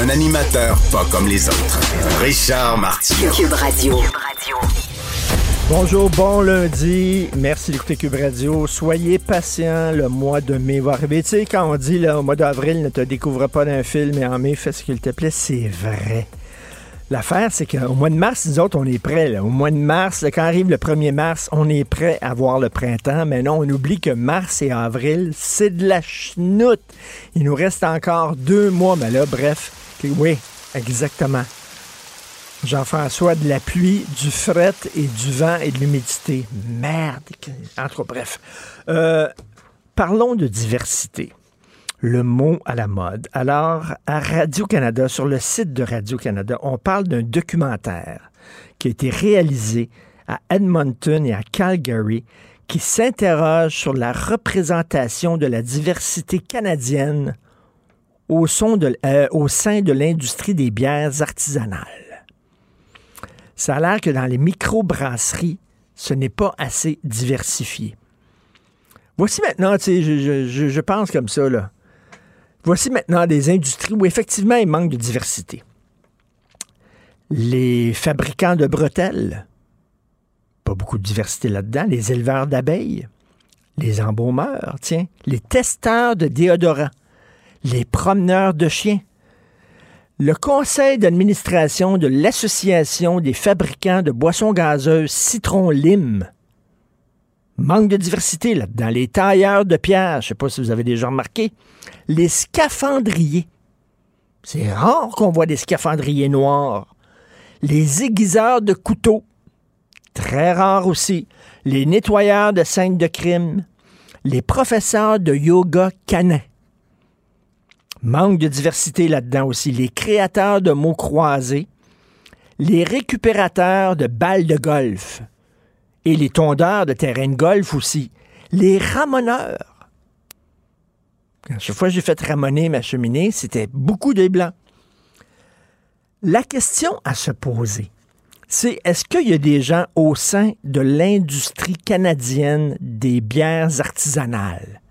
Un animateur pas comme les autres. Richard Martineau. Cube Radio. Bonjour, bon lundi. Merci d'écouter Cube Radio. Soyez patients, le mois de mai va arriver. Tu sais, quand on dit là, au mois d'avril, ne te découvre pas d'un film et en mai, fais ce qu'il te plaît, c'est vrai. L'affaire, c'est qu'au mois de mars, nous autres, on est prêts. là. Au mois de mars, quand arrive le 1er mars, on est prêt à voir le printemps. Mais non, on oublie que mars et avril, c'est de la chenoute. Il nous reste encore deux mois. Mais là, bref, oui, exactement. Jean-François, de la pluie, du fret et du vent et de l'humidité. Merde. En tout cas, bref. Euh, parlons de diversité. Le mot à la mode. Alors, à Radio-Canada, sur le site de Radio-Canada, on parle d'un documentaire qui a été réalisé à Edmonton et à Calgary qui s'interroge sur la représentation de la diversité canadienne euh, au sein de l'industrie des bières artisanales. Ça a l'air que dans les microbrasseries, ce n'est pas assez diversifié. Voici maintenant, je, pense comme ça. Voici maintenant des industries où effectivement il manque de diversité. Les fabricants de bretelles, pas beaucoup de diversité là-dedans. Les éleveurs d'abeilles, les embaumeurs, tiens, les testeurs de déodorants, les promeneurs de chiens, le conseil d'administration de l'Association des fabricants de boissons gazeuses Citron Lime. Manque de diversité là-dedans. Les tailleurs de pierre, je ne sais pas si vous avez déjà remarqué. Les scaphandriers. C'est rare qu'on voit des scaphandriers noirs. Les aiguiseurs de couteaux. Très rare aussi. Les nettoyeurs de scènes de crime. Les professeurs de yoga canin. Manque de diversité là-dedans aussi. Les créateurs de mots croisés. Les récupérateurs de balles de golf. Et les tondeurs de terrain de golf aussi. Les ramoneurs. À chaque fois que j'ai fait ramoner ma cheminée, c'était beaucoup de blancs. La question à se poser, c'est est-ce qu'il y a des gens au sein de l'industrie canadienne des bières artisanales?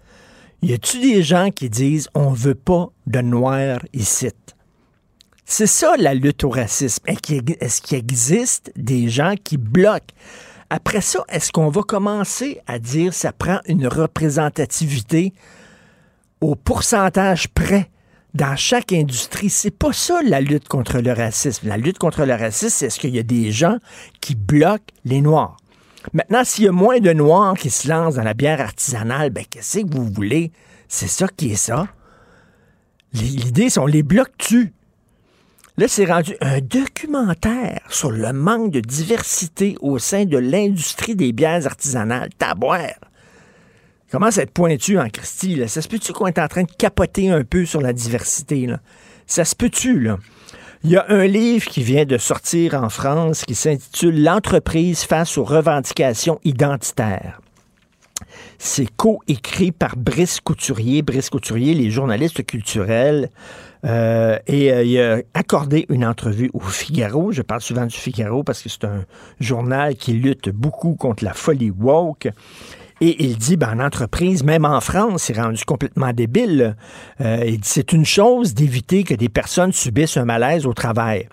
Y a-tu des gens qui disent on veut pas de noirs ici? C'est ça la lutte au racisme. Est-ce qu'il- existe des gens qui bloquent? Après ça, est-ce qu'on va commencer à dire ça prend une représentativité au pourcentage près dans chaque industrie? C'est pas ça la lutte contre le racisme. La lutte contre le racisme, c'est est-ce qu'il y a des gens qui bloquent les Noirs? Maintenant, s'il y a moins de Noirs qui se lancent dans la bière artisanale, ben qu'est-ce que vous voulez? C'est ça qui est ça. L'idée, c'est on les bloque-tu? Là, c'est rendu un documentaire sur le manque de diversité au sein de l'industrie des bières artisanales. Taboire! Commence à être pointu en Christie. Là? Ça se peut-tu qu'on est en train de capoter un peu sur la diversité? Là? Ça se peut-tu, là? Il y a un livre qui vient de sortir en France qui s'intitule L'entreprise face aux revendications identitaires. C'est co-écrit par Brice Couturier. Brice Couturier, les journalistes culturels. Euh, et euh, il a accordé une entrevue au Figaro. Je parle souvent du Figaro parce que c'est un journal qui lutte beaucoup contre la folie woke. Et il dit, ben, en entreprise, même en France, c'est rendu complètement débile. Euh, il dit, c'est une chose d'éviter que des personnes subissent un malaise au travail.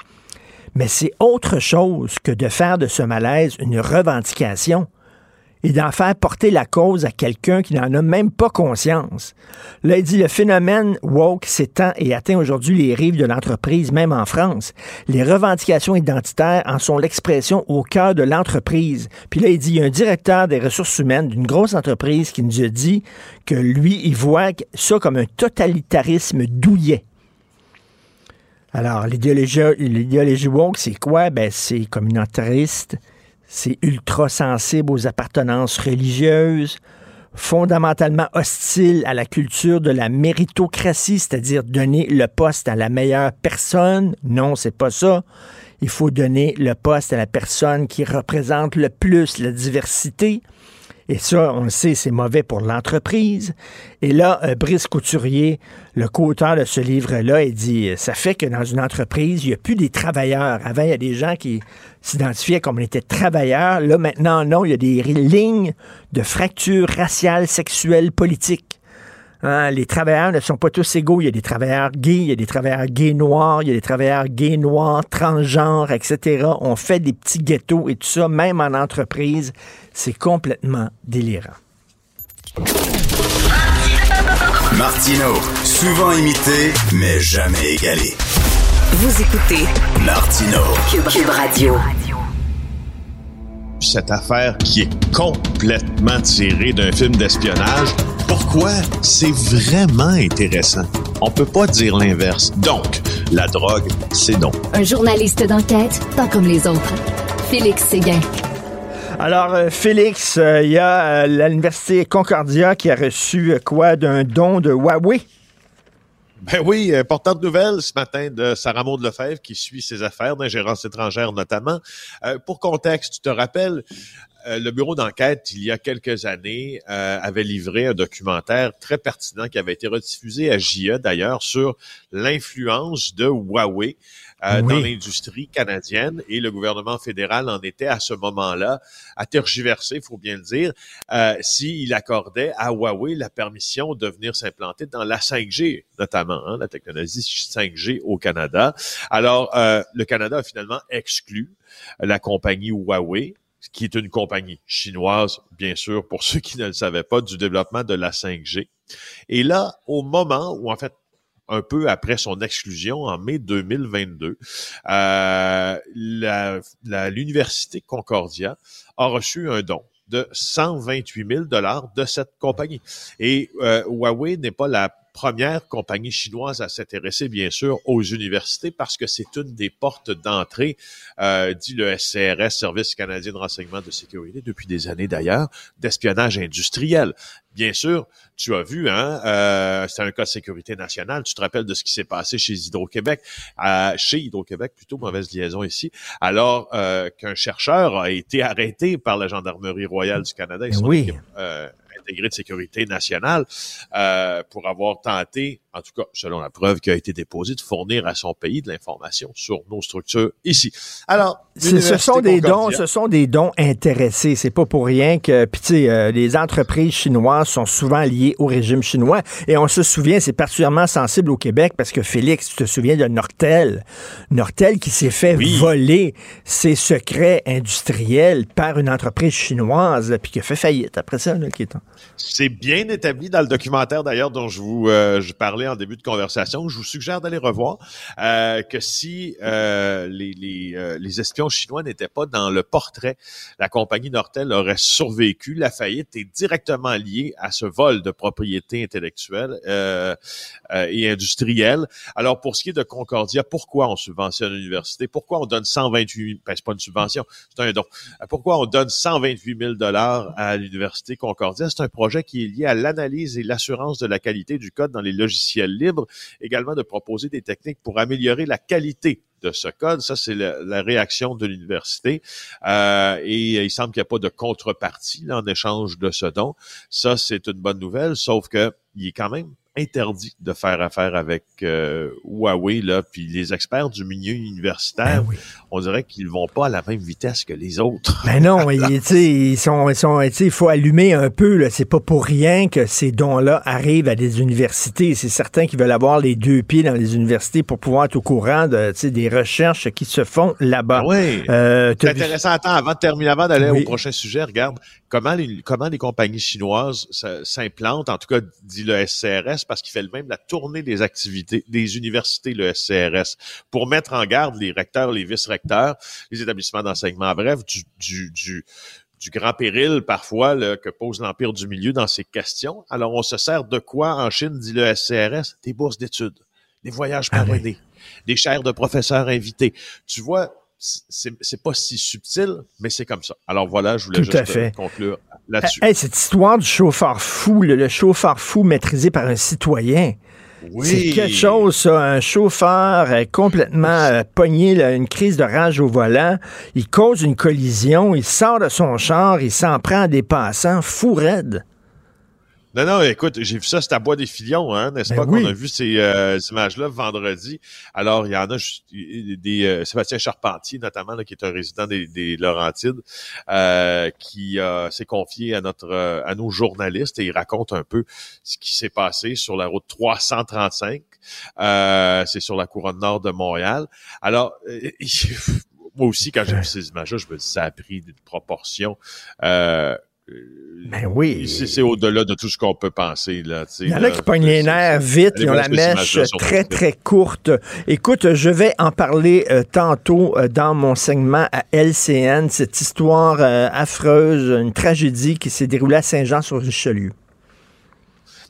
Mais c'est autre chose que de faire de ce malaise une revendication et d'en faire porter la cause à quelqu'un qui n'en a même pas conscience. Là, il dit le phénomène woke s'étend et atteint aujourd'hui les rives de l'entreprise, même en France. Les revendications identitaires en sont l'expression au cœur de l'entreprise. Puis là, il dit un directeur des ressources humaines d'une grosse entreprise qui nous a dit que lui, il voit ça comme un totalitarisme douillet. Alors, l'idéologie, l'idéologie woke, c'est quoi? Ben, c'est communautariste, c'est ultra sensible aux appartenances religieuses, fondamentalement hostile à la culture de la méritocratie, c'est-à-dire donner le poste à la meilleure personne. Non, c'est pas ça. Il faut donner le poste à la personne qui représente le plus la diversité. Et ça, on le sait, c'est mauvais pour l'entreprise. Et là, euh, Brice Couturier, le co-auteur de ce livre-là, il dit, ça fait que dans une entreprise, il n'y a plus des travailleurs. Avant, il y a des gens qui s'identifiaient comme était travailleurs. Là, maintenant, non, il y a des lignes de fractures raciales, sexuelles, politiques. Hein, les travailleurs ne sont pas tous égaux. Il y a des travailleurs gays, il y a des travailleurs gays noirs, il y a des travailleurs gays noirs, transgenres, etc. On fait des petits ghettos et tout ça, même en entreprise. C'est complètement délirant. Martino, souvent imité, mais jamais égalé. Vous écoutez Martino. Cube, Radio. Cette affaire qui est complètement tirée d'un film d'espionnage pourquoi c'est vraiment intéressant? On peut pas dire l'inverse. Donc, la drogue, c'est non. Un journaliste d'enquête, pas comme les autres. Félix Séguin. Alors, euh, Félix, euh, il y a euh, l'Université Concordia qui a reçu quoi? D'un don de Huawei? Ben oui, importante nouvelle ce matin de Sarah Maud Lefebvre qui suit ses affaires d'ingérence étrangère notamment. pour contexte, tu te rappelles, euh, le bureau d'enquête, il y a quelques années, euh, avait livré un documentaire très pertinent qui avait été rediffusé à JE d'ailleurs sur l'influence de Huawei euh, dans l'industrie canadienne et le gouvernement fédéral en était à ce moment-là à tergiverser, il faut bien le dire, s'il accordait à Huawei la permission de venir s'implanter dans la 5G, notamment hein, la technologie 5G au Canada. Alors, le Canada a finalement exclu la compagnie Huawei qui est une compagnie chinoise, bien sûr, pour ceux qui ne le savaient pas, du développement de la 5G. Et là, au moment où, en fait, un peu après son exclusion en mai 2022, euh, l'université Concordia a reçu un don de 128 000 dollars de cette compagnie. Et euh, Huawei n'est pas la première compagnie chinoise à s'intéresser, bien sûr, aux universités parce que c'est une des portes d'entrée, euh, dit le SCRS, Service canadien de renseignement de sécurité, depuis des années d'ailleurs, d'espionnage industriel. Bien sûr, tu as vu, hein, euh, c'est un cas de sécurité nationale. Tu te rappelles de ce qui s'est passé chez Hydro-Québec, euh, chez Hydro-Québec, plutôt mauvaise liaison ici, alors euh, qu'un chercheur a été arrêté par la Gendarmerie royale du Canada et son oui. équipe euh, intégrée de sécurité nationale euh, pour avoir tenté, en tout cas selon la preuve qui a été déposée, de fournir à son pays de l'information sur nos structures ici. Alors, ce sont des dons, ce sont des dons intéressés. C'est pas pour rien que, puis tu sais, euh, les entreprises chinoises sont souvent liées au régime chinois. Et on se souvient, c'est particulièrement sensible au Québec parce que Félix, tu te souviens de Nortel, Nortel qui s'est fait voler ses secrets industriels par une entreprise chinoise, puis qui a fait faillite après ça, là, qui est c'est bien établi dans le documentaire d'ailleurs dont je vous euh, je parlais en début de conversation. Je vous suggère d'aller revoir euh, que si euh, les, les, les, espions chinois n'étaient pas dans le portrait, la compagnie Nortel aurait survécu. La faillite est directement liée à ce vol de propriété intellectuelle et industrielle. Alors pour ce qui est de Concordia, pourquoi on subventionne l'université? Pourquoi on donne 128 ben, c'est pas une subvention, c'est un don. Pourquoi on donne 128 000 dollars à l'université Concordia? Projet qui est lié à l'analyse et l'assurance de la qualité du code dans les logiciels libres, également de proposer des techniques pour améliorer la qualité de ce code. Ça, c'est la, réaction de l'université. Euh, et il semble qu'il n'y a pas de contrepartie en échange de ce don. Ça, c'est une bonne nouvelle, sauf que il est quand même interdit de faire affaire avec euh, Huawei là, puis les experts du milieu universitaire, ben on dirait qu'ils vont pas à la même vitesse que les autres. Mais ben non, ils, ils sont, ils sont il faut allumer un peu. Là, c'est pas pour rien que ces dons-là arrivent à des universités. C'est certains qui veulent avoir les deux pieds dans les universités pour pouvoir être au courant de, des recherches qui se font là-bas. Oui. Euh, c'est intéressant. Attends, avant de terminer, avant d'aller au prochain sujet, regarde comment les, comment les compagnies chinoises s'implantent. En tout cas, dit le SCRS parce qu'il fait le même la tournée des activités des universités, le SCRS, pour mettre en garde les recteurs, les vice-recteurs, les établissements d'enseignement, bref, du, du, du, du grand péril parfois que pose l'Empire du Milieu dans ces questions. Alors, on se sert de quoi en Chine, dit le SCRS? Des bourses d'études, des voyages par ah des chaires de professeurs invités. Tu vois, c'est pas si subtil, mais c'est comme ça. Alors voilà, je voulais Tout juste à fait. euh, conclure là-dessus. Hey, cette histoire du chauffeur fou, le, le chauffeur fou maîtrisé par un citoyen. C'est quelque chose, ça. Un chauffeur euh, complètement euh, pogné, là, une crise de rage au volant. Il cause une collision, il sort de son char, il s'en prend à des passants, fou raide. Non, non, écoute, j'ai vu ça, c'est à Bois des Filions, hein, n'est-ce Ben pas, oui. qu'on a vu ces euh, images-là vendredi. Alors, il y en a juste- des euh, Sébastien Charpentier, notamment, là, qui est un résident des, des Laurentides, euh, qui s'est confié à notre euh, à nos journalistes et il raconte un peu ce qui s'est passé sur la route 335. Euh, c'est sur la couronne nord de Montréal. Alors, euh, moi aussi, quand j'ai vu ces images-là, je me dis ça a pris d'une proportion. Euh, Ben oui. c'est c'est au-delà de tout ce qu'on peut penser. Là, Il y en a qui pognent les nerfs vite, ils ont la mèche très, très courte. Écoute, je vais en parler euh, tantôt euh, dans mon segment à LCN, cette histoire euh, affreuse, une tragédie qui s'est déroulée à Saint-Jean-sur-Richelieu.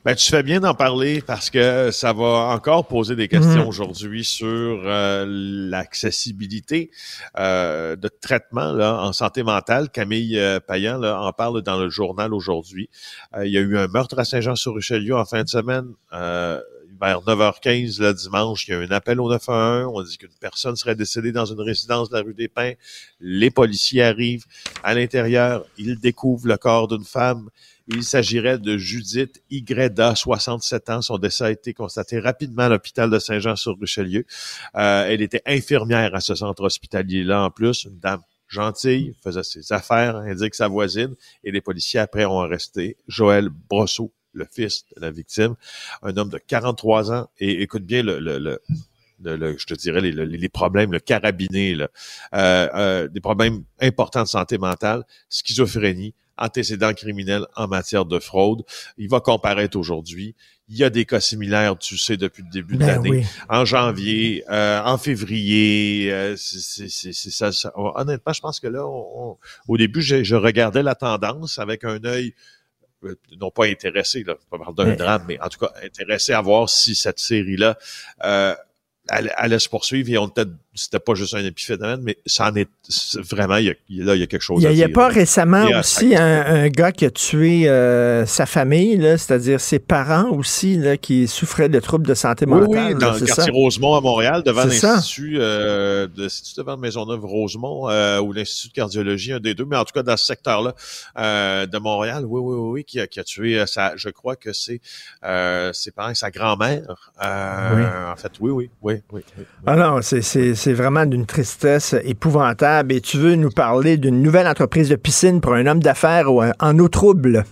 Ben, tu fais bien d'en parler parce que ça va encore poser des questions Mhm. aujourd'hui sur euh, l'accessibilité euh, de traitement là, en santé mentale. Camille euh, Payan là, en parle dans le journal aujourd'hui. Euh, il y a eu un meurtre à Saint-Jean-sur-Richelieu en fin de semaine. Euh, vers 9h15 le dimanche, il y a eu un appel au 911. On dit qu'une personne serait décédée dans une résidence de la rue des Pins. Les policiers arrivent à l'intérieur. Ils découvrent le corps d'une femme. Il s'agirait de Judith Ygreda, 67 ans. Son décès a été constaté rapidement à l'hôpital de Saint-Jean-sur-Richelieu. Euh, elle était infirmière à ce centre hospitalier-là en plus, une dame gentille, faisait ses affaires, indique sa voisine, et les policiers après ont arresté Joël Brosseau, le fils de la victime, un homme de 43 ans, et écoute bien je te dirais les problèmes, le carabiné, là, euh, euh, des problèmes importants de santé mentale, schizophrénie, antécédents criminels en matière de fraude. Il va comparaître aujourd'hui. Il y a des cas similaires, tu sais, depuis le début de Ben l'année. oui. En janvier, euh, en février, euh, c'est c'est- c'est- c'est ça, ça- Honnêtement, je pense que là, on- on- au début, je, je regardais la tendance avec un œil euh, non pas intéressé, là, pas parler d'un Mais- drame, mais en tout cas intéressé à voir si cette série-là euh, allait, allait se poursuivre et on était, c'était pas juste un épiphénomène, mais ça en est vraiment, il y a, là, il y a quelque chose Il n'y a, pas récemment aussi un, un gars qui a tué euh, sa famille, c'est-à-dire ses parents aussi, là, qui souffraient de troubles de santé Oui, mentale. oui, dans là, le quartier ça? Rosemont à Montréal, devant l'Institut euh, de l'Institut devant Maisonneuve-Rosemont euh, ou l'Institut de cardiologie, un des deux, mais en tout cas dans ce secteur-là euh, de Montréal, oui, oui, oui, oui, qui a, qui a tué sa, je crois que c'est ses parents et sa grand-mère. Oui. En fait, oui, oui, oui, oui. oui. Ah non, c'est- c'est vraiment d'une tristesse épouvantable. Et tu veux nous parler d'une nouvelle entreprise de piscine pour un homme d'affaires en eau trouble?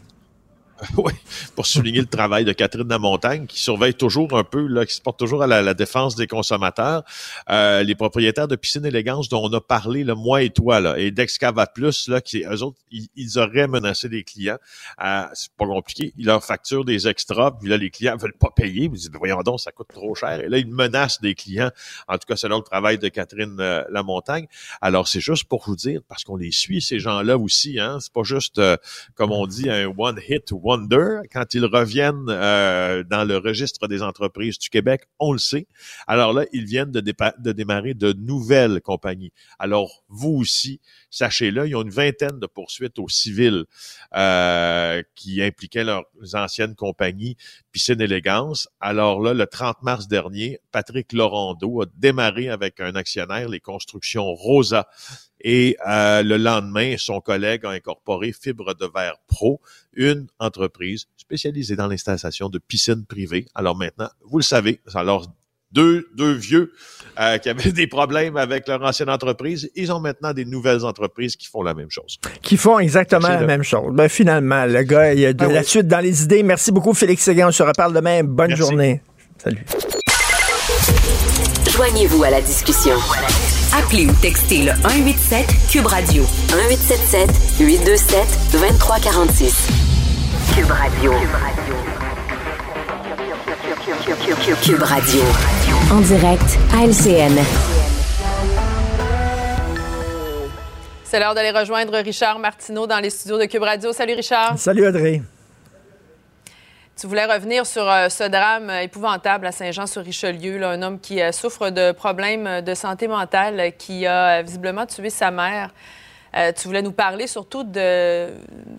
Oui, pour souligner le travail de Catherine Lamontagne, qui surveille toujours un peu, là, qui se porte toujours à la, défense des consommateurs. Euh, les propriétaires de piscines élégance dont on a parlé, là, moi et toi, là, et d'Excava Plus, là, qui, eux autres, ils, auraient menacé des clients. Euh, c'est pas compliqué. Ils leur facturent des extras, puis là, les clients veulent pas payer. Ils disent, voyons donc, ça coûte trop cher. Et là, ils menacent des clients, en tout cas selon le travail de Catherine euh, Lamontagne. Alors, c'est juste pour vous dire, parce qu'on les suit, ces gens-là aussi, hein. C'est pas juste, euh, comme on dit, un one-hit wonder. Quand ils reviennent euh, dans le registre des entreprises du Québec, on le sait. Alors là, ils viennent de, démarrer de nouvelles compagnies. Alors, vous aussi, sachez-le, ils ont une vingtaine de poursuites au civil euh, qui impliquaient leurs anciennes compagnies Piscine Élégance. Alors là, le 30 mars dernier, Patrick Laurando a démarré avec un actionnaire, les constructions Rosa. Et euh, le lendemain, son collègue a incorporé Fibre de Verre Pro, une entreprise spécialisée dans l'installation de piscines privées. Alors maintenant, vous le savez, alors deux, deux vieux euh, qui avaient des problèmes avec leur ancienne entreprise, ils ont maintenant des nouvelles entreprises qui font la même chose. Qui font exactement la même chose. Ben, finalement, le gars, il y a de Ah la oui. suite dans les idées. Merci beaucoup, Félix Séguin. On se reparle demain. Bonne Merci. journée. Salut. Joignez-vous à la discussion. Appelez ou textez le 187 Cube Radio 1877 827 2346. Cube Radio. Cube Radio. En direct à LCN. C'est l'heure d'aller rejoindre Richard Martineau dans les studios de Cube Radio. Salut Richard. Salut, Audrey. Tu voulais revenir sur euh, ce drame épouvantable à Saint-Jean-sur-Richelieu, un homme qui euh, souffre de problèmes de santé mentale, qui a visiblement tué sa mère. Euh, tu voulais nous parler surtout de,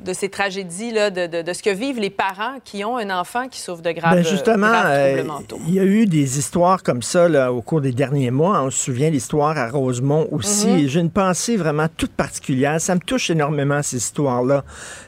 de ces tragédies, là, de, de, ce que vivent les parents qui ont un enfant qui souffre de graves, ben justement, euh, il y a eu des histoires comme ça là, au cours des derniers mois. On se souvient l'histoire à Rosemont aussi. Mhm. J'ai une pensée vraiment toute particulière. Ça me touche énormément, ces histoires-là.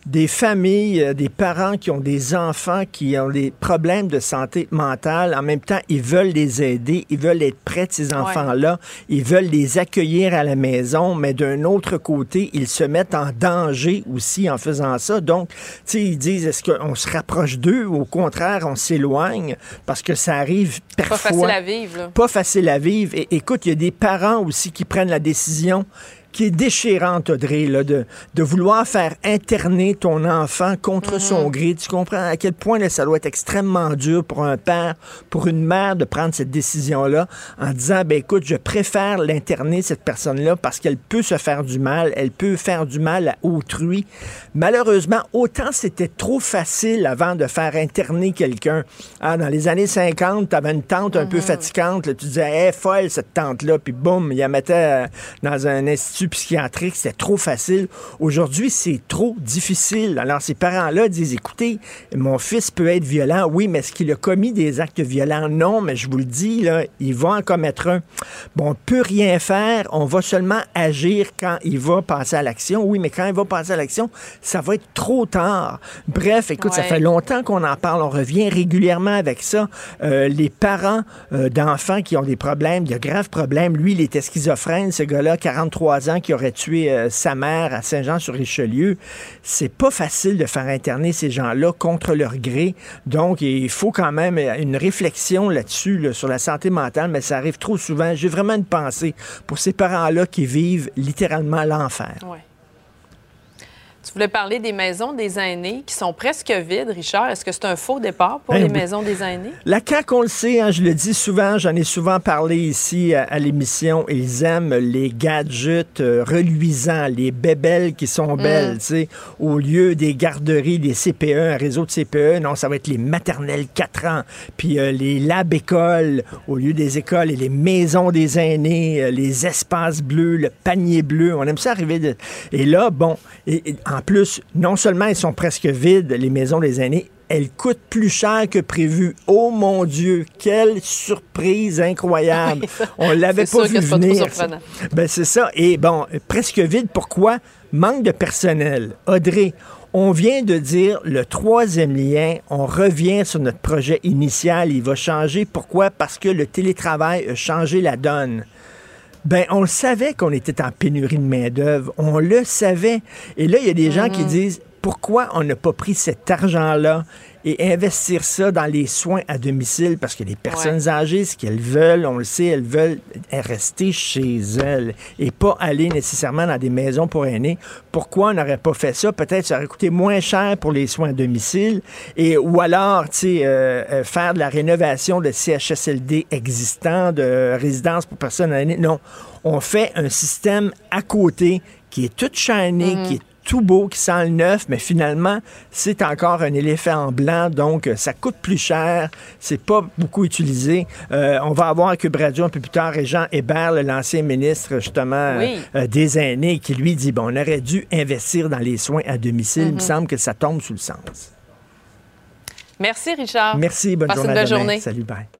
Des familles, euh, des parents qui ont des enfants qui ont des problèmes de santé mentale. En même temps, ils veulent les aider. Ils veulent être de ces enfants-là. Ils veulent les accueillir à la maison. Mais d'un autre côté, ils se mettent en danger aussi en faisant ça. Donc, tu sais, ils disent, est-ce qu'on se rapproche d'eux ou au contraire, on s'éloigne? Parce que ça arrive parfois. Pas facile à vivre. Pas facile à vivre. Et écoute, il y a des parents aussi qui prennent la décision qui est déchirante, Audrey, là, de, de vouloir faire interner ton enfant contre mhm. son gré. Tu comprends à quel point là, ça doit être extrêmement dur pour un père, pour une mère de prendre cette décision-là en disant, ben écoute, je préfère l'interner, cette personne-là, parce qu'elle peut se faire du mal, elle peut faire du mal à autrui. Malheureusement, autant c'était trop facile avant de faire interner quelqu'un. Ah, dans les années 50, tu avais une tante un peu mhm. fatigante, tu disais, hé, folle cette tante-là, puis boum, il la mettait euh, dans un institut psychiatrique, c'était trop facile. Aujourd'hui, c'est trop difficile. Alors, ces parents-là disent, écoutez, mon fils peut être violent, oui, mais est-ce qu'il a commis des actes violents? Non, mais je vous le dis, là, il va en commettre un. Bon, on peut rien faire, on va seulement agir quand il va passer à l'action. Oui, mais quand il va passer à l'action, ça va être trop tard. Bref, écoute, ça fait longtemps qu'on en parle, on revient régulièrement avec ça. Euh, les parents euh, d'enfants qui ont des problèmes, de graves problèmes, lui, il était schizophrène, ce gars-là, 43 ans, qui aurait tué euh, sa mère à Saint-Jean-sur-Richelieu. C'est pas facile de faire interner ces gens-là contre leur gré. Donc, il faut quand même euh, une réflexion là-dessus, sur la santé mentale, mais ça arrive trop souvent. J'ai vraiment une pensée pour ces parents-là qui vivent littéralement l'enfer. Tu voulais parler des maisons des aînés qui sont presque vides, Richard. Est-ce que c'est un faux départ pour ben les maisons des aînés? La CAQ, on le sait, hein, je le dis souvent, j'en ai souvent parlé ici à, l'émission. Ils aiment les gadgets euh, reluisants, les bébelles qui sont mm. belles. sais, Au lieu des garderies, des CPE, un réseau de CPE, non, ça va être les maternelles 4 ans, puis euh, les lab-écoles au lieu des écoles et les maisons des aînés, euh, les espaces bleus, le panier bleu. On aime ça arriver. De... Et là, bon, et, en plus, non seulement elles sont presque vides, les maisons des aînés, elles coûtent plus cher que prévu. Oh mon Dieu, quelle surprise incroyable. On l'avait pas vu venir. Ben c'est ça. Et bon, presque vide. Pourquoi? Manque de personnel. Audrey, on vient de dire le troisième lien, on revient sur notre projet initial, il va changer. Pourquoi? Parce que le télétravail a changé la donne. Ben, on le savait qu'on était en pénurie de main-d'œuvre. On le savait. Et là, il y a des gens qui mhm. disent pourquoi on n'a pas pris cet argent-là? Et investir ça dans les soins à domicile parce que les personnes âgées, ce qu'elles veulent, on le sait, elles veulent rester chez elles et pas aller nécessairement dans des maisons pour aînés. Pourquoi on n'aurait pas fait ça? Peut-être ça aurait coûté moins cher pour les soins à domicile et ou alors, tu sais, euh, euh, faire de la rénovation de CHSLD existants, de résidences pour personnes aînées. Non, on fait un système à côté qui est tout chaîné, mm-hmm. qui est tout beau, qui sent le neuf, mais finalement, c'est encore un éléphant en blanc, donc euh, ça coûte plus cher, c'est pas beaucoup utilisé. Euh, on va avoir à Cube Radio un peu plus tard Jean Hébert, l'ancien ministre justement euh, des aînés, qui lui dit, bon, on aurait dû investir dans les soins à domicile. Il me mm-hmm. semble que ça tombe sous le sens. Merci, Richard. Merci, bonne journée. Une bonne journée. Salut, bye.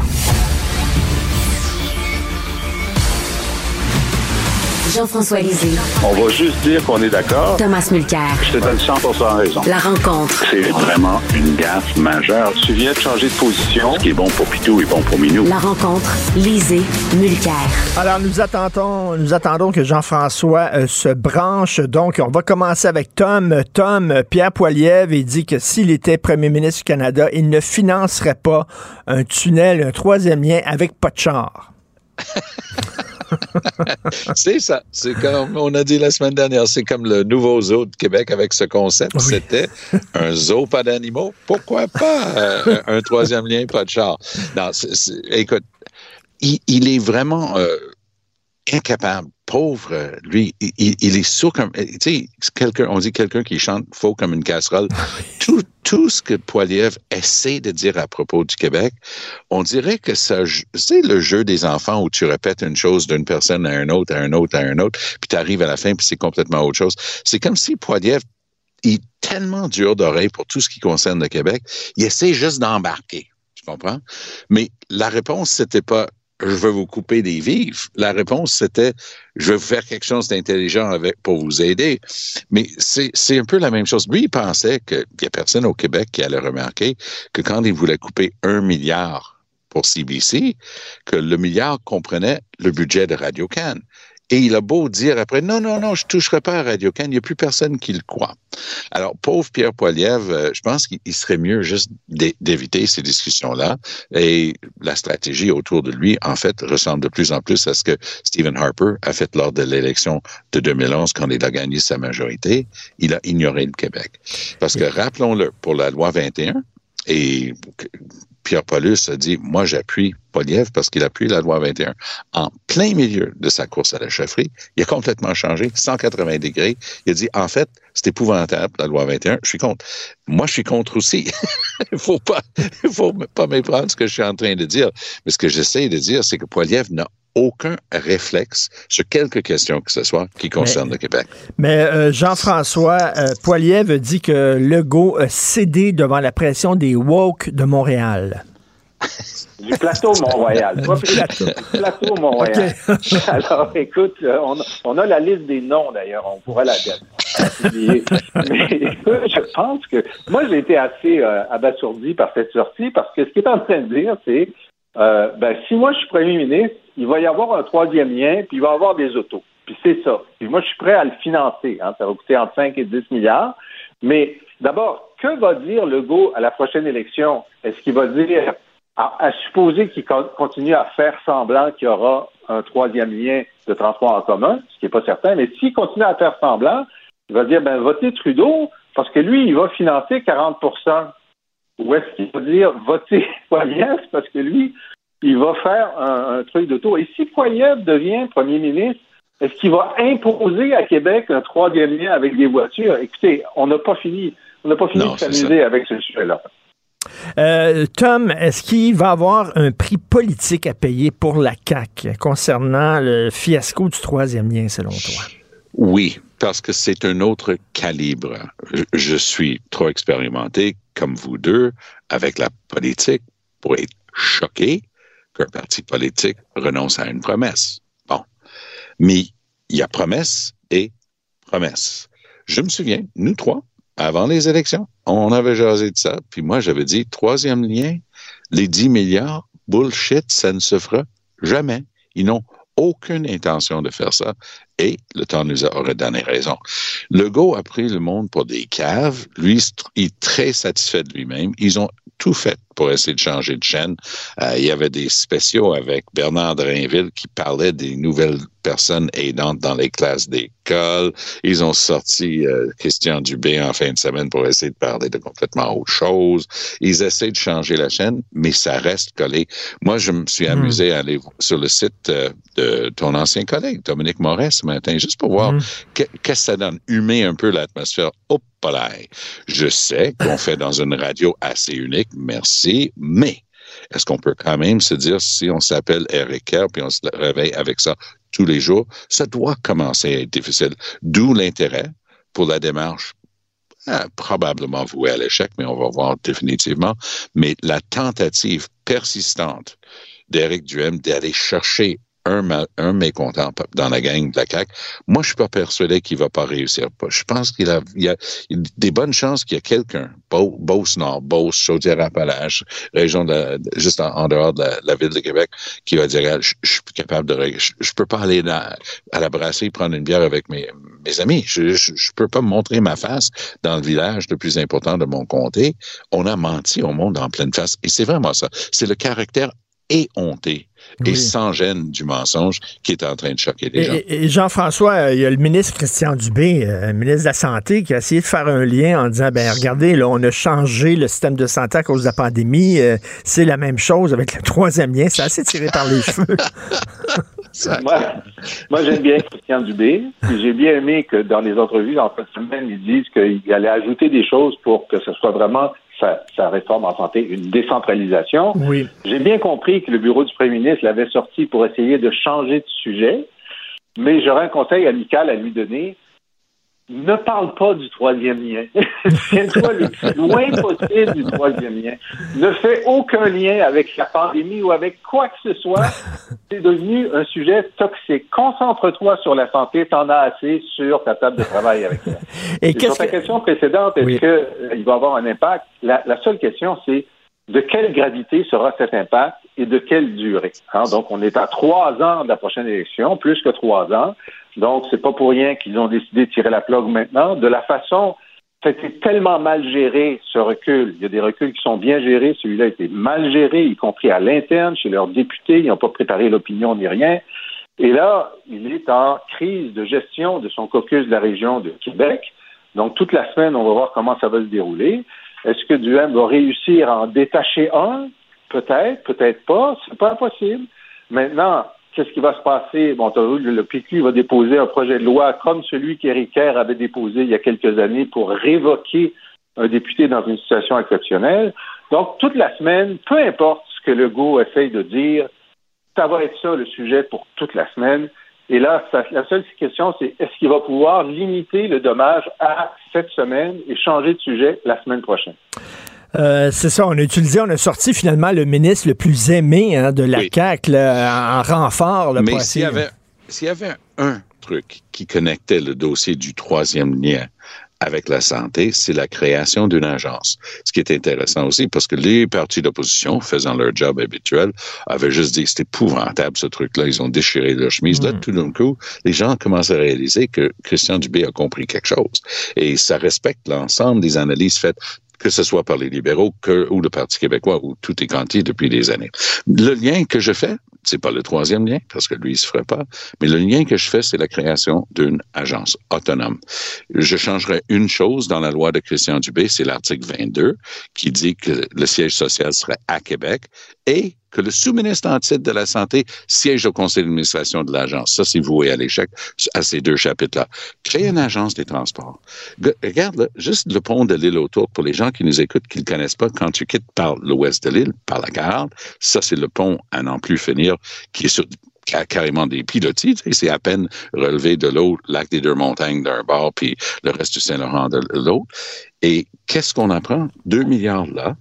Jean-François Lisée. On va juste dire qu'on est d'accord. Thomas Mulcair. Je te donne 100 raison. La rencontre. C'est vraiment une gaffe majeure. Tu viens de changer de position. Ce qui est bon pour Pitou est bon pour Minou. La rencontre. Lisée. Mulcair. Alors, nous attendons, nous attendons que Jean-François euh, se branche. Donc, on va commencer avec Tom. Tom, Pierre Poilievre, il dit que s'il était premier ministre du Canada, il ne financerait pas un tunnel, un troisième lien avec pas de char. c'est ça. C'est comme on a dit la semaine dernière, c'est comme le nouveau zoo de Québec avec ce concept. C'était un zoo, pas d'animaux. Pourquoi pas euh, un troisième lien, pas de char? Non, écoute, il, est vraiment euh, incapable, pauvre, lui, il, il, est sourd comme, tu sais, quelqu'un, on dit quelqu'un qui chante faux comme une casserole. tout, tout ce que Poiliev essaie de dire à propos du Québec, on dirait que ça, c'est le jeu des enfants où tu répètes une chose d'une personne à une autre, à un autre, à un autre, puis tu arrives à la fin, puis c'est complètement autre chose. C'est comme si Poiliev il est tellement dur d'oreille pour tout ce qui concerne le Québec, il essaie juste d'embarquer. Tu comprends? Mais la réponse, c'était pas je veux vous couper des vives. La réponse, c'était je veux faire quelque chose d'intelligent avec pour vous aider. Mais c'est un peu la même chose. Lui, il pensait qu'il n'y a personne au Québec qui allait remarquer que quand il voulait couper un milliard pour CBC, que le milliard comprenait le budget de Radio-Can. Et il a beau dire après, non, non, non, je toucherai pas à Radio-Can, il n'y a plus personne qui le croit. Alors, pauvre Pierre Poilievre, euh, je pense qu'il serait mieux juste d'éviter ces discussions-là. Et la stratégie autour de lui, en fait, ressemble de plus en plus à ce que Stephen Harper a fait lors de l'élection de 2011 quand il a gagné sa majorité. Il a ignoré le Québec. Parce que, rappelons-le, pour la loi 21, et Pierre Paulus a dit, moi j'appuie Poliev parce qu'il appuie la loi 21. En plein milieu de sa course à la chefferie, il a complètement changé, 180 degrés. Il a dit, en fait, c'est épouvantable, la loi 21, je suis contre. Moi, je suis contre aussi. il faut pas, faut pas méprendre ce que je suis en train de dire. Mais ce que j'essaie de dire, c'est que Poiliev n'a aucun réflexe sur quelque question que ce soit qui concerne le Québec. Mais euh, Jean-François euh, Poiliev dit que Legault a cédé devant la pression des woke de Montréal. Du plateau du plateau Mont-Royal. Alors, écoute, euh, on, a la liste des noms, d'ailleurs. On pourrait la donner. Mais je pense que moi, j'ai été assez euh, abasourdi par cette sortie parce que ce qu'il est en train de dire, c'est euh, ben, si moi je suis premier ministre, il va y avoir un troisième lien, puis il va y avoir des autos. Puis c'est ça. Puis moi, je suis prêt à le financer. Hein. Ça va coûter entre 5 et 10 milliards. Mais d'abord, que va dire Legault à la prochaine élection? Est-ce qu'il va dire, à, supposer qu'il continue à faire semblant qu'il y aura un troisième lien de transport en commun, ce qui n'est pas certain, mais s'il continue à faire semblant, il va dire, ben, votez Trudeau, parce que lui, il va financer 40 ou est-ce qu'il va dire votez Poiliev parce que lui, il va faire un, truc de tour. Et si Poiliev devient premier ministre, est-ce qu'il va imposer à Québec un troisième lien avec des voitures? Écoutez, on n'a pas fini, on n'a pas fini de s'amuser avec ce sujet-là. Euh, Tom, est-ce qu'il va avoir un prix politique à payer pour la CAQ concernant le fiasco du troisième lien, selon toi? Oui, parce que c'est un autre calibre. Je suis trop expérimenté comme vous deux, avec la politique, pour être choqué qu'un parti politique renonce à une promesse. Bon. Mais il y a promesse et promesse. Je me souviens, nous trois, avant les élections, on avait jasé de ça, puis moi j'avais dit, troisième lien, les 10 milliards, bullshit, ça ne se fera jamais. Ils n'ont aucune intention de faire ça et le temps nous aurait donné raison. Legault a pris le monde pour des caves. Lui, il est très satisfait de lui-même. Ils ont tout fait pour essayer de changer de chaîne. Euh, il y avait des spéciaux avec Bernard Drainville qui parlait des nouvelles personnes aidantes dans les classes d'école. Ils ont sorti euh, Christian Dubé en fin de semaine pour essayer de parler de complètement autre chose. Ils essaient de changer la chaîne, mais ça reste collé. Moi, je me suis hmm. amusé à aller sur le site euh, de ton ancien collègue, Dominique Moret, ce matin, juste pour voir hmm. qu'est-ce que ça donne, humer un peu l'atmosphère. Hop, je sais qu'on fait dans une radio assez unique, merci, mais est-ce qu'on peut quand même se dire si on s'appelle Eric Kerr puis on se réveille avec ça tous les jours, ça doit commencer à être difficile. D'où l'intérêt pour la démarche ah, probablement vouée à l'échec, mais on va voir définitivement. Mais la tentative persistante d'Éric Duhem d'aller chercher un, un mécontent dans la gang de la CAQ. Moi, je suis pas persuadé qu'il va pas réussir. Je pense qu'il a, il y a des bonnes chances qu'il y a quelqu'un, Beauce Nord, Beauce, Chaudière-Appalaches, région de, juste en, dehors de la, ville de Québec, qui va dire, je, suis capable de, je, je, peux pas aller à la brasserie prendre une bière avec mes, amis. Je, je, peux pas montrer ma face dans le village le plus important de mon comté. On a menti au monde en pleine face. Et c'est vraiment ça. C'est le caractère éhonté et sans gêne du mensonge qui est en train de choquer les gens. Et, Jean-François, euh, il y a le ministre Christian Dubé, euh, ministre de la Santé, qui a essayé de faire un lien en disant, ben regardez, là, on a changé le système de santé à cause de la pandémie. Euh, c'est la même chose avec le troisième lien. C'est assez tiré par les cheveux. moi, j'aime bien Christian Dubé. J'ai bien aimé que dans les entrevues en fin de semaine, ils disent qu'il allait ajouter des choses pour que ce soit vraiment sa, réforme en santé, une décentralisation. Oui. J'ai bien compris que le bureau du premier ministre l'avait sorti pour essayer de changer de sujet, mais j'aurais un conseil amical à lui donner ne parle pas du troisième lien. Tiens-toi le plus loin possible du troisième lien. Ne fais aucun lien avec la pandémie ou avec quoi que ce soit. C'est devenu un sujet toxique. Concentre-toi sur la santé, t'en as assez sur ta table de travail avec ça. Et, sur ta question précédente, est-ce qu'il euh, va avoir un impact? La, seule question, c'est de quelle gravité sera cet impact et de quelle durée. Hein? Donc, on est à trois ans de la prochaine élection, plus que trois ans. Donc, c'est pas pour rien qu'ils ont décidé de tirer la plug maintenant. De la façon, c'était tellement mal géré, ce recul. Il y a des reculs qui sont bien gérés. Celui-là a été mal géré, y compris à l'interne, chez leurs députés. Ils n'ont pas préparé l'opinion ni rien. Et là, il est en crise de gestion de son caucus de la région de Québec. Donc, toute la semaine, on va voir comment ça va se dérouler. Est-ce que Duhem va réussir à en détacher un? Peut-être, peut-être pas. C'est pas impossible. Maintenant, qu'est-ce qui va se passer? Bon, le PQ va déposer un projet de loi comme celui qu'Éric Kerr avait déposé il y a quelques années pour révoquer un député dans une situation exceptionnelle. Donc, toute la semaine, peu importe ce que Legault essaye de dire, ça va être ça le sujet pour toute la semaine. Et là, la seule question, c'est est-ce qu'il va pouvoir limiter le dommage à cette semaine et changer de sujet la semaine prochaine? Euh, c'est ça, on a utilisé, on a sorti finalement le ministre le plus aimé hein, de la CAQ en renfort. Mais s'il y, avait, s'il y avait un truc qui connectait le dossier du troisième lien avec la santé, c'est la création d'une agence. Ce qui est intéressant aussi, parce que les partis d'opposition, faisant leur job habituel, avaient juste dit c'est épouvantable ce truc-là, ils ont déchiré leur chemise. Là, mm. tout d'un coup, les gens commencent à réaliser que Christian Dubé a compris quelque chose. Et ça respecte l'ensemble des analyses faites que ce soit par les libéraux ou le Parti québécois, où tout est quantifié depuis des années. Le lien que je fais, c'est pas le troisième lien, parce que lui, il se ferait pas, mais le lien que je fais, c'est la création d'une agence autonome. Je changerai une chose dans la loi de Christian Dubé, c'est l'article 22, qui dit que le siège social serait à Québec et que le sous-ministre en titre de la Santé siège au conseil d'administration de l'agence. Ça, c'est voué à l'échec à ces deux chapitres-là. Créer une agence des transports. Regarde, juste le pont de l'île autour, pour les gens qui nous écoutent, qui ne connaissent pas, quand tu quittes par l'ouest de l'île, par la gare, ça, c'est le pont à n'en plus finir, qui est sur carrément des pilotis, c'est à peine relevé de l'autre, lac des deux montagnes d'un bord, puis le reste du Saint-Laurent de l'autre. Et qu'est-ce qu'on apprend? Deux milliards là,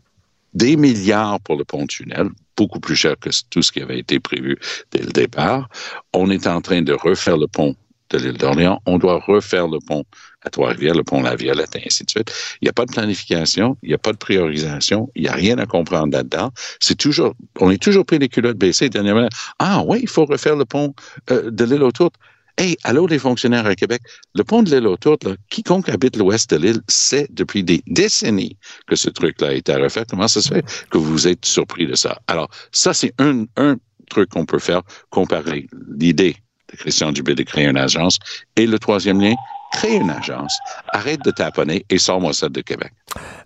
des milliards pour le pont-tunnel, beaucoup plus cher que tout ce qui avait été prévu dès le départ. On est en train de refaire le pont de l'île d'Orléans. On doit refaire le pont à Trois-Rivières, le pont La Violette, et ainsi de suite. Il n'y a pas de planification, il n'y a pas de priorisation, il n'y a rien à comprendre là-dedans. C'est toujours, on est toujours pris les culottes baissées dernièrement. Ah oui, il faut refaire le pont euh, de l'île autour. Hey, allô les fonctionnaires à Québec, le pont de l'île autour, quiconque habite l'ouest de l'île sait depuis des décennies que ce truc-là a été refaire. Comment ça se fait que vous êtes surpris de ça? Alors, ça, c'est un, un truc qu'on peut faire, comparer l'idée de Christian Dubé de créer une agence et le troisième lien, crée une agence, arrête de taponner et sors-moi ça de Québec.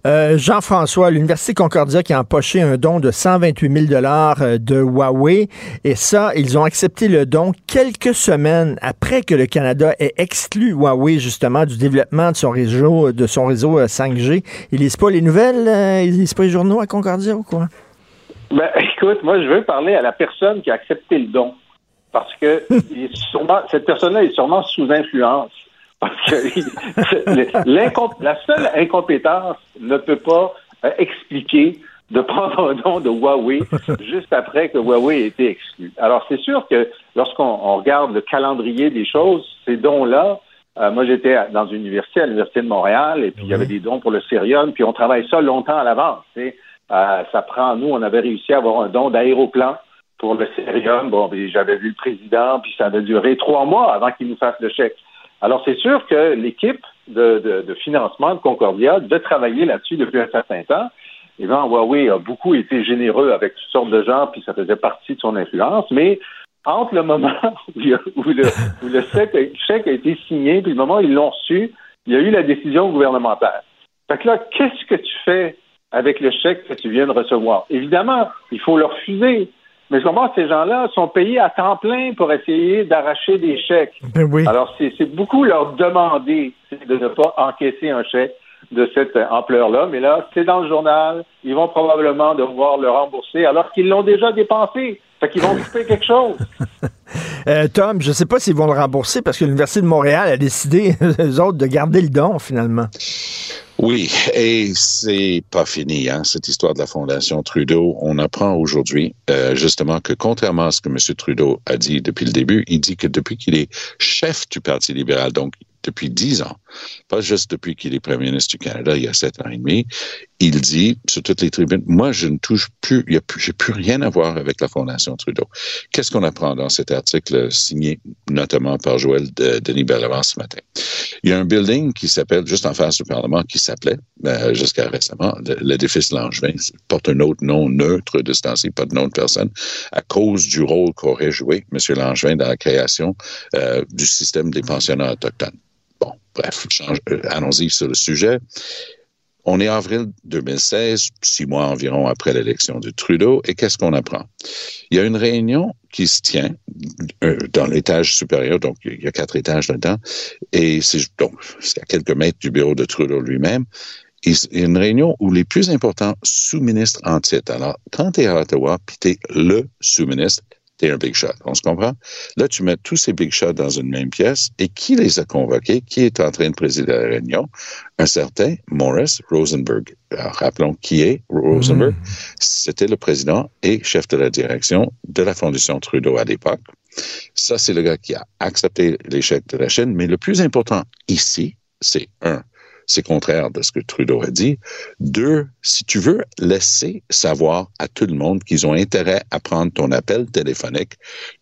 Euh, Jean-François, l'Université Concordia qui a empoché un don de 128 000 euh, de Huawei. Et ça, ils ont accepté le don quelques semaines après que le Canada ait exclu Huawei justement du développement de son réseau, de son réseau 5G. Euh, ils lisent pas les nouvelles, ils lisent pas les journaux à Concordia ou quoi? Ben, écoute, moi, je veux parler à la personne qui a accepté le don. Parce que cette personne-là est sûrement sous influence. Parce que la seule incompétence ne peut pas euh, expliquer de prendre un nom de Huawei juste après que Huawei ait été exclu. Alors, c'est sûr que lorsqu'on regarde le calendrier des choses, ces dons-là, euh, moi, j'étais dans une université, à l'Université de Montréal, et puis il y avait des dons pour le Sérium, puis on travaille ça longtemps à l'avance. Euh, ça prend, nous, on avait réussi à avoir un don d'aéroplan pour le Sérium. Bon, j'avais vu le président, puis ça avait duré trois mois avant qu'il nous fasse le chèque. Alors, c'est sûr que l'équipe de, financement de Concordia devait travailler là-dessus depuis un certain temps. évidemment, Huawei a beaucoup été généreux avec toutes sortes de gens, puis ça faisait partie de son influence, mais entre le moment où, le, chèque, a été signé, puis le moment où ils l'ont reçu, il y a eu la décision gouvernementale. Fait que là, qu'est-ce que tu fais avec le chèque que tu viens de recevoir? Évidemment, il faut le refuser. Mais comment ces gens-là sont payés à temps plein pour essayer d'arracher des chèques. Ben oui. Alors, c'est beaucoup leur demander de ne pas encaisser un chèque de cette ampleur-là. Mais là, c'est dans le journal. Ils vont probablement devoir le rembourser alors qu'ils l'ont déjà dépensé. Fait qu'ils vont couper quelque chose. Euh, Tom, je ne sais pas s'ils vont le rembourser parce que l'Université de Montréal a décidé, eux autres, de garder le don, finalement. Oui, et c'est pas fini, hein, cette histoire de la Fondation Trudeau. On apprend aujourd'hui, euh, justement, que contrairement à ce que M. Trudeau a dit depuis le début, il dit que depuis qu'il est chef du Parti libéral, donc depuis dix ans, pas juste depuis qu'il est Premier ministre du Canada il y a sept ans et demi, il dit sur toutes les tribunes, moi je ne touche plus, il j'ai plus rien à voir avec la Fondation Trudeau. Qu'est-ce qu'on apprend dans cet article signé notamment par Joël de, Denis Berlevant ce matin? Il y a un building qui s'appelle, juste en face du Parlement, qui s'appelait, euh, jusqu'à récemment, l'édifice Langevin, porte un autre nom neutre de pas de nom de personne, à cause du rôle qu'aurait joué M. Langevin dans la création euh, du système des pensionnats autochtones. Bref, euh, allons-y sur le sujet. On est avril 2016, six mois environ après l'élection de Trudeau, et qu'est-ce qu'on apprend? Il y a une réunion qui se tient euh, dans l'étage supérieur, donc il y a quatre étages là-dedans, et c'est donc à quelques mètres du bureau de Trudeau lui-même. Il y a une réunion où les plus importants sous-ministres en. Alors, quand tu à Ottawa, puis tu le sous-ministre, t'es un big shot. On se comprend? Là, tu mets tous ces big shots dans une même pièce et qui les a convoqués? Qui est en train de présider la réunion? Un certain Morris Rosenberg. rappelons qui est Rosenberg. Hmm. C'était le président et chef de la direction de la Fondation Trudeau à l'époque. Ça, c'est le gars qui a accepté l'échec de la Chine. Mais le plus important ici, c'est un, c'est contraire de ce que Trudeau a dit. Deux, si tu veux laisser savoir à tout le monde qu'ils ont intérêt à prendre ton appel téléphonique,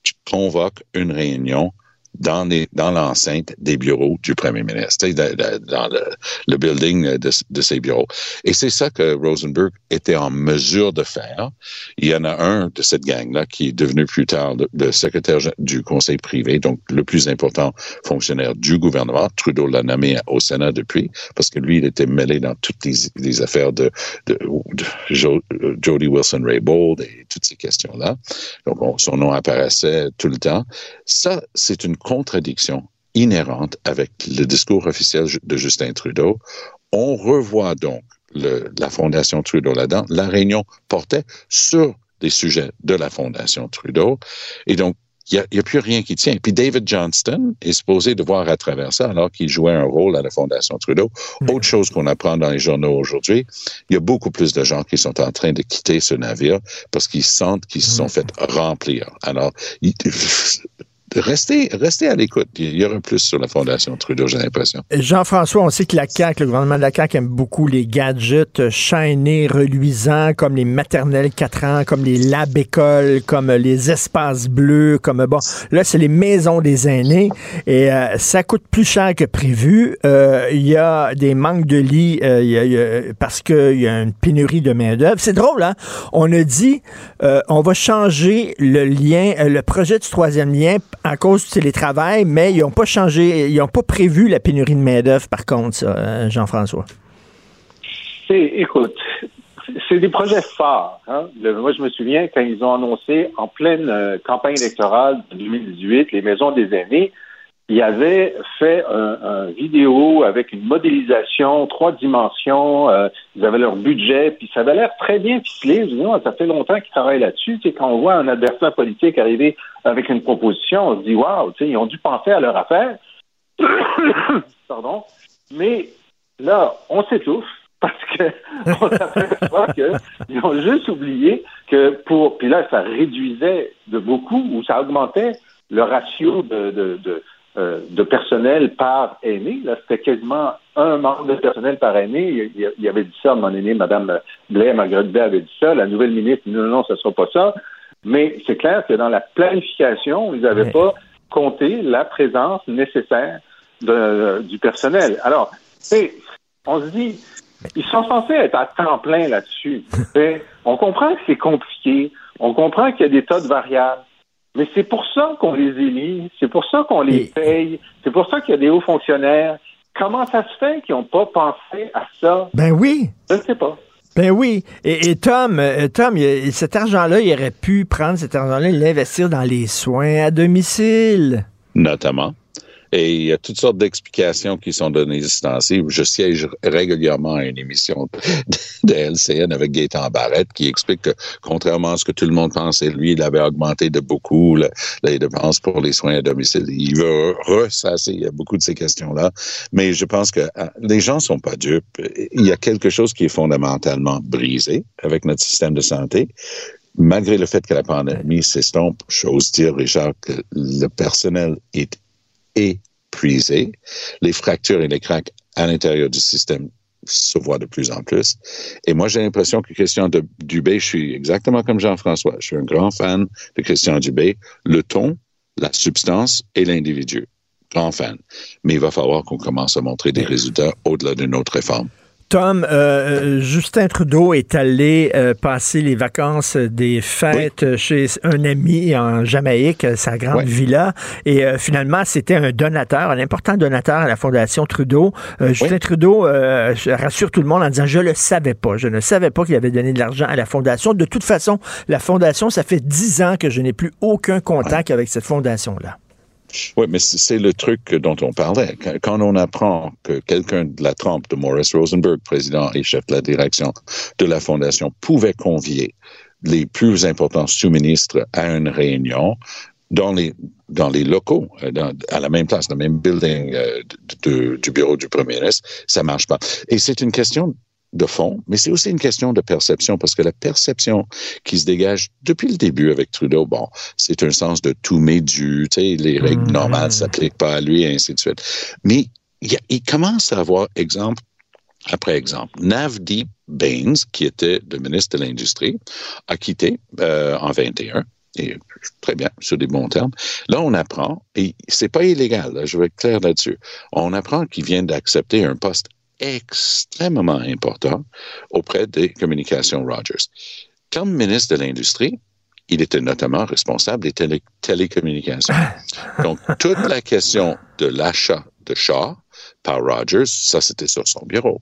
tu convoques une réunion dans, les, dans l'enceinte des bureaux du premier ministre, dans le, le building de, de, ses bureaux. Et c'est ça que Rosenberg était en mesure de faire. Il y en a un de cette gang-là qui est devenu plus tard le, secrétaire du conseil privé, donc le plus important fonctionnaire du gouvernement. Trudeau l'a nommé au Sénat depuis, parce que lui, il était mêlé dans toutes les, les affaires de, de, de Jody Wilson-Raybould et toutes ces questions-là. Donc, son nom apparaissait tout le temps. Ça, c'est une contradiction inhérente avec le discours officiel de Justin Trudeau. On revoit donc la Fondation Trudeau là-dedans. La réunion portait sur des sujets de la Fondation Trudeau. Et donc, il n'y a, plus rien qui tient. Puis David Johnston est supposé de voir à travers ça alors qu'il jouait un rôle à la Fondation Trudeau. Autre chose qu'on apprend dans les journaux aujourd'hui, il y a beaucoup plus de gens qui sont en train de quitter ce navire parce qu'ils sentent qu'ils se sont fait remplir. Alors, restez, restez à l'écoute. Il y aura plus sur la Fondation Trudeau, j'ai l'impression. Jean-François, on sait que la CAQ, le gouvernement de la CAQ aime beaucoup les gadgets chaînés, reluisants, comme les maternelles 4 ans, comme les lab écoles, comme les espaces bleus, comme bon. Là, c'est les maisons des aînés et euh, ça coûte plus cher que prévu. Euh, il y a des manques de lits euh, parce qu'il y a une pénurie de main-d'œuvre. C'est drôle, hein? On a dit on va changer le lien, le projet du troisième lien à cause du télétravail, mais ils n'ont pas changé, ils n'ont pas prévu la pénurie de main-d'œuvre, par contre, euh, Jean-François. Écoute, c'est des projets forts. Hein. moi, je me souviens quand ils ont annoncé en pleine euh, campagne électorale de 2018 les maisons des aînés, il avait fait un, vidéo avec une modélisation, trois dimensions, euh, ils avaient leur budget, puis ça avait l'air très bien ficelé. Ça fait longtemps qu'ils travaillent là-dessus. Quand on voit un adversaire politique arriver avec une proposition, on se dit, waouh, ils ont dû penser à leur affaire. Pardon. Mais là, on s'étouffe parce que on s'aperçoit qu'ils ont juste oublié que pour, puis là, ça réduisait de beaucoup ou ça augmentait le ratio de, de euh, de personnel par aîné. Là, c'était quasiment un membre de personnel par aîné. Il, y avait dit ça, mon aîné, Mme Blair, Marguerite Blais avait dit ça. La nouvelle ministre dit non, non, ce ne sera pas ça. Mais c'est clair que dans la planification, ils n'avaient pas compté la présence nécessaire de, du personnel. Alors, on se dit, Ils sont censés être à temps plein là-dessus. on comprend que c'est compliqué, on comprend qu'il y a des tas de variables, mais c'est pour ça qu'on les élit, c'est pour ça qu'on les paye, c'est pour ça qu'il y a des hauts fonctionnaires. Comment ça se fait qu'ils n'ont pas pensé à ça? Ben oui. Je ne sais pas. Ben oui. Et, Tom, euh, Tom, cet argent-là, il aurait pu prendre cet argent-là et l'investir dans les soins à domicile. Notamment. Et il y a toutes sortes d'explications qui sont données ici. Je siège régulièrement à une émission de LCN avec Gaëtan Barrette qui explique que, contrairement à ce que tout le monde pensait, lui, il avait augmenté de beaucoup les dépenses pour les soins à domicile. Il veut ressasser beaucoup de ces questions-là. Mais je pense que ah, les gens sont pas dupes. Il y a quelque chose qui est fondamentalement brisé avec notre système de santé malgré le fait que la pandémie s'estompe, j'ose dire, Richard, que le personnel est épuisé. Les fractures et les cracks à l'intérieur du système se voient de plus en plus. Et moi, j'ai l'impression que Christian de, Dubé, je suis exactement comme Jean-François. Je suis un grand fan de Christian Dubé. Le ton, la substance et l'individu. Grand fan. Mais il va falloir qu'on commence à montrer des résultats au-delà de notre réforme. Tom, euh, euh, Justin Trudeau est allé euh, passer les vacances des fêtes chez un ami en Jamaïque, sa grande villa, et finalement c'était un donateur, un important donateur à la Fondation Trudeau. Justin Trudeau rassure tout le monde en disant je le savais pas, je ne savais pas qu'il avait donné de l'argent à la Fondation. De toute façon, la Fondation, ça fait dix ans que je n'ai plus aucun contact avec cette fondation là. Oui, mais c'est le truc dont on parlait. Quand on apprend que quelqu'un de la trempe de Morris Rosenberg, président et chef de la direction de la Fondation, pouvait convier les plus importants sous-ministres à une réunion dans les dans les locaux, euh, à la même place, dans le même building euh, du bureau du premier ministre, ça marche pas. Et c'est une question de fond, mais c'est aussi une question de perception, parce que la perception qui se dégage depuis le début avec Trudeau, bon, c'est un sens de tout mais dû, tu sais, les règles mm-hmm. normales s'appliquent pas à lui, et ainsi de suite. Mais il, commence à avoir exemple après exemple. Navdeep Bains, qui était le ministre de l'Industrie, a quitté euh, en 21 et très bien, sur des bons termes. Là, on apprend, et c'est pas illégal, je vais être clair là-dessus, on apprend qu'il vient d'accepter un poste extrêmement important auprès des communications Rogers. Comme ministre de l'Industrie, il était notamment responsable des télécommunications. Donc, toute la question de l'achat de chars par Rogers, ça c'était sur son bureau.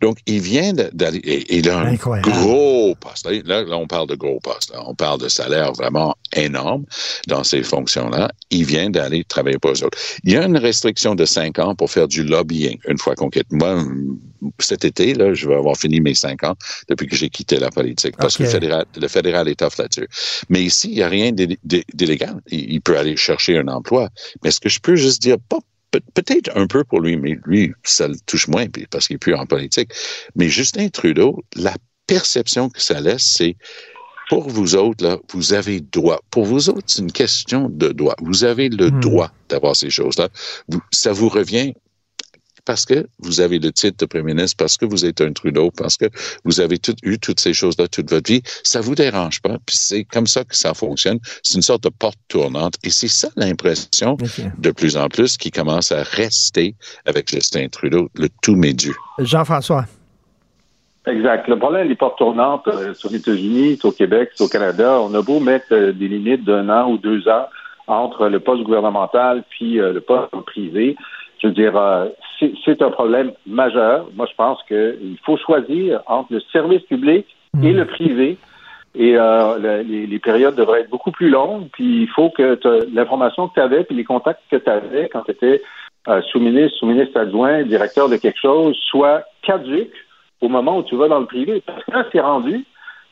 Donc, il vient d'aller, il a un gros poste. Là, on parle de gros poste. On parle de salaire vraiment énorme dans ces fonctions-là. Il vient d'aller travailler pour eux autres. Il y a une restriction de cinq ans pour faire du lobbying une fois qu'on quitte. Moi, cet été, là, je vais avoir fini mes cinq ans depuis que j'ai quitté la politique parce que le fédéral, le fédéral est off là-dessus. Mais ici, il n'y a rien d'illégal. Il peut aller chercher un emploi. Mais est-ce que je peux juste dire, pas peut-être un peu pour lui, mais lui, ça le touche moins parce qu'il est plus en politique. Mais Justin Trudeau, la perception que ça laisse, c'est pour vous autres, là, vous avez droit. Pour vous autres, c'est une question de droit. Vous avez le hmm. droit d'avoir ces choses-là. ça vous revient parce que vous avez le titre de Premier ministre, parce que vous êtes un Trudeau, parce que vous avez eu toutes ces choses-là toute votre vie, ça vous dérange pas. Puis c'est comme ça que ça fonctionne. C'est une sorte de porte tournante. Et c'est ça l'impression de plus en plus qui commence à rester avec Justin Trudeau, le tout médu. Jean-François. Exact. Le problème des portes tournantes, euh, sur les États-Unis, au Québec, au Canada, on a beau mettre euh, des limites d'un an ou deux ans entre le poste gouvernemental puis euh, le poste privé. Je veux dire, euh, c'est un problème majeur. Moi, je pense qu'il faut choisir entre le service public et le privé. Et euh, les, périodes devraient être beaucoup plus longues. Puis il faut que l'information que tu avais, puis les contacts que tu avais quand tu étais euh, sous-ministre, sous-ministre adjoint, directeur de quelque chose, soient caduques au moment où tu vas dans le privé. Parce que là, c'est rendu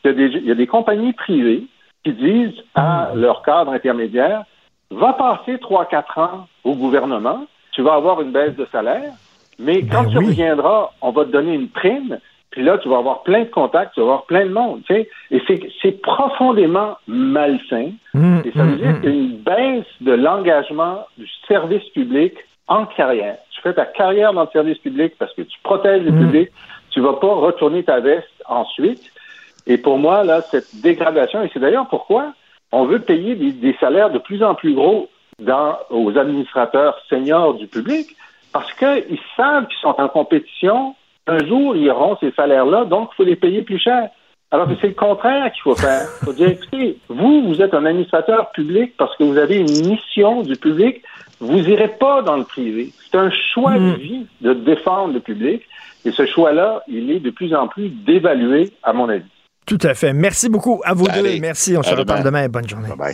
qu'il y, y, a des compagnies privées qui disent à leur cadre intermédiaire, va passer trois, quatre ans au gouvernement, tu vas avoir une baisse de salaire, mais ben quand tu reviendras, on va te donner une prime, puis là, tu vas avoir plein de contacts, tu vas avoir plein de monde. Tu sais? Et c'est profondément malsain. Mmh, et ça veut mmh, dire mmh. une baisse de l'engagement du service public en carrière. Tu fais ta carrière dans le service public parce que tu protèges le public, tu vas pas retourner ta veste ensuite. Et pour moi, là, cette dégradation, et c'est d'ailleurs pourquoi on veut payer des salaires de plus en plus gros dans, aux administrateurs seniors du public parce qu'ils savent qu'ils sont en compétition un jour, ils auront ces salaires-là, donc il faut les payer plus cher. Alors que c'est le contraire qu'il faut faire. Il faut dire, écoutez, vous, vous êtes un administrateur public parce que vous avez une mission du public. Vous irez pas dans le privé. C'est un choix de mm. vie de défendre le public. Et ce choix-là, il est de plus en plus dévalué, à mon avis. Tout à fait. Merci beaucoup à vous deux. Merci. On se reparle demain. Bonne journée. Bye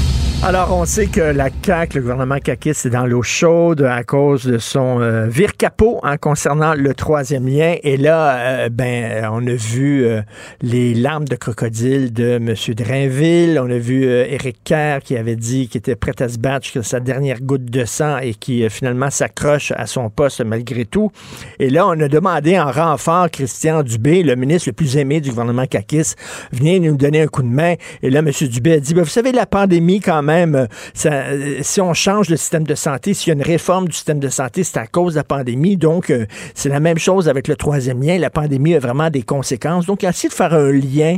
Alors, on sait que la CAQ, le gouvernement caquiste, est dans l'eau chaude à cause de son euh, vire-capot hein, concernant le troisième lien. Et là, euh, ben, on a vu euh, les larmes de crocodile de M. Drainville. On a vu Éric Kerr qui avait dit qu'il était prêt à se battre jusqu'à sa dernière goutte de sang et qui finalement s'accroche à son poste malgré tout. Et là, on a demandé en renfort Christian Dubé, le ministre le plus aimé du gouvernement caquiste, venez nous donner un coup de main. Et là, M. Dubé a dit, ben, vous savez, la pandémie quand même, même, euh, euh, si on change le système de santé, s'il y a une réforme du système de santé, c'est à cause de la pandémie. Donc, euh, c'est la même chose avec le troisième lien. La pandémie a vraiment des conséquences. Donc, essayé de faire un lien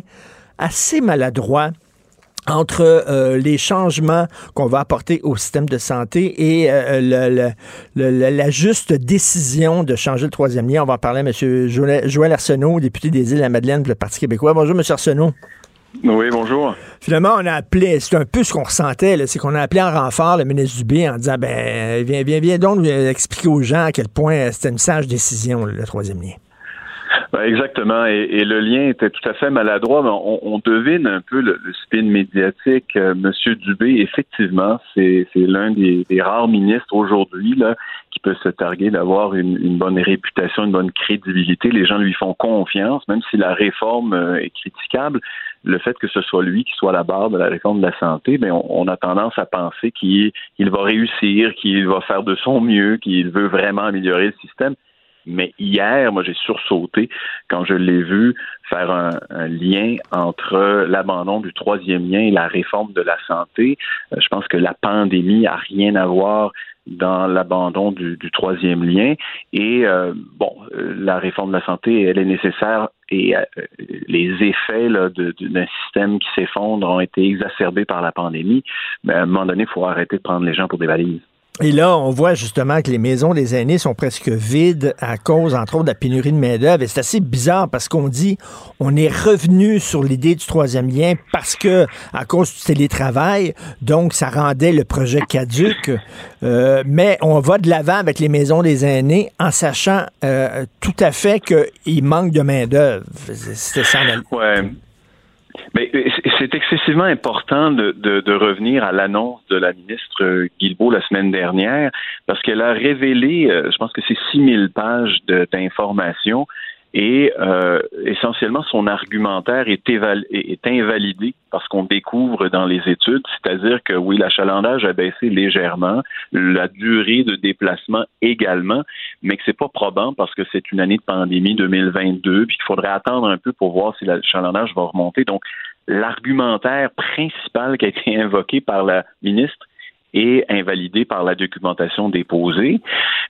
assez maladroit entre les changements qu'on va apporter au système de santé et la juste décision de changer le troisième lien. On va en parler à M. Joël, Arsenault, député des îles la Madeleine pour le Parti québécois. Bonjour, M. Arsenault. Oui, bonjour. Finalement, on a appelé, c'est un peu ce qu'on ressentait, c'est qu'on a appelé en renfort le ministre Dubé en disant, ben, viens, viens, viens donc expliquer aux gens à quel point c'était une sage décision, le troisième lien. Ben, exactement. Et, le lien était tout à fait maladroit. Mais on, devine un peu le, spin médiatique. Euh, Monsieur Dubé, effectivement, c'est l'un des, rares ministres aujourd'hui qui peut se targuer d'avoir une, bonne réputation, une bonne crédibilité. Les gens lui font confiance, même si la réforme euh, est critiquable. Le fait que ce soit lui qui soit à la barre de la réforme de la santé, mais on, a tendance à penser qu'il va réussir, qu'il va faire de son mieux, qu'il veut vraiment améliorer le système. Mais hier, moi, j'ai sursauté quand je l'ai vu faire un, lien entre l'abandon du troisième lien et la réforme de la santé. Euh, je pense que la pandémie a rien à voir dans l'abandon du, troisième lien. Et euh, bon, euh, la réforme de la santé, elle est nécessaire et les effets d'un système qui s'effondre ont été exacerbés par la pandémie. Mais à un moment donné, il faut arrêter de prendre les gens pour des valises. Et là, on voit justement que les maisons des aînés sont presque vides à cause, entre autres, de la pénurie de main-d'œuvre. Et c'est assez bizarre parce qu'on dit on est revenu sur l'idée du troisième lien parce que, à cause du télétravail, donc ça rendait le projet caduque. Euh, mais on va de l'avant avec les maisons des aînés en sachant euh, tout à fait qu'il manque de main-d'œuvre. C'était ça. Ouais. Mais euh, c'est excessivement important de, revenir à l'annonce de la ministre Guilbeault la semaine dernière, parce qu'elle a révélé, euh, je pense que c'est 6000 pages d'informations et euh, essentiellement son argumentaire est, est invalidé parce qu'on découvre dans les études, c'est-à-dire que oui, l'achalandage a baissé légèrement, la durée de déplacement également, mais que c'est pas probant parce que c'est une année de pandémie 2022, puis qu'il faudrait attendre un peu pour voir si l'achalandage va remonter. Donc, l'argumentaire principal qui a été invoqué par la ministre et invalidé par la documentation déposée.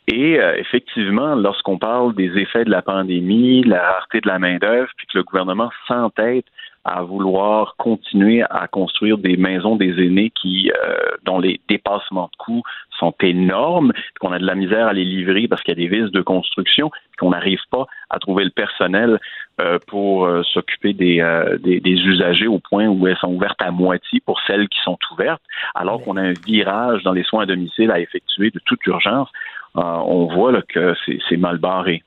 Et euh, effectivement, lorsqu'on parle des effets de la pandémie, la rareté de la main-d'œuvre, puis que le gouvernement s'entête à vouloir continuer à construire des maisons des aînés qui euh, dont les dépassements de coûts sont énormes, qu'on a de la misère à les livrer parce qu'il y a des vices de construction, qu'on n'arrive pas à trouver le personnel euh, pour euh, s'occuper des, des, des, usagers au point où elles sont ouvertes à moitié pour celles qui sont ouvertes, alors qu'on a un virage dans les soins à domicile à effectuer de toute urgence. on voit là, que c'est mal barré.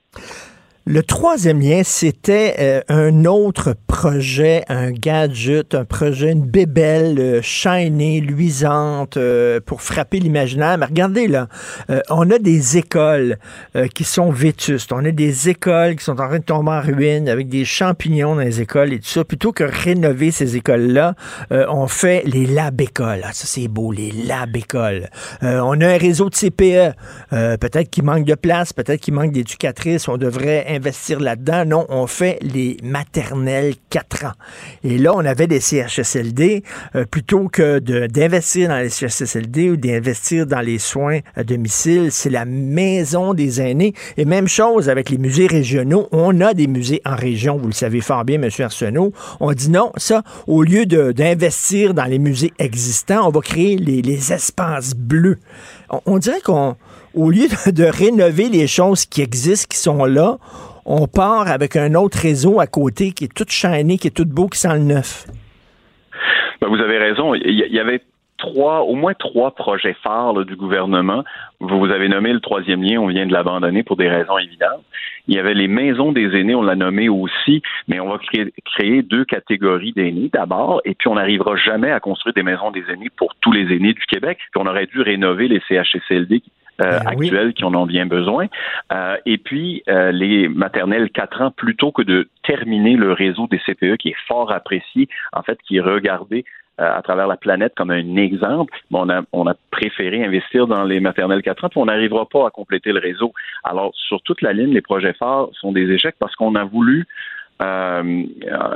Le troisième lien, c'était euh, un autre projet, un gadget, un projet, une bébelle euh, shiny, luisante euh, pour frapper l'imaginaire. Mais regardez là, on a des écoles qui sont vétustes. On a des écoles qui sont en train de tomber en ruine avec des champignons dans les écoles et tout ça. Plutôt que rénover ces écoles-là, on fait les lab-écoles. Ah, ça, c'est beau, les lab-écoles. on a un réseau de CPE. peut-être qu'il manque de place, peut-être qu'il manque d'éducatrices. On devrait investir là-dedans. Non, on fait les maternelles 4 ans. Et là, on avait des CHSLD, euh, plutôt que d'investir dans les CHSLD ou d'investir dans les soins à domicile, c'est la maison des aînés. Et même chose avec les musées régionaux. On a des musées en région, vous le savez fort bien, M. Arsenault. On dit non, ça, au lieu d'investir dans les musées existants, on va créer les, les espaces bleus. On, dirait qu'on, au lieu de, rénover les choses qui existent, qui sont là, on part avec un autre réseau à côté qui est tout shiny, qui est tout beau, qui sent le neuf. Ben, vous avez raison. Il y avait trois, au moins trois projets phares du gouvernement. Vous, avez nommé le troisième lien, on vient de l'abandonner pour des raisons évidentes. Il y avait les maisons des aînés, on l'a nommé aussi, mais on va créer, deux catégories d'aînés d'abord, et puis on n'arrivera jamais à construire des maisons des aînés pour tous les aînés du Québec. Puis on aurait dû rénover les CHSLD euh, ben actuels qui en ont bien besoin. Euh, et puis, euh, les maternelles 4 ans, plutôt que de terminer le réseau des CPE qui est fort apprécié, en fait, qui est regardé à travers la planète comme un exemple, on a, on a préféré investir dans les maternelles 4 ans, puis on n'arrivera pas à compléter le réseau. Alors, sur toute la ligne, les projets phares sont des échecs parce qu'on a voulu euh,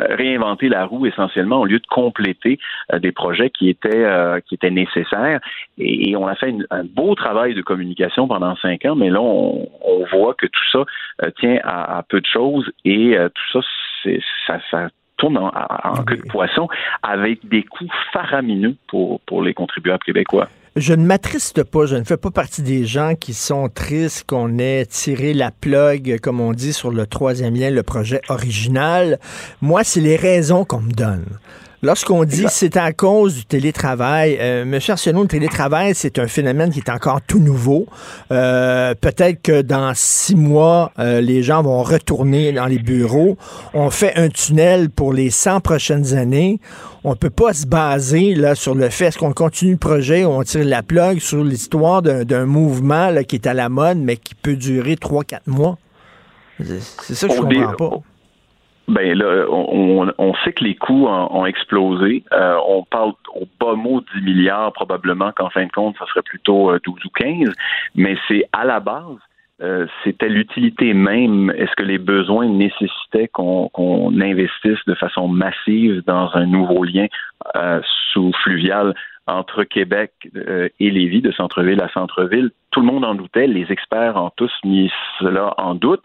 réinventer la roue essentiellement au lieu de compléter euh, des projets qui étaient euh, qui étaient nécessaires et, on a fait un beau travail de communication pendant cinq ans mais là on, voit que tout ça tient à, peu de choses et tout ça ça, ça tourne en, queue de poisson avec des coûts faramineux pour, pour les contribuables québécois. Je ne m'attriste pas, je ne fais pas partie des gens qui sont tristes qu'on ait tiré la plug, comme on dit, sur le troisième lien, le projet original. Moi, c'est les raisons qu'on me donne. Lorsqu'on dit c'est à cause du télétravail, euh, Monsieur Arsenault, le télétravail, c'est un phénomène qui est encore tout nouveau. Euh, peut-être que dans six mois, euh, les gens vont retourner dans les bureaux. On fait un tunnel pour les 100 prochaines années. On peut pas se baser là sur le fait qu'on continue le projet ou on tire la plug sur l'histoire d'un mouvement là, qui est à la mode, mais qui peut durer trois, quatre mois? C'est ça que je comprends pas. Ben là, on, sait que les coûts ont, explosé. Euh, on parle au bas mot 10 milliards probablement qu'en fin de compte, ça serait plutôt 12 euh, ou 15. Mais c'est à la base, euh, c'était l'utilité même. Est-ce que les besoins nécessitaient qu'on investisse de façon massive dans un nouveau lien sous fluvial entre Québec et Lévis, de centre-ville à centre-ville? Tout le monde en doutait. Les experts ont tous mis cela en doute.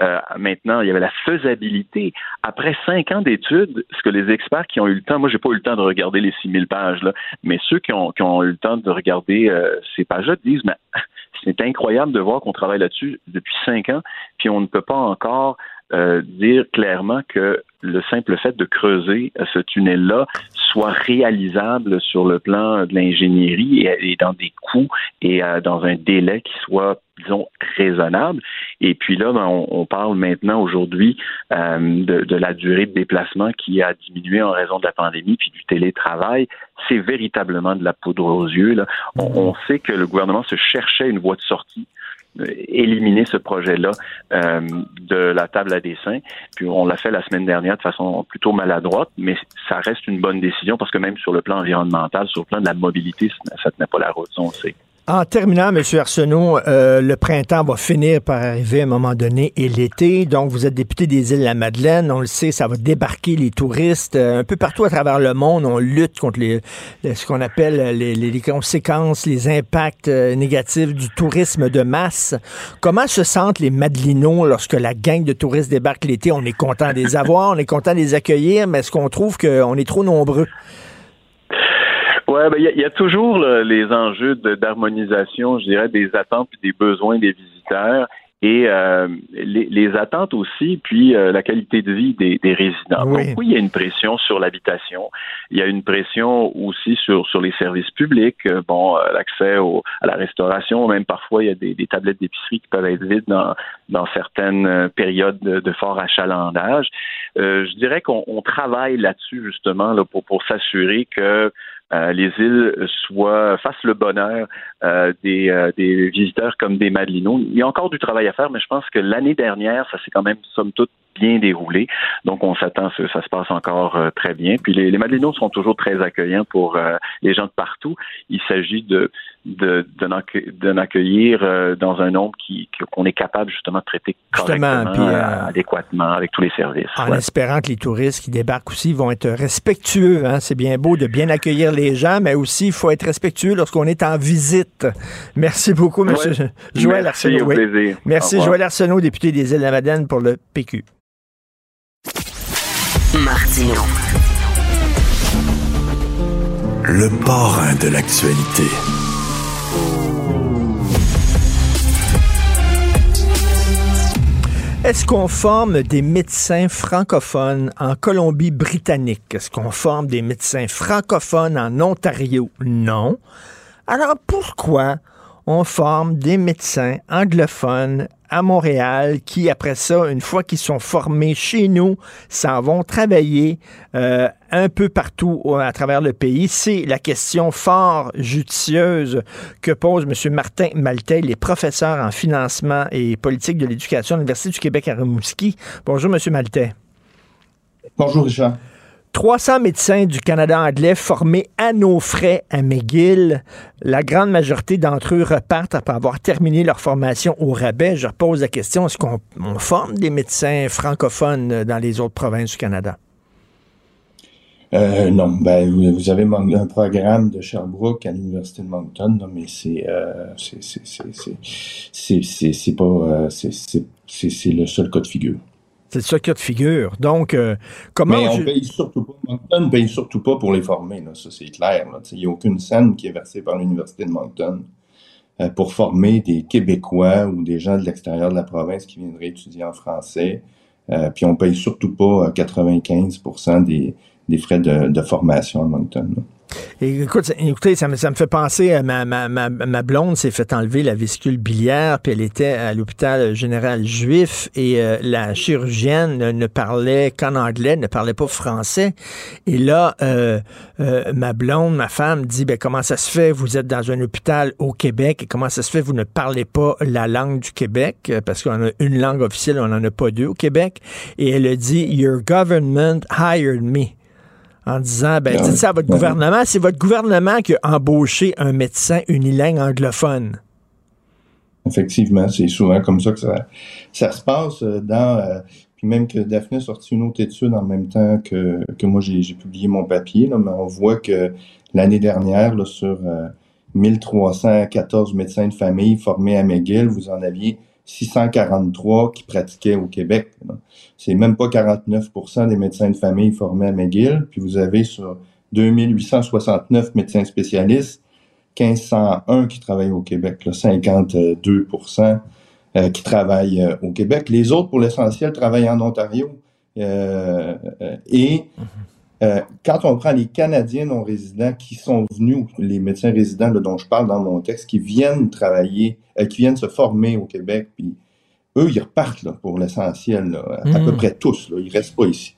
Euh, maintenant, il y avait la faisabilité. Après cinq ans d'études, ce que les experts qui ont eu le temps, moi, j'ai pas eu le temps de regarder les 6000 pages, là, mais ceux qui ont, qui ont eu le temps de regarder euh, ces pages-là disent, mais c'est incroyable de voir qu'on travaille là-dessus depuis cinq ans, puis on ne peut pas encore euh, dire clairement que le simple fait de creuser ce tunnel-là soit réalisable sur le plan de l'ingénierie et, dans des coûts et euh, dans un délai qui soit, disons, raisonnable. Et puis là, ben, on, parle maintenant aujourd'hui euh, de, la durée de déplacement qui a diminué en raison de la pandémie puis du télétravail. C'est véritablement de la poudre aux yeux. Là. on sait que le gouvernement se cherchait une voie de sortie éliminer ce projet-là euh, de la table à dessin. Puis on l'a fait la semaine dernière de façon plutôt maladroite, mais ça reste une bonne décision parce que même sur le plan environnemental, sur le plan de la mobilité, ça tenait pas la route, on sait. En terminant, M. Arsenault, euh, le printemps va finir par arriver à un moment donné et l'été. Donc, vous êtes député des îles de la Madeleine. On le sait, ça va débarquer les touristes euh, un peu partout à travers le monde. On lutte contre ce qu'on appelle les, les, conséquences, les impacts euh, négatifs du tourisme de masse. Comment se sentent les Madelinots lorsque la gang de touristes débarque l'été? On est content de les avoir, on est content de les accueillir, mais est-ce qu'on trouve qu'on est trop nombreux? Ouais, ben il y, a toujours les enjeux d'harmonisation, je dirais, des attentes et des besoins des visiteurs et euh, les, attentes aussi, puis euh, la qualité de vie des, résidents. Oui. Donc oui, il y a une pression sur l'habitation, il y a une pression aussi sur sur les services publics, euh, bon, l'accès à la restauration, même parfois il y a des, tablettes d'épicerie qui peuvent être vides dans dans certaines périodes de, fort achalandage. je dirais qu'on travaille là-dessus justement là, pour pour s'assurer que euh, les îles soient fassent le bonheur euh, des, euh, des visiteurs comme des Madelinots. Il y a encore du travail à faire, mais je pense que l'année dernière, ça s'est quand même somme toute bien déroulé. Donc, on s'attend que ça se passe encore euh, très bien. Puis les, les Madelinos sont toujours très accueillants pour euh, les gens de partout. Il s'agit de d'en accueillir euh, dans un nombre qui qu'on est capable justement de traiter correctement, adéquatement avec tous les services. En espérant que les touristes qui débarquent aussi vont être respectueux. Hein? C'est bien beau de bien accueillir les gens, mais aussi il faut être respectueux lorsqu'on est en visite. Merci beaucoup, M. Joël Arsenault. Merci, Joël Arsenault, député des Îles-de-la-Madeleine pour le PQ. Martino. Le parrain de l'actualité. Est-ce qu'on forme des médecins francophones en Colombie-Britannique? Est-ce qu'on forme des médecins francophones en Ontario? Non. Alors pourquoi on forme des médecins anglophones à Montréal qui, après ça, une fois qu'ils sont formés chez nous, s'en vont travailler euh, un peu partout à travers le pays. C'est la question fort judicieuse que pose M. Martin Maltais, les professeurs en financement et politique de l'éducation à l'Université du Québec à Rimouski. Bonjour, M. Maltais. Bonjour, Richard. 300 médecins du Canada anglais formés à nos frais à McGill. La grande majorité d'entre eux repartent après avoir terminé leur formation au rabais. Je repose la question, est-ce qu'on forme des médecins francophones dans les autres provinces du Canada? Euh, non, ben, vous avez un programme de Sherbrooke à l'Université de Moncton, mais c'est le seul cas de figure. C'est le seul cas de figure. Donc, euh, comment. Mais on paye surtout pas. Moncton ne paye surtout pas pour les former, ça c'est clair. Il n'y a aucune scène qui est versée par l'Université de Moncton euh, pour former des Québécois ou des gens de l'extérieur de la province qui viendraient étudier en français. Euh, puis on ne paye surtout pas 95% des, des frais de, formation à Moncton. écoute, écoutez, ça me, fait penser à ma blonde s'est fait enlever la vésicule biliaire, puis elle était à l'hôpital général juif et euh, la chirurgienne ne, parlait qu'en anglais, ne parlait pas français. Et là, euh, euh, ma blonde, ma femme dit, ben comment ça se fait, vous êtes dans un hôpital au Québec et comment ça se fait, vous ne parlez pas la langue du Québec, parce qu'on a une langue officielle, on n'en a pas deux au Québec. Et elle a dit, Your government hired me en disant, ben, dites ça à votre gouvernement. C'est votre gouvernement qui a embauché un médecin unilingue anglophone. Effectivement, c'est souvent comme ça que ça, ça se passe euh, dans... Euh, puis même que Daphné a sorti une autre étude en même temps que, que moi, j'ai publié mon papier, là, mais on voit que l'année dernière, là, sur 1314 euh, médecins de famille formés à McGill, vous en aviez 643 qui pratiquaient au Québec. C'est même pas 49% des médecins de famille formés à McGill. Puis vous avez sur 2869 médecins spécialistes, 1501 qui travaillent au Québec, 52% euh, qui travaillent euh, au Québec. Les autres, pour l'essentiel, travaillent en Ontario. Euh, et mm-hmm. Euh, quand on prend les Canadiens non résidents qui sont venus, les médecins résidents dont je parle dans mon texte, qui viennent travailler, euh, qui viennent se former au Québec, puis eux, ils repartent là, pour l'essentiel, à peu hmm. près tous. Là, ils restent pas ici.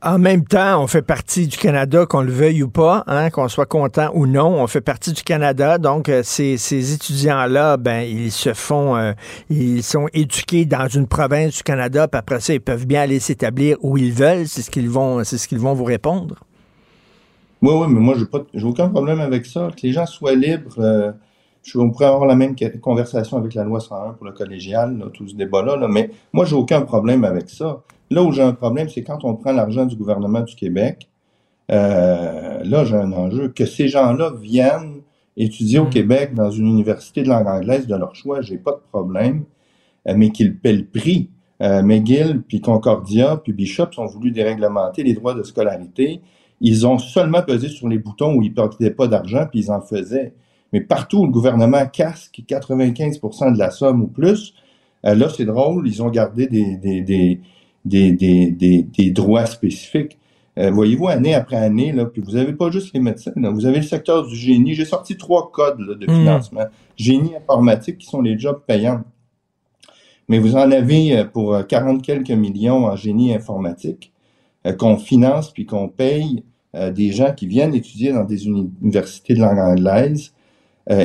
En même temps, on fait partie du Canada, qu'on le veuille ou pas, hein, qu'on soit content ou non, on fait partie du Canada. Donc, euh, ces, étudiants-là, ben, ils se font, euh, ils sont éduqués dans une province du Canada, puis après ça, ils peuvent bien aller s'établir où ils veulent. C'est ce qu'ils vont, c'est ce qu'ils vont vous répondre. Oui, oui, mais moi, pas, j'ai aucun problème avec ça. Que les gens soient libres. Euh, je, on pourrait avoir la même conversation avec la loi 101 pour le collégial, tout ce débat-là, là, mais moi, j'ai aucun problème avec ça. Là où j'ai un problème, c'est quand on prend l'argent du gouvernement du Québec, euh, là, j'ai un enjeu. Que ces gens-là viennent étudier au mm. Québec dans une université de langue anglaise de leur choix, j'ai pas de problème, euh, mais qu'ils paient le prix. Euh, McGill, puis Concordia, puis Bishop ont voulu déréglementer les droits de scolarité. Ils ont seulement pesé sur les boutons où ils ne pas d'argent, puis ils en faisaient. Mais partout où le gouvernement casque 95% de la somme ou plus, euh, là, c'est drôle, ils ont gardé des, des, des des, des, des, droits spécifiques. Euh, voyez-vous, année après année, là, puis vous n'avez pas juste les médecins, vous avez le secteur du génie. J'ai sorti trois codes de hmm. financement. Génie informatique, qui sont les jobs payants. Mais vous en avez euh, pour 40 euh, quelques millions en génie informatique qu'on finance puis qu'on paye des gens qui viennent étudier dans des universités de langue anglaise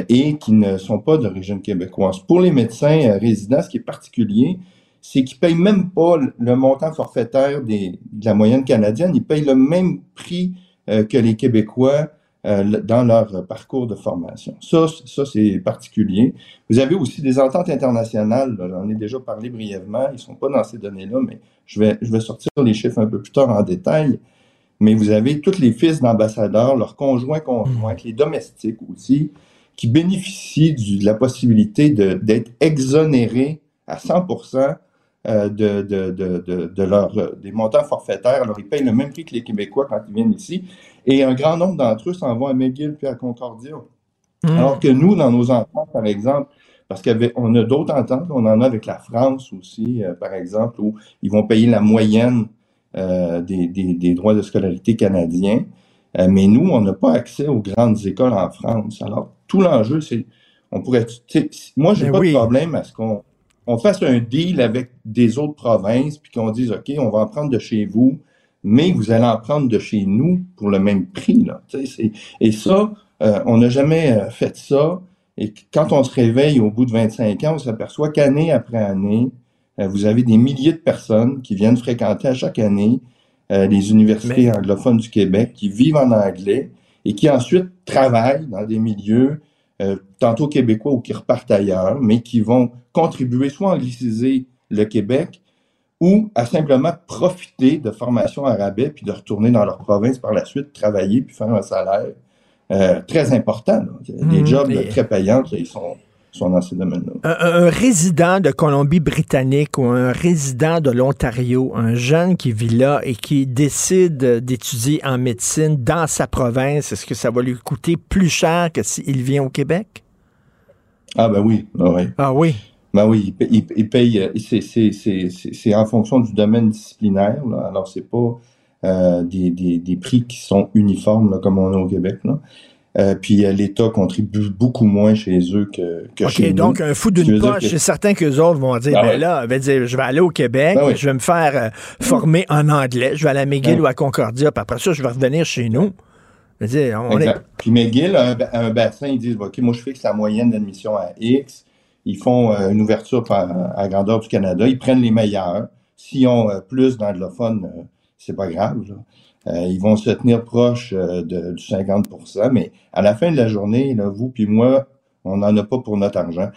et qui ne sont pas d'origine québécoise. Pour les médecins résidents, ce qui est particulier, c'est qu'ils payent même pas le montant forfaitaire de la moyenne canadienne, ils payent le même prix euh, que les Québécois euh, dans leur parcours de formation. Ça, ça c'est particulier. Vous avez aussi des ententes internationales, j'en ai déjà parlé brièvement, ils sont pas dans ces données-là, mais je vais, je vais sortir les chiffres un peu plus tard en détail. Mais vous avez tous les fils d'ambassadeurs, leurs conjoints conjoints, les domestiques aussi, qui bénéficient de la possibilité d'être exonérés à 100 euh, de, de, de, de, leur, euh, des montants forfaitaires. Alors, ils payent le même prix que les Québécois quand ils viennent ici. Et un grand nombre d'entre eux s'en vont à McGill puis à Concordia. Hmm. Alors que nous, dans nos ententes, par exemple, parce qu'on a d'autres ententes, on en a avec la France aussi, euh, par exemple, où ils vont payer la moyenne des, des, des, droits de scolarité canadiens. mais nous, on n'a pas accès aux grandes écoles en France. Alors, tout l'enjeu, c'est, on pourrait, moi, j'ai pas de problème à ce qu'on on fasse un deal avec des autres provinces, puis qu'on dise, OK, on va en prendre de chez vous, mais vous allez en prendre de chez nous pour le même prix. Là. Et ça, euh, on n'a jamais euh, fait ça. Et quand on se réveille au bout de 25 ans, on s'aperçoit qu'année après année, euh, vous avez des milliers de personnes qui viennent fréquenter à chaque année les universités anglophones du Québec, qui vivent en anglais et qui ensuite travaillent dans des milieux euh, tantôt québécois ou qui repartent ailleurs, mais qui vont contribuer soit à angliciser le Québec ou à simplement profiter de formations à rabais puis de retourner dans leur province par la suite, travailler puis faire un salaire euh, très important. Les mmh, jobs très payants, ils sont sont dans ces domaines-là. Un, résident de Colombie-Britannique ou un résident de l'Ontario, un jeune qui vit là et qui décide d'étudier en médecine dans sa province, est-ce que ça va lui coûter plus cher que s'il vient au Québec? Ah ben oui. Ah oui. Ah oui. Ben oui, il, paye, euh, c'est en fonction du domaine disciplinaire. Là. Alors, c'est pas euh, des, des, des, prix qui sont uniformes là, comme on a au Québec. Là. Euh, puis euh, l'État contribue beaucoup moins chez eux que, que chez nous. donc un fou d'une poche, c'est certain que les autres vont dire, ah ben là, dire, je vais aller au Québec, ben je vais me faire euh, former en anglais, je vais aller à McGill ou à Concordia, puis après ça, je vais revenir chez nous. Dire, on Puis McGill a un, bassin, ils disent, OK, moi je fixe la moyenne d'admission à X, ils font une ouverture à, à, grandeur du Canada, ils prennent les meilleurs. S'ils ont plus d'anglophones, c'est pas grave. Là. Euh, ils vont se tenir proche euh, de, du 50% mais à la fin de la journée, là, vous puis moi, on n'en a pas pour notre argent.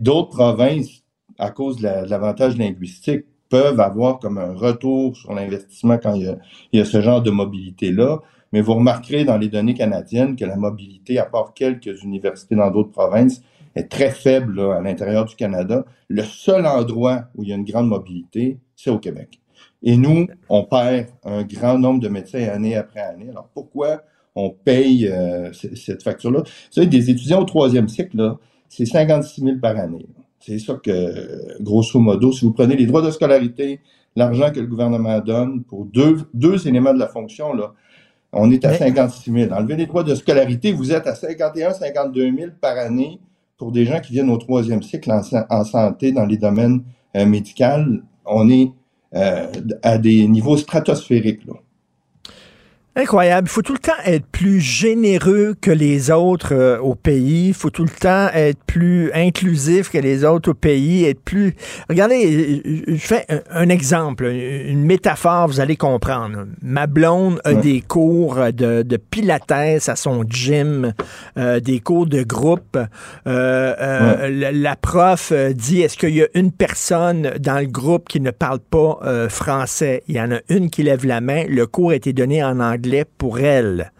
D'autres provinces, à cause de l'avantage linguistique, peuvent avoir comme un retour sur l'investissement quand il y, a, il y, a, ce genre de mobilité-là. Mais vous remarquerez dans les données canadiennes que la mobilité, à part quelques universités dans d'autres provinces, est très faible là, à l'intérieur du Canada. Le seul endroit où il y a une grande mobilité, c'est au Québec. Et nous, on perd un grand nombre de médecins année après année. Alors pourquoi on paye euh, cette facture-là? Vous savez, des étudiants au troisième cycle, c'est 56 000 par année. C'est ça que, grosso modo, si vous prenez les droits de scolarité, l'argent que le gouvernement donne pour deux, deux éléments de la fonction, là, on est à 56 000. Enlevez les droits de scolarité, vous êtes à 51 52 000 par année pour des gens qui viennent au troisième cycle en, santé dans les domaines euh, médicaux. On est euh, à des niveaux stratosphériques. Là. Incroyable. Il faut tout le temps être plus généreux que les autres euh, au pays. Il faut tout le temps être plus inclusif que les autres au pays. Être plus. Regardez, je fais un, exemple, une métaphore, vous allez comprendre. Ma blonde a des cours de, de, pilates à son gym, euh, des cours de groupe. Euh, la, prof dit est-ce qu'il y a une personne dans le groupe qui ne parle pas français? Il y en a une qui lève la main. Le cours a été donné en anglais pour elle.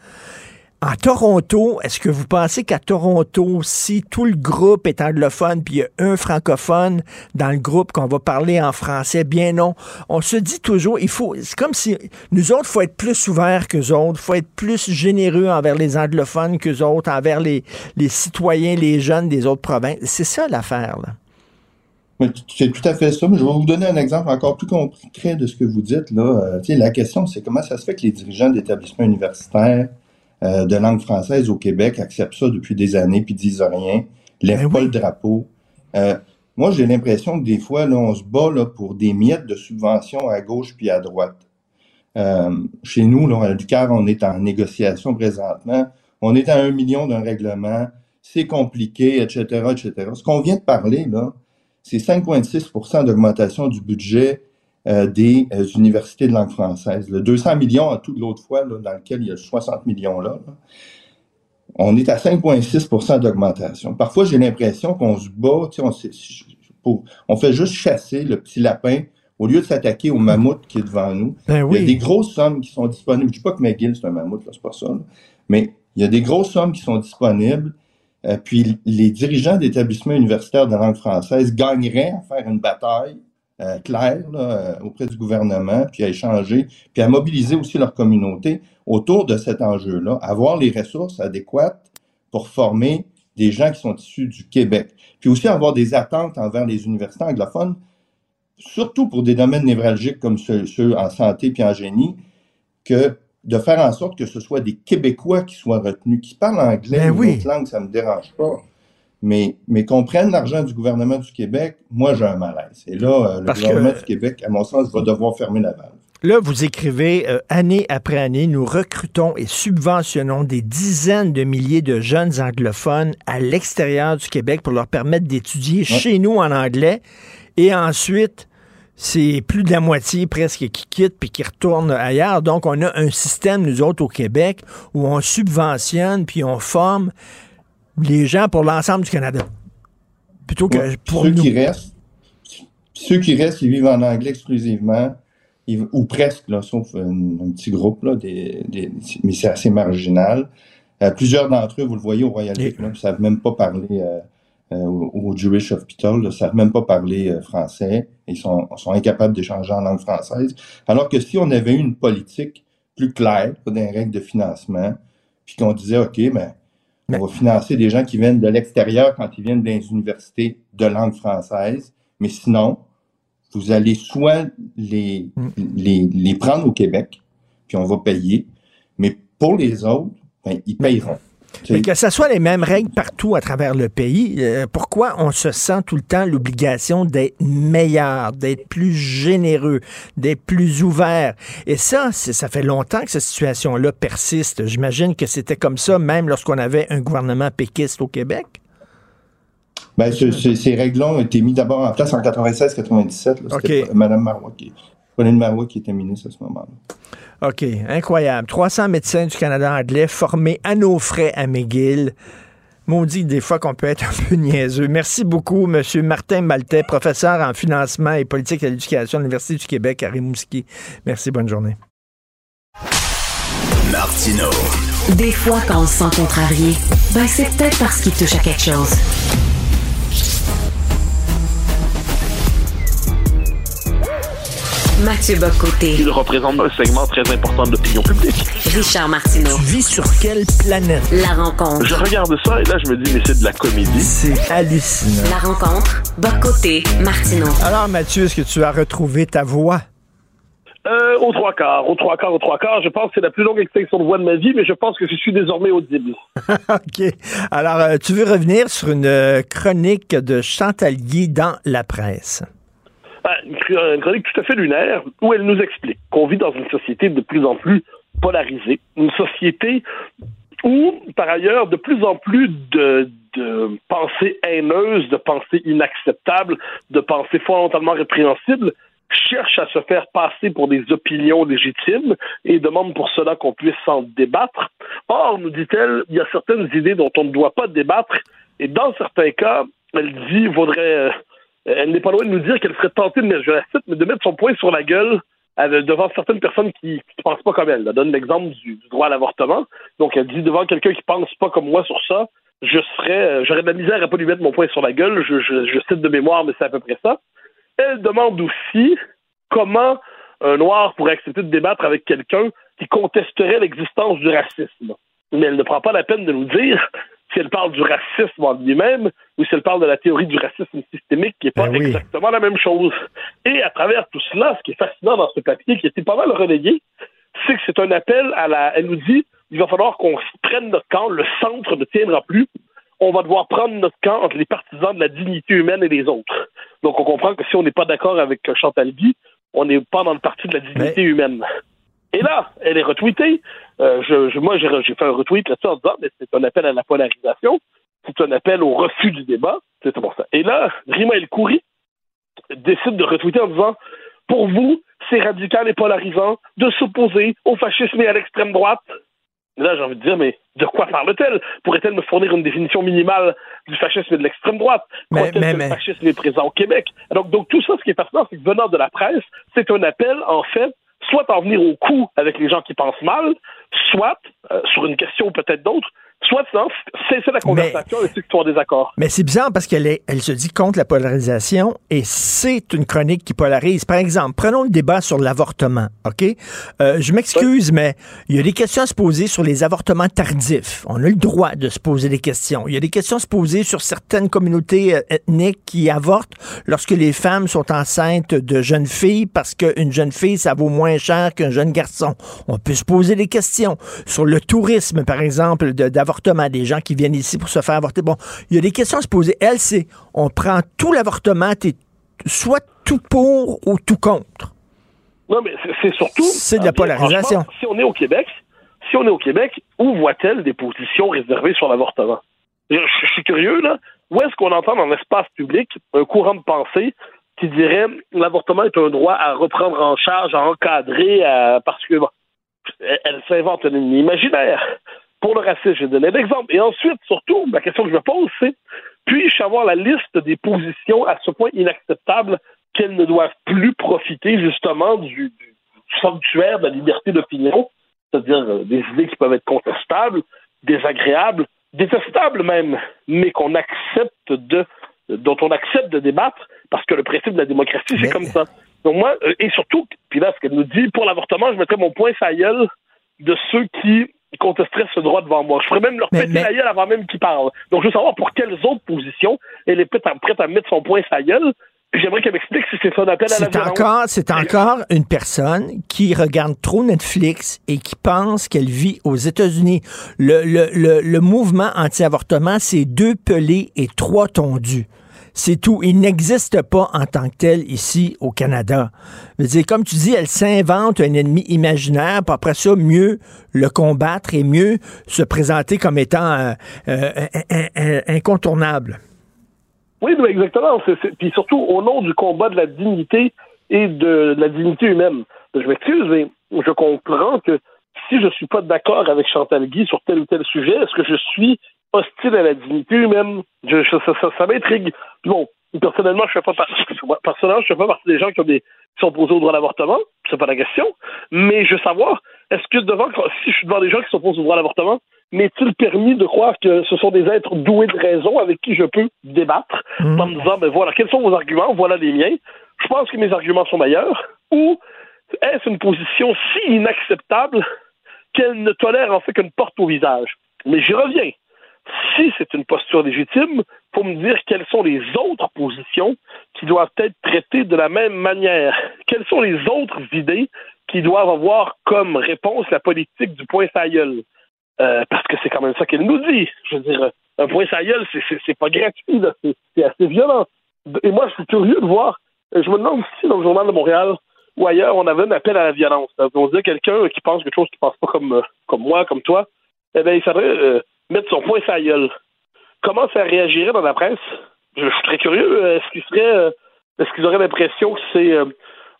En Toronto, est-ce que vous pensez qu'à Toronto, si tout le groupe est anglophone, puis il y a un francophone dans le groupe qu'on va parler en français, bien non. On se dit toujours, il faut, c'est comme si nous autres, faut être plus ouverts qu'eux autres, faut être plus généreux envers les anglophones qu'eux autres, envers les, les citoyens, les jeunes des autres provinces. C'est ça l'affaire, là. C'est tout à fait ça. Mais je vais vous donner un exemple encore plus concret de ce que vous dites. Là. Euh, la question, c'est comment ça se fait que les dirigeants d'établissements universitaires euh, de langue française au Québec acceptent ça depuis des années puis disent rien, lèvent ben pas le drapeau. Euh, moi, j'ai l'impression que des fois, là, on se bat là, pour des miettes de subventions à gauche puis à droite. chez nous, là, à Ducar, on est en négociation présentement. On est à un million d'un règlement. C'est compliqué, etc., etc. Ce qu'on vient de parler, là, c'est 5,6% d'augmentation du budget euh, des euh, universités de langue française. Le 200 millions à toute l'autre fois, là, dans lequel il y a 60 millions là, on est à 5,6% d'augmentation. Parfois, j'ai l'impression qu'on se bat, on, on fait juste chasser le petit lapin au lieu de s'attaquer au mammouth qui est devant nous. Ben il y a des grosses sommes qui sont disponibles. Je ne dis pas que McGill, c'est un mammouth, c'est pas ça. Mais il y a des grosses sommes qui sont disponibles. Euh, puis les dirigeants d'établissements universitaires de langue française gagneraient à faire une bataille euh, claire euh, auprès du gouvernement, puis à échanger, puis à mobiliser aussi leur communauté autour de cet enjeu-là, avoir les ressources adéquates pour former des gens qui sont issus du Québec, puis aussi avoir des attentes envers les universités anglophones, surtout pour des domaines névralgiques comme ceux, ceux en santé puis en génie, que de faire en sorte que ce soit des Québécois qui soient retenus, qui parlent anglais Ben ou oui. langue, ça ne me dérange pas. Mais, mais qu'on prenne l'argent du gouvernement du Québec, moi, j'ai un malaise. Et là, euh, le Parce que- gouvernement du Québec, à mon sens, va devoir fermer la valve. Là, vous écrivez, euh, année après année, nous recrutons et subventionnons des dizaines de milliers de jeunes anglophones à l'extérieur du Québec pour leur permettre d'étudier chez nous en anglais. Et ensuite, c'est plus de la moitié presque qui quittent puis qui retournent ailleurs. Donc, on a un système, nous autres, au Québec, où on subventionne puis on forme les gens pour l'ensemble du Canada. Plutôt que Ouais. pour ceux nous. qui restent, ceux qui restent, ils vivent en anglais exclusivement, ils- ou presque, là, sauf un, un petit groupe, là, des, des- mais c'est assez marginal. Euh, plusieurs d'entre eux, vous le voyez au Royal là, ne savent même pas parler euh, au, au Jewish Hospital, ne savent même pas parler euh, français. Ils sont, sont incapables d'échanger en langue française. Alors que si on avait eu une politique plus claire, des règles de financement, puis qu'on disait, OK, ben, on va financer des gens qui viennent de l'extérieur quand ils viennent des universités de langue française, mais sinon, vous allez soit les, les, les prendre au Québec, puis on va payer, mais pour les autres, ben, ils payeront. Mais que ce soit les mêmes règles partout à travers le pays, euh, pourquoi on se sent tout le temps l'obligation d'être meilleur, d'être plus généreux, d'être plus ouvert? Et ça, ça fait longtemps que cette situation-là persiste. J'imagine que c'était comme ça même lorsqu'on avait un gouvernement péquiste au Québec. Ben, ce- ce- ces règles-là ont été mises d'abord en place en 96-97. C'était. Mme Marois qui, Pauline Marois qui était ministre à ce moment-là. OK, incroyable. 300 médecins du Canada anglais formés à nos frais à McGill. Maudit des fois qu'on peut être un peu niaiseux. Merci beaucoup, M. Martin Maltais, professeur en financement et politique à l'éducation à l'Université du Québec à Rimouski. Merci, bonne journée. Martino. Des fois, quand on se sent contrarié, ben c'est peut-être parce qu'il touche à quelque chose. Mathieu Bocoté. Il représente un segment très important de l'opinion publique. Richard Martineau. Tu vis sur quelle planète? La rencontre. Je regarde ça et là, je me dis, mais c'est de la comédie. C'est hallucinant. La rencontre. Bocoté. Martineau. Alors, Mathieu, est-ce que tu as retrouvé ta voix? Euh, aux trois quarts, aux trois quarts, aux trois quarts. Je pense que c'est la plus longue extinction de voix de ma vie, mais je pense que je suis désormais audible. OK. Alors, euh, tu veux revenir sur une euh, chronique de Chantalier dans la presse? Ah, Une chr- une chronique tout à fait lunaire où elle nous explique qu'on vit dans une société de plus en plus polarisée, une société où, par ailleurs, de plus en plus de, de pensées haineuses, de pensées inacceptables, de pensées fondamentalement répréhensibles cherchent à se faire passer pour des opinions légitimes et demandent pour cela qu'on puisse s'en débattre. Or, nous dit-elle, il y a certaines idées dont on ne doit pas débattre et dans certains cas, elle dit, vaudrait... euh, elle n'est pas loin de nous dire qu'elle serait tentée de mettre, je la cite, de mettre son poing sur la gueule euh, devant certaines personnes qui ne pensent pas comme elle. Elle donne l'exemple du, droit à l'avortement. Donc, elle dit devant quelqu'un qui pense pas comme moi sur ça, je serais, euh, j'aurais de la misère à pas lui mettre mon poing sur la gueule. Je cite de mémoire, mais c'est à peu près ça. Elle demande aussi comment un noir pourrait accepter de débattre avec quelqu'un qui contesterait l'existence du racisme. Mais elle ne prend pas la peine de nous dire si elle parle du racisme en lui-même ou si elle parle de la théorie du racisme systémique qui n'est pas Ben oui. exactement la même chose. Et à travers tout cela, ce qui est fascinant dans ce papier, qui était pas mal relayé, c'est que c'est un appel à la. Elle nous dit il va falloir qu'on prenne notre camp, le centre ne tiendra plus. On va devoir prendre notre camp entre les partisans de la dignité humaine et les autres. Donc on comprend que si on n'est pas d'accord avec euh, Chantal Guy, on n'est pas dans le parti de la dignité humaine. Et là, elle est retweetée. Euh, je, je- moi, j'ai j'ai fait un retweet là-dessus en disant, mais c'est un appel à la polarisation, c'est un appel au refus du débat, c'est pour ça. Et là, Rima El Khoury, décide de retweeter en disant Pour vous, c'est radical et polarisant de s'opposer au fascisme et à l'extrême droite. là, j'ai envie de dire, mais de quoi parle-t-elle? Pourrait-elle me fournir une définition minimale du fascisme et de l'extrême droite? Mais, mais, que le fascisme est présent au Québec? Donc, donc tout ça, ce qui est fascinant, c'est que venant de la presse, c'est un appel, en fait, soit en venir au coup avec les gens qui pensent mal, soit, euh, sur une question peut-être d'autre, soit c'est la conversation mais, et ceux qui sont en désaccord. Mais c'est bizarre parce qu'elle elle se dit contre la polarisation et c'est une chronique qui polarise. Par exemple, prenons le débat sur l'avortement, OK? Euh, je m'excuse, mais il y a des questions à se poser sur les avortements tardifs. On a le droit de se poser des questions. Il y a des questions à se poser sur certaines communautés euh, ethniques qui avortent lorsque les femmes sont enceintes de jeunes filles parce qu'une jeune fille, ça vaut moins cher qu'un jeune garçon. On peut se poser des questions sur le tourisme, par exemple, d'avortement des gens qui viennent ici pour se faire avorter. Bon, il y a des questions à se poser. Elle, c'est on prend tout l'avortement, t'es soit tout pour ou tout contre. Non, mais c'est surtout. C'est de la polarisation. Si on est au Québec, si on est au Québec, où voit-elle des positions réservées sur l'avortement? Je, suis curieux, là. Où est-ce qu'on entend dans l'espace public un courant de pensée qui dirait l'avortement est un droit à reprendre en charge, à encadrer, à, parce que elle s'invente un imaginaire pour le racisme. J'ai donné l'exemple. Et ensuite, surtout, la question que je me pose, c'est puis-je avoir la liste des positions à ce point inacceptables qu'elles ne doivent plus profiter justement du, du sanctuaire de la liberté d'opinion, c'est-à-dire euh, des idées qui peuvent être contestables, désagréables, détestables même, mais qu'on accepte de dont on accepte de débattre parce que le principe de la démocratie, c'est comme ça. Donc moi, euh, et surtout, puis là, ce qu'elle nous dit, pour l'avortement, je mettrais mon point sa de ceux qui contesteraient ce droit devant moi. Je ferais même leur péter la gueule avant même qu'ils parlent. Donc, je veux savoir pour quelles autres positions elle est prête à, mettre son point sa gueule. J'aimerais qu'elle m'explique si c'est son appel à la violence. Encore, c'est encore une personne qui regarde trop Netflix et qui pense qu'elle vit aux États-Unis. Le, le, le, le mouvement anti-avortement, c'est deux pelés et trois tondus. C'est tout. Il n'existe pas en tant que tel ici au Canada. Comme tu dis, elle s'invente un ennemi imaginaire, puis après ça, mieux le combattre et mieux se présenter comme étant euh, euh, incontournable. Oui, exactement. Puis surtout au nom du combat de la dignité et de, la dignité humaine. Je m'excuse, mais je comprends que si je suis pas d'accord avec Chantal Guy sur tel ou tel sujet, est-ce que je suis hostile à la dignité humaine. Je, ça, ça, ça m'intrigue. Bon, personnellement, je fais pas partie, personnellement, je fais pas partie des gens qui, ont des, qui sont opposés au droit à l'avortement. C'est pas la question. Mais je veux savoir, est-ce que devant, si je suis devant des gens qui s'opposent au droit à l'avortement, m'est-il permis de croire que ce sont des êtres doués de raison avec qui je peux débattre mmh. en me disant, ben voilà, quels sont vos arguments, voilà les miens. Je pense que mes arguments sont meilleurs. Ou est-ce une position si inacceptable qu'elle ne tolère en fait qu'une porte au visage? Mais j'y reviens si c'est une posture légitime, pour me dire quelles sont les autres positions qui doivent être traitées de la même manière. Quelles sont les autres idées qui doivent avoir comme réponse la politique du point. Euh, parce que c'est quand même ça qu'elle nous dit. Je veux dire, un point sailleul, c'est pas gratuit, c'est assez violent. Et moi, je suis curieux de voir. Je me demande si dans le Journal de Montréal ou ailleurs, on avait un appel à la violence. On disait quelqu'un qui pense quelque chose qui pense pas comme, euh, comme moi, comme toi, eh bien, il faudrait mettre son point sa gueule. Comment ça réagirait dans la presse? Je, suis très curieux. Est-ce qu'ils seraient, euh, est-ce qu'ils auraient l'impression que c'est euh,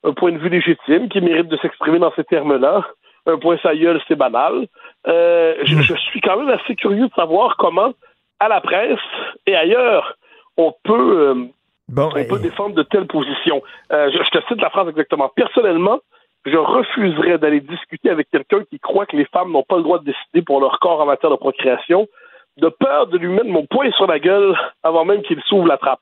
un point de vue légitime qui mérite de s'exprimer dans ces termes-là? Un point sa gueule, c'est banal. Euh, je, suis quand même assez curieux de savoir comment, à la presse et ailleurs, on peut, on peut défendre de telles positions. je, je te cite la phrase exactement. Personnellement, je refuserais d'aller discuter avec quelqu'un qui croit que les femmes n'ont pas le droit de décider pour leur corps en matière de procréation, de peur de lui mettre mon poing sur la gueule avant même qu'il s'ouvre la trappe.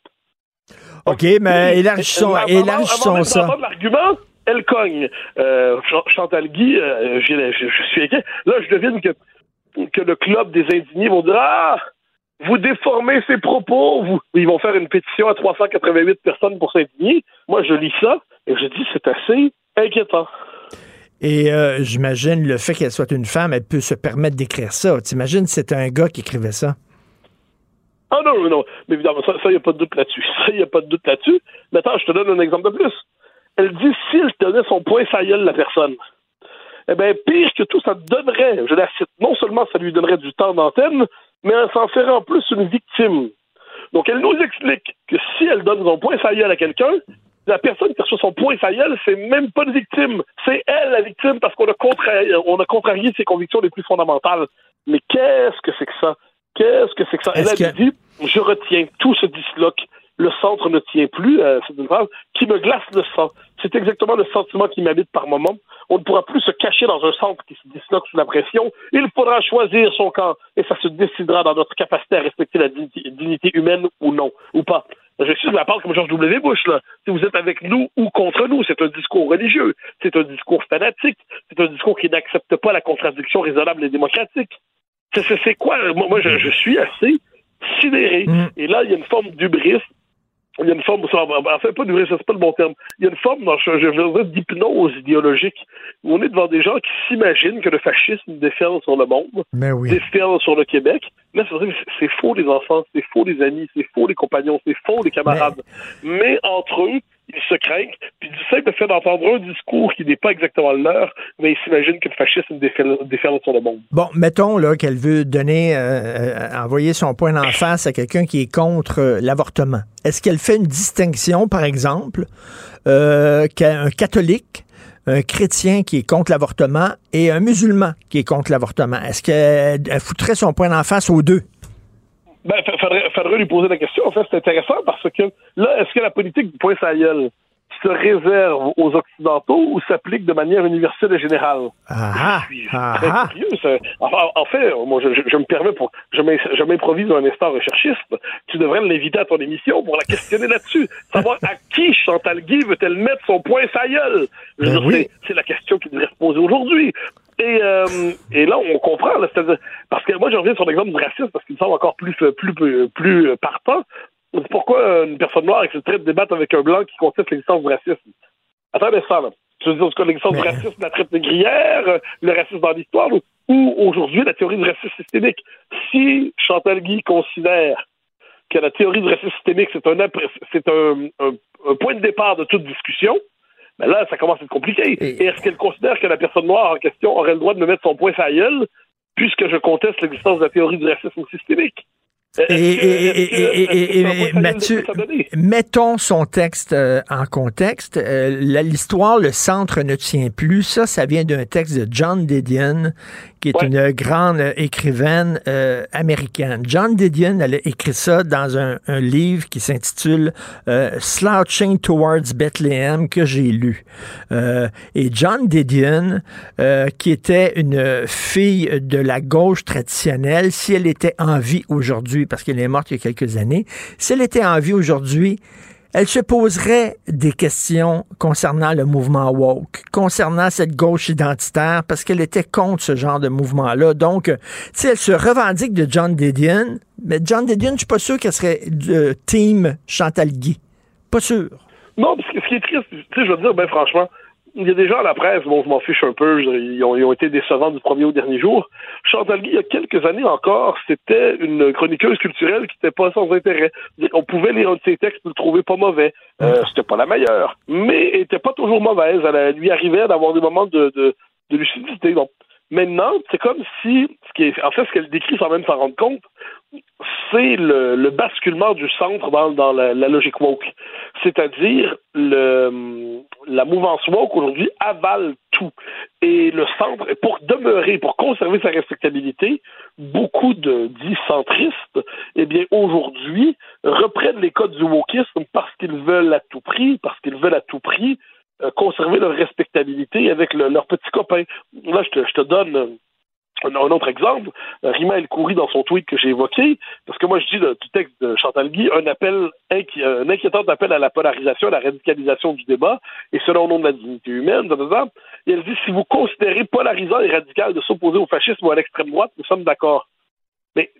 OK, mais élargissons, élargissons ça. L'argument, elle cogne. Euh, Chantal Guy, euh, je, suis inquiet. Là, je devine que, que le club des indignés vont dire Ah, vous déformez ses propos. Vous... Ils vont faire une pétition à 388 personnes pour s'indigner. Moi, je lis ça et je dis c'est assez inquiétant. Et euh, j'imagine le fait qu'elle soit une femme, elle peut se permettre d'écrire ça. T'imagines si c'était un gars qui écrivait ça? Ah non, non, Mais évidemment, ça, il n'y a pas de doute là-dessus. Ça, il n'y a pas de doute là-dessus. Mais attends, je te donne un exemple de plus. Elle dit s'il tenait son point sa gueule, la personne. Eh bien, pire que tout, ça donnerait, je la cite, non seulement ça lui donnerait du temps d'antenne, mais ça en ferait en plus une victime. Donc, elle nous explique que si elle donne son point faillot à quelqu'un, la personne qui reçoit son point faillot, c'est même pas une victime. C'est elle la victime parce qu'on a, contrarié, on a contrarié ses convictions les plus fondamentales. Mais qu'est-ce que c'est que ça? Qu'est-ce que c'est que ça? Elle a dit, je retiens, tout se disloque le centre ne tient plus, euh, c'est une phrase, qui me glace le sang. C'est exactement le sentiment qui m'habite par moment. On ne pourra plus se cacher dans un centre qui se disloque sous la pression. Il faudra choisir son camp et ça se décidera dans notre capacité à respecter la dignité, humaine ou non, ou pas. Je suis de la part comme George W. Bush, là. Si vous êtes avec nous ou contre nous, c'est un discours religieux, c'est un discours fanatique, c'est un discours qui n'accepte pas la contradiction raisonnable et démocratique. C'est quoi? Moi, je, suis assez sidéré. Mm. Et là, il y a une forme d'ubris il y a une forme, en fait, pas du c'est pas le bon terme. Il y a une forme, je veux dire, d'hypnose idéologique, où on est devant des gens qui s'imaginent que le fascisme déferle sur le monde, déferle sur le Québec. Là, c'est faux, les enfants, c'est faux, les amis, c'est faux, les compagnons, c'est faux, les camarades. Mais entre eux, ils se craignent, puis du simple fait d'entendre un discours qui n'est pas exactement le leur, mais ils s'imaginent que le fascisme déferle, sur le monde. Bon, mettons qu'elle veut donner, euh, euh, envoyer son point en face à quelqu'un qui est contre euh, l'avortement. Est-ce qu'elle fait une distinction, par exemple, qu'un catholique un chrétien qui est contre l'avortement et un musulman qui est contre l'avortement? Est-ce qu'elle foutrait son point en face aux deux? Ben, faudrait, faudrait lui poser la question. En fait, c'est intéressant parce que là, est-ce que la politique du point sa se réserve aux Occidentaux ou s'applique de manière universelle et générale? Ah, ah, ah. En, fait, moi, je, me permets pour, je m'improvise un instant recherchiste. Tu devrais l'inviter à ton émission pour la questionner là-dessus. Savoir à qui Chantal Guy veut-elle mettre son point sa ben C'est la question qui devrait se poser aujourd'hui. Et, euh, et là, on comprend, là, parce que moi, je reviens sur l'exemple du racisme parce qu'il me semble encore plus, plus, plus, plus partant. Pourquoi une personne noire accepterait de débattre avec un blanc qui conteste l'existence du racisme? Attendez ça, là. Tu veux dire, que l'existence du racisme, la traite négrière, euh, le racisme dans l'histoire, ou, aujourd'hui la théorie du racisme systémique? Si Chantal Guy considère que la théorie du racisme systémique, c'est un, c'est un, un, point de départ de toute discussion, mais ben là, ça commence à être compliqué. Et, est-ce qu'elle considère que la personne noire en question aurait le droit de me mettre son point sur la gueule, puisque je conteste l'existence de la théorie du racisme systémique? Et, Mathieu, mettons son texte euh, en contexte. Euh, l'histoire, le centre ne tient plus. Ça, ça vient d'un texte de John Didion, qui est une grande écrivaine euh, américaine. John Didion, elle a écrit ça dans un, livre qui s'intitule Slouching Towards Bethlehem que j'ai lu. et John Didion, qui était une fille de la gauche traditionnelle, si elle était en vie aujourd'hui, parce qu'elle est morte il y a quelques années, si elle était en vie aujourd'hui, elle se poserait des questions concernant le mouvement woke, concernant cette gauche identitaire, parce qu'elle était contre ce genre de mouvement-là. Donc, si elle se revendique de John Didion, mais John Didion, je suis pas sûr qu'elle serait de team Chantal Guy. Pas sûr. Non, parce que ce qui est triste, tu sais, je veux dire, ben franchement, il y a des gens à la presse, bon, je m'en fiche un peu, ils ont, ils ont, été décevants du premier au dernier jour. Chantal Guy, il y a quelques années encore, c'était une chroniqueuse culturelle qui n'était pas sans intérêt. On pouvait lire un de ses textes et le trouver pas mauvais. Euh, c'était pas la meilleure, mais elle était pas toujours mauvaise. Elle, lui arrivait d'avoir des moments de, de, de lucidité. Donc, maintenant, c'est comme si, ce qui est, en fait, ce qu'elle décrit sans même s'en rendre compte, c'est le, basculement du centre dans, la, logique woke. C'est-à-dire, le, la mouvance woke aujourd'hui avale tout. Et le centre, pour demeurer, pour conserver sa respectabilité, beaucoup de dits centristes, eh bien, aujourd'hui, reprennent les codes du wokisme parce qu'ils veulent à tout prix, parce qu'ils veulent à tout prix conserver leur respectabilité avec leurs petits copains. Là, je te, donne un, autre exemple, Rima El Khoury dans son tweet que j'ai évoqué, parce que moi je dis du texte de Chantal Guy un appel un inquiétant appel à la polarisation, à la radicalisation du débat, et cela au nom de la dignité humaine, et elle dit si vous considérez polarisant et radical de s'opposer au fascisme ou à l'extrême droite, nous sommes d'accord. Mais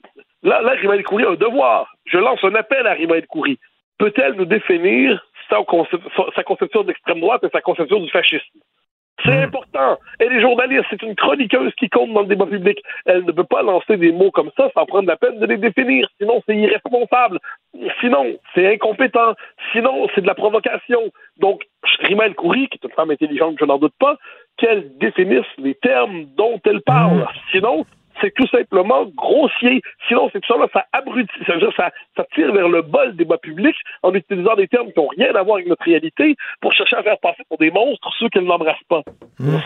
là, là, Rima El Khoury a un devoir. Je lance un appel à Rima El Khoury. Peut-elle nous définir sa, sa conception d'extrême droite et sa conception du fascisme? C'est hmm. important. Elle est journaliste, c'est une chroniqueuse qui compte dans le débat public. Elle ne peut pas lancer des mots comme ça sans prendre la peine de les définir. Sinon, c'est irresponsable. Sinon, c'est incompétent. Sinon, c'est de la provocation. Donc, Rima El Khoury, qui est une femme intelligente, je n'en doute pas, qu'elle définisse les termes dont elle parle. Hmm. Sinon, c'est tout simplement grossier. Sinon, c'est tout ça, ça abrutit, ça, ça, ça tire vers le bas le débat public en utilisant des termes qui n'ont rien à voir avec notre réalité pour chercher à faire passer pour des monstres ceux qui ne l'embrassent pas. Mmh.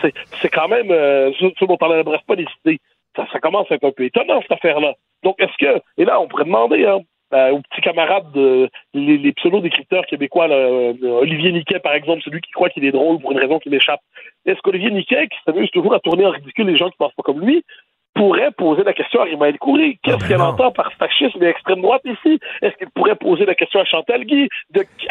C'est quand même euh, ceux, dont on n'embrasse pas les idées. Ça, ça commence à être un peu étonnant, cette affaire-là. Donc, est-ce que, et là, on pourrait demander, hein, euh, aux petits camarades, de, les, les pseudo-décrypteurs québécois, euh, Olivier Niquet, par exemple, celui qui croit qu'il est drôle pour une raison qui m'échappe. Est-ce qu'Olivier Niquet, qui s'amuse toujours à tourner en ridicule les gens qui ne pensent pas comme lui, pourrait poser la question à Rimaël Coury. Qu'est-ce ah, ben qu'elle entend par fascisme et extrême droite ici? Est-ce qu'il pourrait poser la question à Chantal Guy?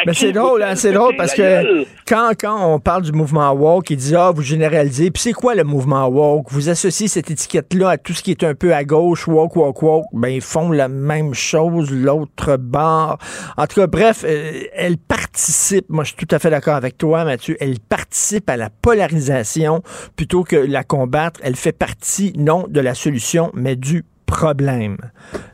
Mais c'est drôle, hein, c'est drôle parce que quand, quand on parle du mouvement woke, il dit, ah, vous généralisez. Puis c'est quoi le mouvement woke? Vous associez cette étiquette-là à tout ce qui est un peu à gauche, woke, woke, woke. Ben, ils font la même chose, l'autre bord. En tout cas, bref, euh, elle participe, moi je suis tout à fait d'accord avec toi, Mathieu, elle participe à la polarisation plutôt que la combattre. Elle fait partie, non, de la solution, mais du problème.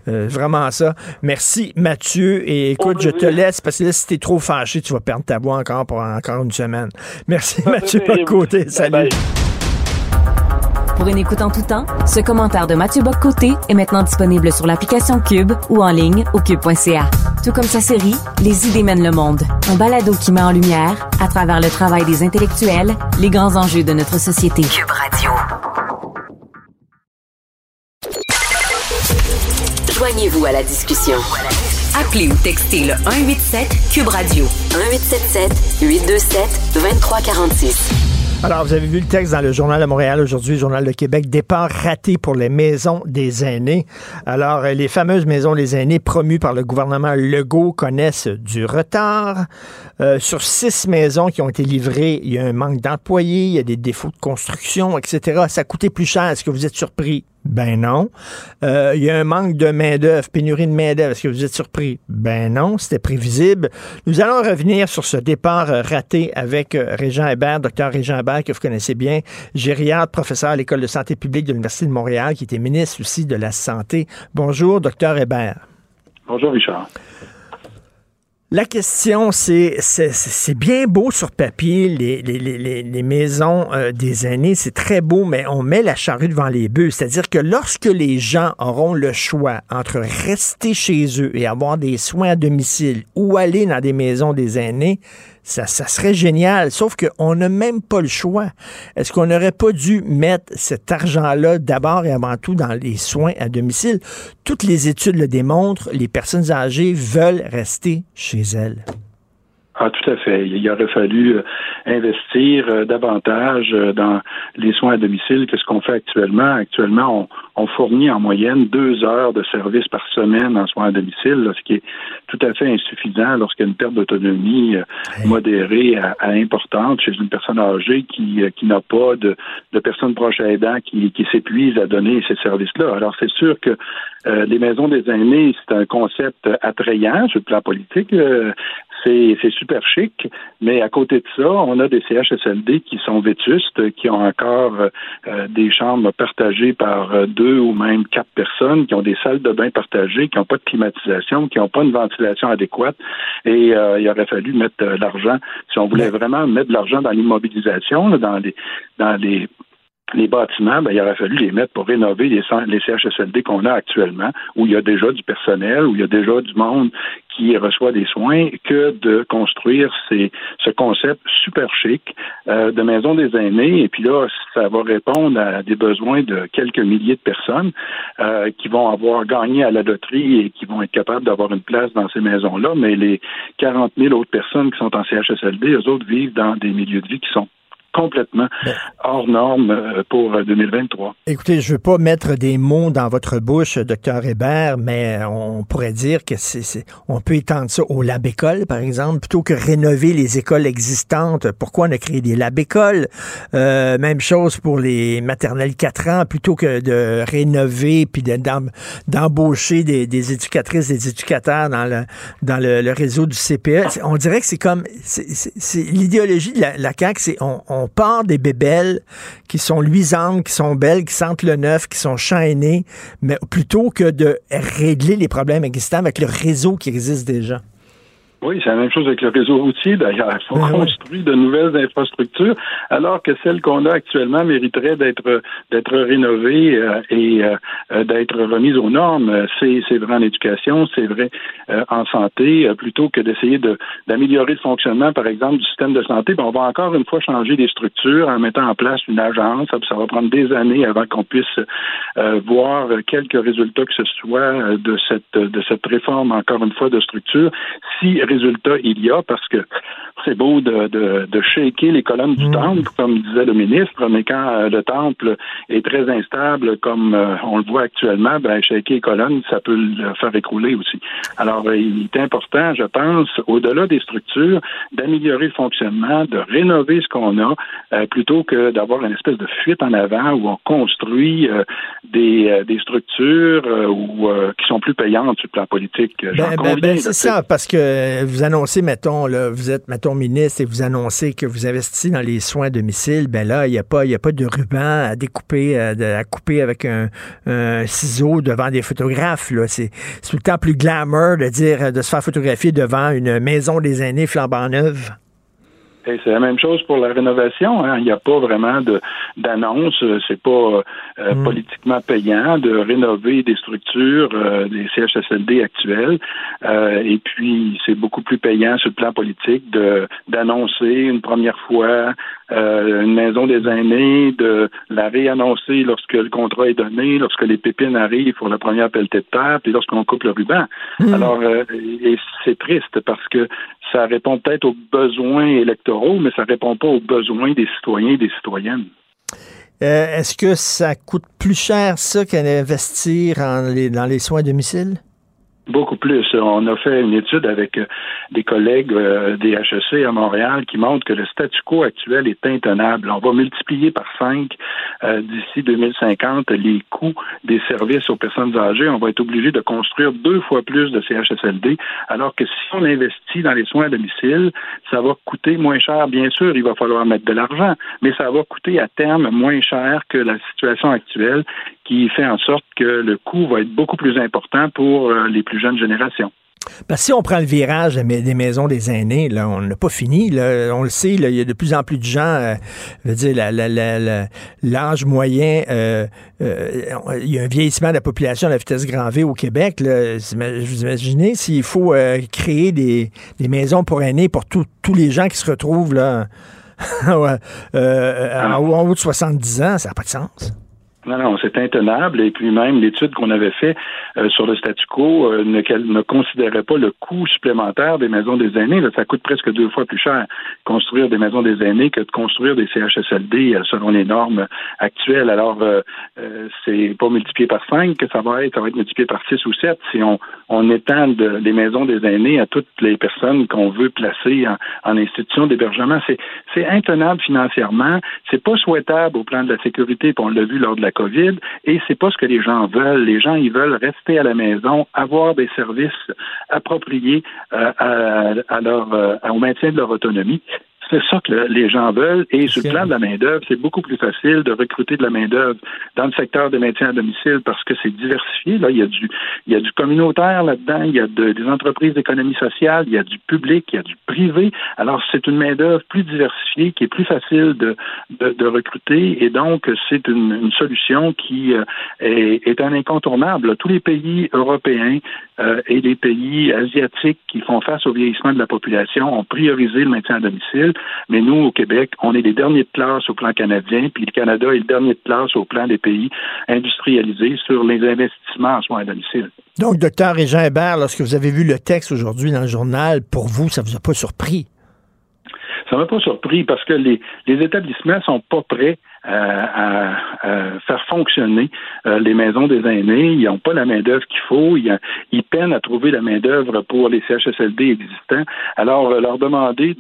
Euh, vraiment ça. Merci Mathieu. Et écoute, je te laisse parce que là, si t'es trop fâché, tu vas perdre ta voix encore pour encore une semaine. Merci Mathieu Boccoté. Salut. Pour une écoute en tout temps, ce commentaire de Mathieu Boccoté est maintenant disponible sur l'application Cube ou en ligne au cube.ca. Tout comme sa série Les idées mènent le monde, un balado qui met en lumière, à travers le travail des intellectuels, les grands enjeux de notre société. Cube Radio. Joignez-vous à la discussion. Appelez ou textez le 187 Cube Radio 1877 827 2346. Alors, vous avez vu le texte dans le Journal de Montréal aujourd'hui, Journal de Québec, départ raté pour les maisons des aînés. Alors, les fameuses maisons des aînés promues par le gouvernement Legault connaissent du retard. Euh, sur six maisons qui ont été livrées, il y a un manque d'employés, il y a des défauts de construction, etc. Ça a coûté plus cher. Est-ce que vous êtes surpris? Ben non. Euh, il y a un manque de main-d'œuvre, pénurie de main-d'œuvre. Est-ce que vous êtes surpris? Ben non, c'était prévisible. Nous allons revenir sur ce départ euh, raté avec euh, Régent Hébert, docteur Régent Hébert, que vous connaissez bien, gériatre, professeur à l'École de santé publique de l'Université de Montréal, qui était ministre aussi de la Santé. Bonjour, docteur Hébert. Bonjour, Richard. La question, c'est c'est bien beau sur papier, les, les, les, maisons euh, des aînés, c'est très beau, mais on met la charrue devant les bœufs. C'est-à-dire que lorsque les gens auront le choix entre rester chez eux et avoir des soins à domicile ou aller dans des maisons des aînés, ça, serait génial, sauf qu'on n'a même pas le choix. Est-ce qu'on n'aurait pas dû mettre cet argent-là d'abord et avant tout dans les soins à domicile? Toutes les études le démontrent, les personnes âgées veulent rester chez elles. Ah, tout à fait. Il aurait fallu euh, investir euh, davantage euh, dans les soins à domicile que ce qu'on fait actuellement. Actuellement, on, fournit en moyenne deux heures de service par semaine en soins à domicile, ce qui est tout à fait insuffisant lorsqu'il y a une perte d'autonomie modérée à, importante chez une personne âgée qui, qui n'a pas de, de personnes proches aidant qui, qui s'épuise à donner ces services-là. Alors, c'est sûr que les maisons des aînés, c'est un concept attrayant sur le plan politique c'est super chic, mais à côté de ça, on a des CHSLD qui sont vétustes, qui ont encore euh, des chambres partagées par euh, deux ou même quatre personnes, qui ont des salles de bain partagées, qui n'ont pas de climatisation, qui n'ont pas une ventilation adéquate. Et euh, il aurait fallu mettre de l'argent, si on voulait vraiment mettre de l'argent dans l'immobilisation, dans les dans les les bâtiments, ben, il aurait fallu les mettre pour rénover les, les CHSLD qu'on a actuellement, où il y a déjà du personnel, où il y a déjà du monde qui reçoit des soins, que de construire ces, ce concept super chic euh, de maison des aînés. Et puis là, ça va répondre à des besoins de quelques milliers de personnes euh, qui vont avoir gagné à la loterie et qui vont être capables d'avoir une place dans ces maisons-là. Mais les 40 000 autres personnes qui sont en CHSLD, eux autres vivent dans des milieux de vie qui sont complètement hors norme euh, pour 2023. Euh, Écoutez, je veux pas mettre des mots dans votre bouche, docteur Hébert, mais on pourrait dire que c'est, on peut étendre ça aux lab-écoles, par exemple, plutôt que rénover les écoles existantes. Pourquoi on a créé des lab-écoles? Euh, même chose pour les maternelles 4 ans, plutôt que de rénover puis d'embaucher des, des, éducatrices, des éducateurs dans le, dans le, réseau du CPE. On dirait que c'est comme, c'est, l'idéologie de la, la CAQ, c'est on on part des bébelles qui sont luisantes, qui sont belles, qui sentent le neuf, qui sont chaînées, mais plutôt que de régler les problèmes existants avec le réseau qui existe déjà. Oui, c'est la même chose avec le réseau routier, d'ailleurs. Il faut construire de nouvelles infrastructures, alors que celles qu'on a actuellement mériteraient d'être d'être rénovées euh, et euh, d'être remises aux normes. C'est, c'est vrai en éducation, c'est vrai euh, en santé, plutôt que d'essayer de, d'améliorer le fonctionnement, par exemple, du système de santé. Ben, on va encore une fois changer des structures en mettant en place une agence. Ça va prendre des années avant qu'on puisse voir quelques résultats que ce soit de cette de cette réforme, encore une fois, de structure. Si résultat il y a parce que c'est beau de, de, de, shaker les colonnes du mm. temple, comme disait le ministre, mais quand euh, le temple est très instable, comme euh, on le voit actuellement, ben, shaker les colonnes, ça peut le faire écrouler aussi. Alors, euh, il est important, je pense, au-delà des structures, d'améliorer le fonctionnement, de rénover ce qu'on a, plutôt que d'avoir une espèce de fuite en avant où on construit des, des structures ou, qui sont plus payantes sur le plan politique. Ben, ben, ben c'est ça, parce que vous annoncez, mettons, là, vous êtes, mettons, ministre et vous annoncez que vous investissez dans les soins à domicile, ben là, il n'y a, pas, a pas de ruban à découper, euh, à, couper avec un, ciseau devant des photographes. C'est tout le temps plus glamour de dire de se faire photographier devant une maison des aînés flambant neuve c'est la même chose pour la rénovation. Hein. Il n'y a pas vraiment de d'annonce. C'est pas euh, mm. politiquement payant de rénover des structures euh, des CHSLD actuels. Euh, et puis, c'est beaucoup plus payant sur le plan politique de d'annoncer une première fois une maison des aînés, de la réannoncer lorsque le contrat est donné, lorsque les pépines arrivent pour la première pelletée de terre, puis lorsqu'on coupe le ruban. Mm. Alors, et c'est triste parce que ça répond peut-être aux besoins électoraux, mais ça répond pas aux besoins des citoyens et des citoyennes. Euh, est-ce que ça coûte plus cher, ça, qu'investir dans les soins à domicile? Beaucoup plus. On a fait une étude avec euh, des collègues euh, des HEC à Montréal qui montrent que le statu quo actuel est intenable. On va multiplier par cinq euh, d'ici 2050 les coûts des services aux personnes âgées. On va être obligé de construire deux fois plus de CHSLD, alors que si on investit dans les soins à domicile, ça va coûter moins cher. Bien sûr, il va falloir mettre de l'argent, mais ça va coûter à terme moins cher que la situation actuelle qui fait en sorte que le coût va être beaucoup plus important pour les plus jeunes générations. Parce que si on prend le virage des maisons des aînés, là, on n'a pas fini. on le sait, il y a de plus en plus de gens. Euh, je veux dire, l'âge moyen, euh, il y a un vieillissement de la population à la vitesse grand V au Québec. Là. Vous imaginez s'il faut créer des, maisons pour aînés pour tous les gens qui se retrouvent là, en haut de 70 ans, ça n'a pas de sens. Non, non, c'est intenable. Et puis même l'étude qu'on avait fait euh, sur le statu quo euh, ne, ne, considérait pas le coût supplémentaire des maisons des aînés. ça coûte presque deux fois plus cher construire des maisons des aînés que de construire des CHSLD euh, selon les normes actuelles. Alors, c'est pas multiplié par cinq que ça va être, ça va être multiplié par six ou sept si on, on étend les maisons des aînés à toutes les personnes qu'on veut placer en, en institution d'hébergement. C'est intenable financièrement. C'est pas souhaitable au plan de la sécurité, puis on l'a vu lors de la COVID et c'est pas ce que les gens veulent. Les gens, ils veulent rester à la maison, avoir des services appropriés euh, à, leur, euh, au maintien de leur autonomie. C'est ça que les gens veulent. Et sur le plan de la main-d'œuvre, c'est beaucoup plus facile de recruter de la main-d'œuvre dans le secteur de maintien à domicile parce que c'est diversifié. Là, il y a du, il y a du communautaire là-dedans, il y a des entreprises d'économie sociale, il y a du public, il y a du privé. Alors, c'est une main-d'œuvre plus diversifiée qui est plus facile de, de, recruter et donc c'est une, solution qui euh, est, est, un incontournable. Tous les pays européens euh, et les pays asiatiques qui font face au vieillissement de la population ont priorisé le maintien à domicile. Mais nous, au Québec, on est les derniers de classe au plan canadien, puis le Canada est le dernier de classe au plan des pays industrialisés sur les investissements en soins à domicile. Donc, docteur Régent Hébert, lorsque vous avez vu le texte aujourd'hui dans le journal, pour vous, ça vous a pas surpris? Ça m'a pas surpris parce que les, les établissements sont pas prêts à, faire fonctionner euh, les maisons des aînés. Ils n'ont pas la main-d'œuvre qu'il faut. Ils, peinent à trouver la main-d'œuvre pour les CHSLD existants. Alors, euh, leur demander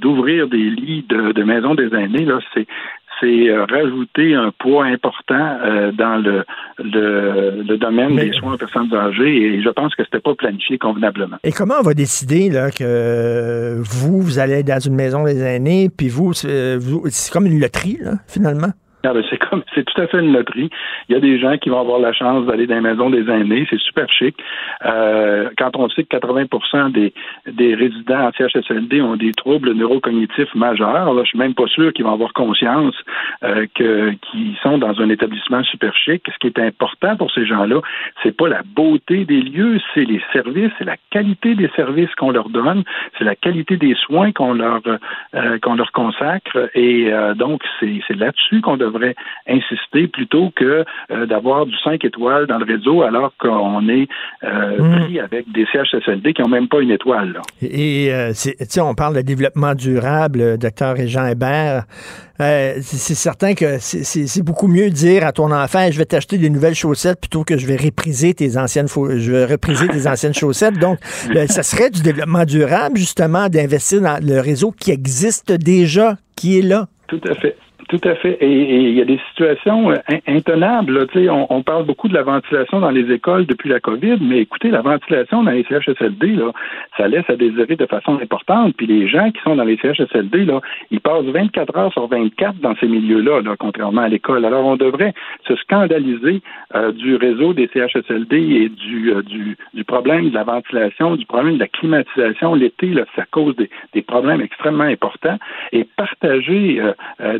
d'ouvrir de, des lits de, de maisons des aînés, là, c'est c'est euh, rajouter un poids important euh, dans le, le, domaine des soins aux personnes âgées et je pense que c'était pas planifié convenablement. Et comment on va décider là, que vous, vous allez dans une maison des aînés, puis vous, c'est comme une loterie, là, finalement? Ah ben, c'est comme c'est tout à fait une loterie. Il y a des gens qui vont avoir la chance d'aller dans les maisons des aînés, c'est super chic. Euh, quand on sait que 80 des, des résidents en CHSLD ont des troubles neurocognitifs majeurs, là, je suis même pas sûr qu'ils vont avoir conscience euh, que qu'ils sont dans un établissement super chic. Ce qui est important pour ces gens-là, c'est pas la beauté des lieux, c'est les services, c'est la qualité des services qu'on leur donne, c'est la qualité des soins qu'on leur euh, qu'on leur consacre, et euh, donc c'est c'est là-dessus qu'on devrait insister plutôt que euh, d'avoir du 5 étoiles dans le réseau alors qu'on est euh, hmm. pris avec des CHSLD qui n'ont même pas une étoile. Et, euh, on parle de développement durable, docteur Régent Hébert. c'est certain que c'est beaucoup mieux de dire à ton enfant je vais t'acheter des nouvelles chaussettes plutôt que je vais repriser tes anciennes je vais repriser tes anciennes chaussettes. Donc, ça serait du développement durable, justement, d'investir dans le réseau qui existe déjà, qui est là. Tout à fait. Tout à fait. Et, il y a des situations euh, intenables. On, on, parle beaucoup de la ventilation dans les écoles depuis la COVID, mais écoutez, la ventilation dans les CHSLD, là, ça laisse à désirer de façon importante. Puis les gens qui sont dans les CHSLD, là, ils passent 24 heures sur 24 dans ces milieux-là, là, contrairement à l'école. Alors, on devrait se scandaliser euh, du réseau des CHSLD et du, euh, du, du, problème de la ventilation, du problème de la climatisation. L'été, là, ça cause des, des, problèmes extrêmement importants. Et partager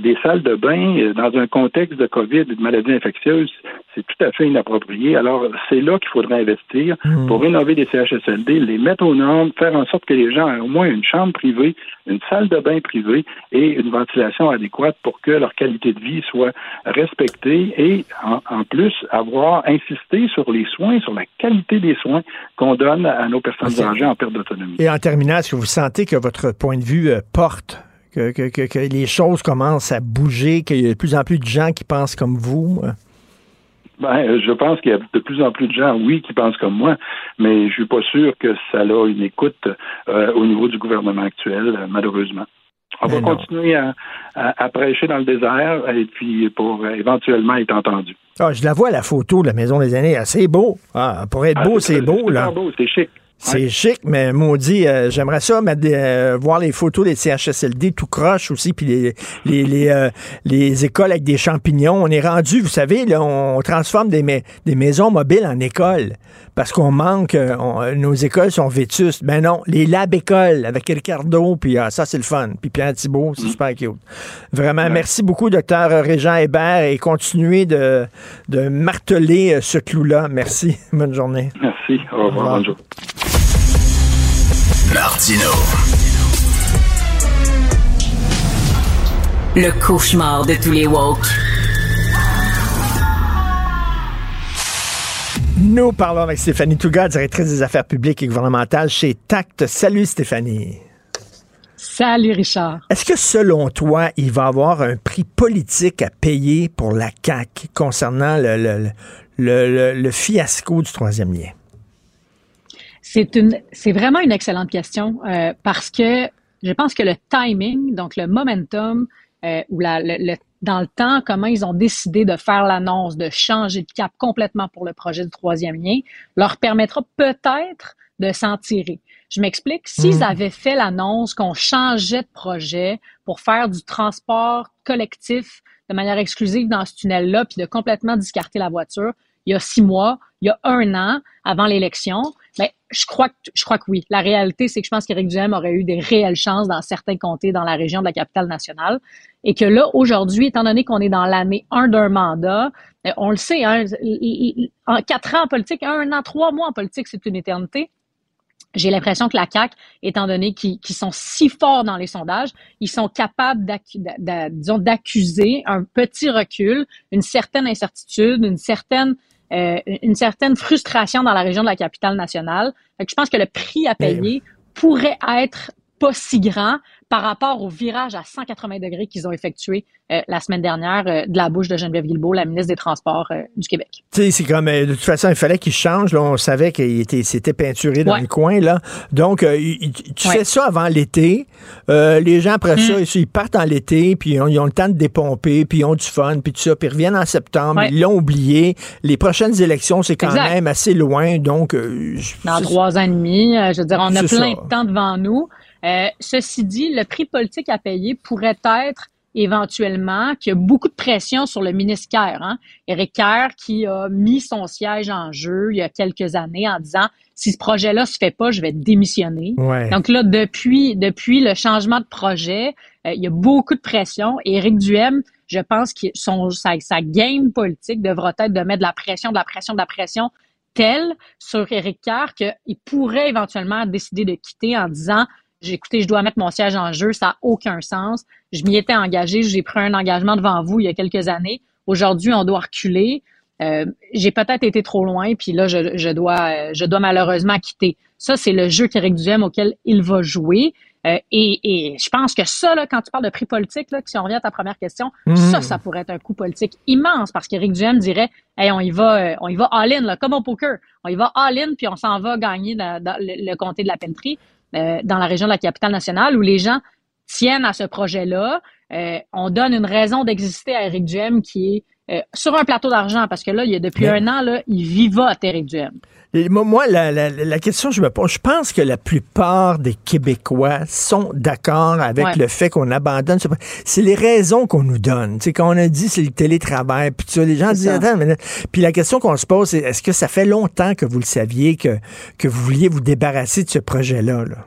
des salles de bain euh, dans un contexte de COVID et de maladies infectieuses, c'est tout à fait inapproprié. Alors, c'est là qu'il faudrait investir hmm. pour rénover les CHSLD, les mettre aux normes, faire en sorte que les gens aient au moins une chambre privée, une salle de bain privée et une ventilation adéquate pour que leur qualité de vie soit respectée et, en, plus, avoir insisté sur les soins, sur la qualité des soins qu'on donne à nos personnes âgées en perte d'autonomie. Et en terminant, est-ce que vous sentez que votre point de vue euh, porte que, les choses commencent à bouger, qu'il y a de plus en plus de gens qui pensent comme vous? Ben, je pense qu'il y a de plus en plus de gens, oui, qui pensent comme moi, mais je suis pas sûr que ça a une écoute euh, au niveau du gouvernement actuel, malheureusement. On va continuer à, prêcher dans le désert et puis pour éventuellement être entendu. Ah, je la vois la photo de la Maison des Années, assez beau. Ah, pour être ah, beau, c'est beau, là. beau, c'est chic. C'est chic, mais maudit, euh, j'aimerais ça euh, voir les photos des CHSLD tout croche aussi, puis les, les, les, euh, les, écoles avec des champignons. On est rendu, vous savez, là, on transforme des, des maisons mobiles en écoles parce qu'on manque, nos écoles sont vétustes. Ben non, les lab écoles avec Ricardo, puis ah, ça c'est le fun. Puis Pierre Thibault, c'est mm. super cute. Vraiment, merci beaucoup, docteur Régent Hébert, et continuez de, de marteler ce clou-là. Merci. Bonne journée. Merci. Au revoir. Bonjour. Martino. Le cauchemar de tous les woke. Nous parlons avec Stéphanie Touga, directrice des affaires publiques et gouvernementales chez TACT. Salut Stéphanie. Salut Richard. Est-ce que selon toi, il va y avoir un prix politique à payer pour la CAQ concernant le, le fiasco du troisième lien? C'est une, c'est vraiment une excellente question euh, parce que je pense que le timing, donc le momentum euh, ou la, le, dans le temps, comment ils ont décidé de faire l'annonce, de changer de cap complètement pour le projet du troisième lien, leur permettra peut-être de s'en tirer. Je m'explique. S'ils hmm. avaient fait l'annonce qu'on changeait de projet pour faire du transport collectif de manière exclusive dans ce tunnel-là, puis de complètement discarter la voiture, il y a six mois, il y a un an avant l'élection, mais je crois que je crois que oui. La réalité, c'est que je pense qu'Éric Duhem aurait eu des réelles chances dans certains comtés dans la région de la capitale nationale. Et que là, aujourd'hui, étant donné qu'on est dans l'année 1 d'un mandat, euh, on le sait, hein, en quatre ans en politique, un an, trois mois en politique, c'est une éternité. J'ai l'impression que la CAC, étant donné qu'ils sont si forts dans les sondages, ils sont capables d'accuser un petit recul, une certaine incertitude, une certaine euh, une certaine frustration dans la région de la capitale nationale. je pense que le prix à payer pourrait être pas si grand par rapport au virage à 180 degrés qu'ils ont effectué euh, la semaine dernière euh, de la bouche de Geneviève Guilbeault, la ministre des Transports euh, du Québec. Tu sais, c'est comme, de toute façon, il fallait qu'il change. Là, on savait qu'il était, s'était peinturé dans le coin. Là. Donc, tu fais ça avant l'été. les gens, après ça, mm. ils partent en l'été, puis ils ont, le temps de dépomper, puis ils ont du fun, puis tout ça, puis ils reviennent en septembre. Ils l'ont oublié. Les prochaines élections, c'est quand même assez loin. Donc, dans trois ans et demi, je veux dire, on a plein de temps devant nous. Euh, ceci dit, le prix politique à payer pourrait être éventuellement qu'il y a beaucoup de pression sur le ministre Kerr. Hein? Éric Kerr qui a mis son siège en jeu il y a quelques années en disant si ce projet-là se fait pas, je vais démissionner. Donc là, depuis, depuis le changement de projet, euh, il y a beaucoup de pression. Et Éric Duhem, je pense que son, sa, sa game politique devra être de mettre de la pression, de la pression, de la pression telle sur Éric Kerr qu'il pourrait éventuellement décider de quitter en disant écoutez, je dois mettre mon siège en jeu, ça n'a aucun sens. Je m'y étais engagé, j'ai pris un engagement devant vous il y a quelques années. Aujourd'hui, on doit reculer. Euh, j'ai peut-être été trop loin, puis là, je, je, dois, je dois malheureusement quitter. Ça, c'est le jeu qu'Éric Duhem auquel il va jouer. Euh, et, et, je pense que ça, là, quand tu parles de prix politique, là, si on revient à ta première question, mhm. ça, ça pourrait être un coup politique immense parce qu'Éric Duhem dirait, hey, on y va, euh, on y va all-in, là, comme au poker. On y va all-in, puis on s'en va gagner dans, le, comté de la Pelletrie, euh, dans la région de la capitale nationale, où les gens tiennent à ce projet-là. Euh, on donne une raison d'exister à Éric Duhem qui est euh, sur un plateau d'argent, parce que là, il y a depuis un an, là, il vivote Éric Duhem. Moi, la, la, la, question je me pose, je pense que la plupart des Québécois sont d'accord avec le fait qu'on abandonne. C'est les raisons qu'on nous donne. sais, quand on a dit c'est le télétravail, puis ça, les gens disent attends, mais... puis la question qu'on se pose, c'est est-ce que ça fait longtemps que vous le saviez que, que vous vouliez vous débarrasser de ce projet-là? Là?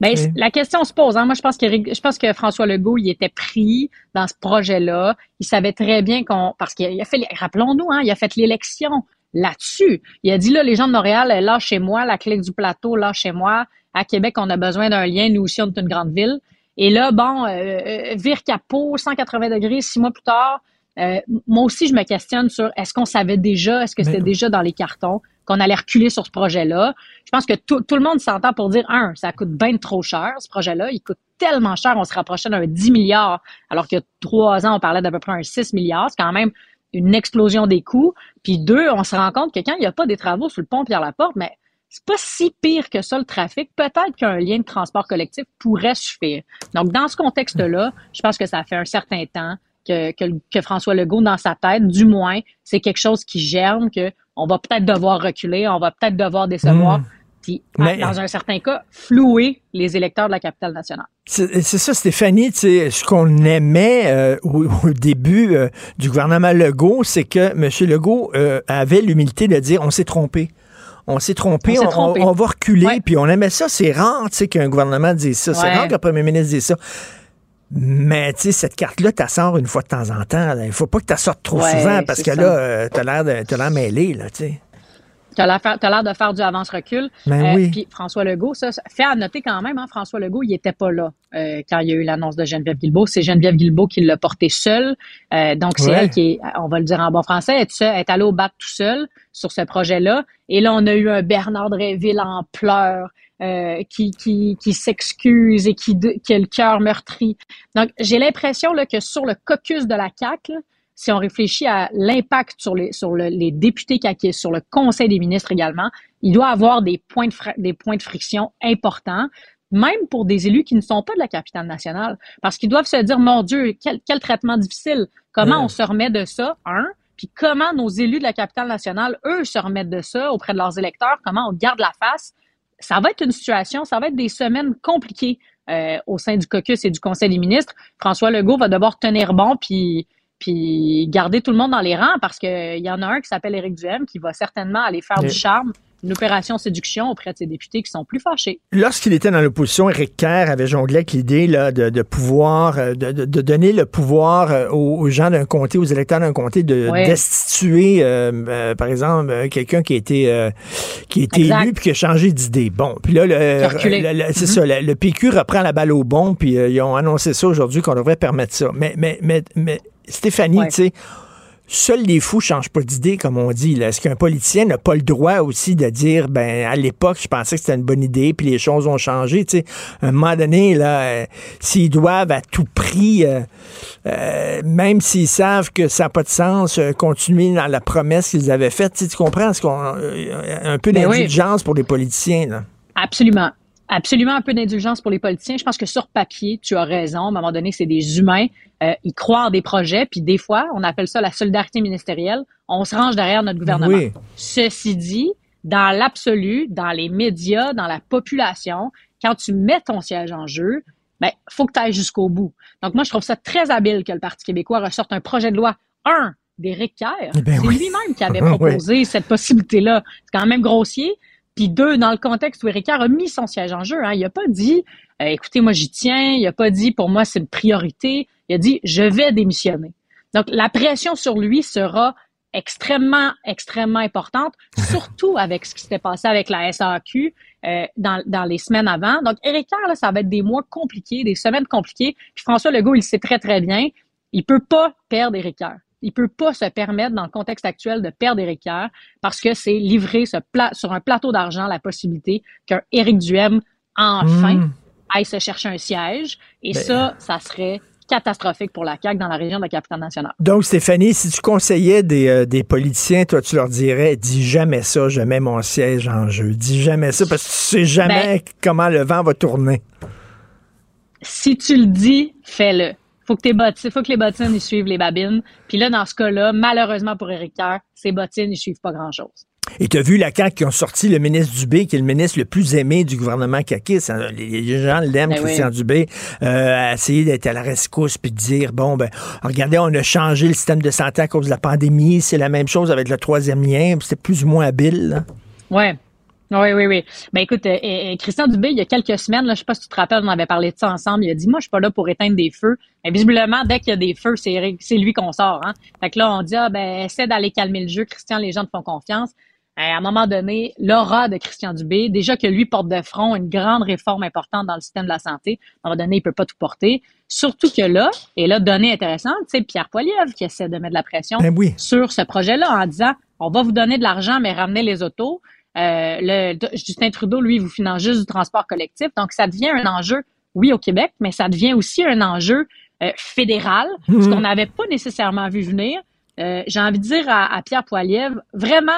Ben, la question se pose. Hein. Moi, je pense que je pense que François Legault, il était pris dans ce projet-là. Il savait très bien qu'on, parce qu'il a fait, rappelons-nous, hein, il a fait l'élection là-dessus. Il a dit là, les gens de Montréal, là chez moi, la clé du plateau, là chez moi. À Québec, on a besoin d'un lien. Nous aussi, on est une grande ville. Et là, bon, euh, euh vire capot, 180 degrés, six mois plus tard. Euh, moi aussi, je me questionne sur est-ce qu'on savait déjà, est-ce que c'était déjà dans les cartons? Qu'on allait reculer sur ce projet-là. Je pense que tout, le monde s'entend pour dire, un, ça coûte bien trop cher, ce projet-là. Il coûte tellement cher, on se rapprochait d'un 10 milliards, alors qu'il y a trois ans, on parlait d'à peu près un 6 milliards. C'est quand même une explosion des coûts. Puis deux, on se rend compte que quand il n'y a pas des travaux sur le pont Pierre-Laporte, mais c'est pas si pire que ça, le trafic. Peut-être qu'un lien de transport collectif pourrait suffire. Donc, dans ce contexte-là, je pense que ça fait un certain temps que, que, que, François Legault, dans sa tête, du moins, c'est quelque chose qui germe, que on va peut-être devoir reculer, on va peut-être devoir décevoir. Hmm. Puis, dans un certain cas, flouer les électeurs de la capitale nationale. C'est ça, Stéphanie, ce qu'on aimait euh, au, début euh, du gouvernement Legault, c'est que M. Legault euh, avait l'humilité de dire on s'est trompé. On s'est trompé, on, va reculer, puis on aimait ça. C'est rare qu'un gouvernement dise ça. C'est rare qu'un premier ministre dise ça. Mais tu sais, cette carte-là, tu sors une fois de temps en temps. Il faut pas que tu sortes trop souvent parce que là, euh, tu as l'air mêlé, là, tu sais. Tu as l'air de faire du avance-recul. Ben euh, oui. Puis François Legault, ça, fait à noter quand même, hein, François Legault, il n'était pas là euh, quand il y a eu l'annonce de Geneviève Guilbeault. C'est Geneviève Guilbeault qui l'a porté seule. donc, c'est elle qui est, on va le dire en bon français, est, est allée au bat tout seul sur ce projet-là. Et là, on a eu un Bernard Dréville en pleurs euh, qui, qui, qui s'excuse et qui, qui a le cœur meurtri. Donc, j'ai l'impression là, que sur le caucus de la CAQ, si on réfléchit à l'impact sur les, sur les députés CAQ, sur le Conseil des ministres également, il doit avoir des points de, des points de friction importants même pour des élus qui ne sont pas de la capitale nationale, parce qu'ils doivent se dire, mon Dieu, quel, quel traitement difficile, comment on se remet de ça, un, puis comment nos élus de la capitale nationale, eux, se remettent de ça auprès de leurs électeurs, comment on garde la face, ça va être une situation, ça va être des semaines compliquées euh, au sein du caucus et du Conseil des ministres. François Legault va devoir tenir bon puis puis garder tout le monde dans les rangs parce qu'il y en a un qui s'appelle Éric Duhem qui va certainement aller faire du charme une opération séduction auprès de ses députés qui sont plus fâchés. Lorsqu'il était dans l'opposition, Éric Kerr avait jonglé avec l'idée de, de, pouvoir, euh, de, de, donner le pouvoir euh, aux, gens d'un comté, aux électeurs d'un comté, de destituer, euh, par exemple, quelqu'un qui a été, qui a été élu puis qui a changé d'idée. Bon, puis là, c'est ça, mm-hmm. le, PQ reprend la balle au bon, puis ils ont annoncé ça aujourd'hui qu'on devrait permettre ça. Mais, mais, mais, mais Stéphanie, tu sais, Seuls les fous changent pas d'idée, comme on dit. Est-ce qu'un politicien n'a pas le droit aussi de dire, ben à l'époque, je pensais que c'était une bonne idée, puis les choses ont changé. Tu sais, à un moment donné, là, euh, s'ils doivent à tout prix, euh, euh, même s'ils savent que ça n'a pas de sens, continuer dans la promesse qu'ils avaient faite, tu, comprends ce qu'on un peu ben d'indulgence pour les politiciens. Là. Absolument absolument un peu d'indulgence pour les politiciens. Je pense que sur papier, tu as raison. À un moment donné, c'est des humains. Euh, croient en des projets. Puis des fois, on appelle ça la solidarité ministérielle. On se range derrière notre gouvernement. Ceci dit, dans l'absolu, dans les médias, dans la population, quand tu mets ton siège en jeu, ben, faut que tu ailles jusqu'au bout. Donc, moi, je trouve ça très habile que le Parti québécois ressorte un projet de loi, un, d'Éric Kerr. Eh ben c'est lui-même qui avait proposé cette possibilité-là. C'est quand même grossier. Puis deux, dans le contexte où Éric Kerr a mis son siège en jeu, hein, il a pas dit euh, écoutez, moi j'y tiens, il a pas dit pour moi c'est une priorité, il a dit je vais démissionner. Donc la pression sur lui sera extrêmement, extrêmement importante, surtout avec ce qui s'était passé avec la SAQ euh, dans, dans les semaines avant. Donc, Éric là, ça va être des mois compliqués, des semaines compliquées. Puis François Legault, il sait très, très bien, il peut pas perdre Éric Kerr. Il peut pas se permettre, dans le contexte actuel, de perdre Éric Kerr parce que c'est livrer ce plat, sur un plateau d'argent la possibilité qu'un Éric Duhem, enfin, Mm. aille se chercher un siège. Et Ben, ça, ça serait catastrophique pour la CAQ dans la région de la capitale nationale. Donc, Stéphanie, si tu conseillais des, euh, des politiciens, toi, tu leur dirais, dis jamais ça, je mets mon siège en jeu. Dis jamais ça, parce que tu sais jamais Ben- comment le vent va tourner. si tu le dis, fais-le. Faut que tes bottines, faut que les bottines suivent les babines. Puis là, dans ce cas-là, malheureusement pour Éric Kerr, ces bottines ils suivent pas grand-chose. Et tu as vu la CAQ qui ont sorti le ministre Dubé, qui est le ministre le plus aimé du gouvernement caquiste. hein. Les gens l'aiment, Ben Christian oui. Dubé, euh, à essayer d'être à la rescousse puis de dire, bon, ben, regardez, on a changé le système de santé à cause de la pandémie. C'est la même chose avec le troisième lien. C'est plus ou moins habile. là. Ouais. Oui, oui, oui. Ben écoute, euh, euh, Christian Dubé, il y a quelques semaines, là, je sais pas si tu te rappelles, on avait parlé de ça ensemble. Il a dit, moi, je suis pas là pour éteindre des feux. Mais visiblement, dès qu'il y a des feux, c'est c'est lui qu'on sort. Hein? Fait que là, on dit, ah ben, essaie d'aller calmer le jeu. Christian, les gens te font confiance. À un moment donné, l'aura de Christian Dubé, déjà que lui porte de front une grande réforme importante dans le système de la santé, à un moment donné, il peut pas tout porter. Surtout que là, et là, donnée intéressante, sais, Pierre Poilievre qui essaie de mettre de la pression Ben oui. sur ce projet-là en disant, on va vous donner de l'argent, mais ramenez les autos. Euh, le, Justin Trudeau, lui, vous finance juste du transport collectif. Donc, ça devient un enjeu, oui, au Québec, mais ça devient aussi un enjeu euh, fédéral, ce Mhm. qu'on n'avait pas nécessairement vu venir. Euh, J'ai envie de dire à, à Pierre Poilievre, vraiment,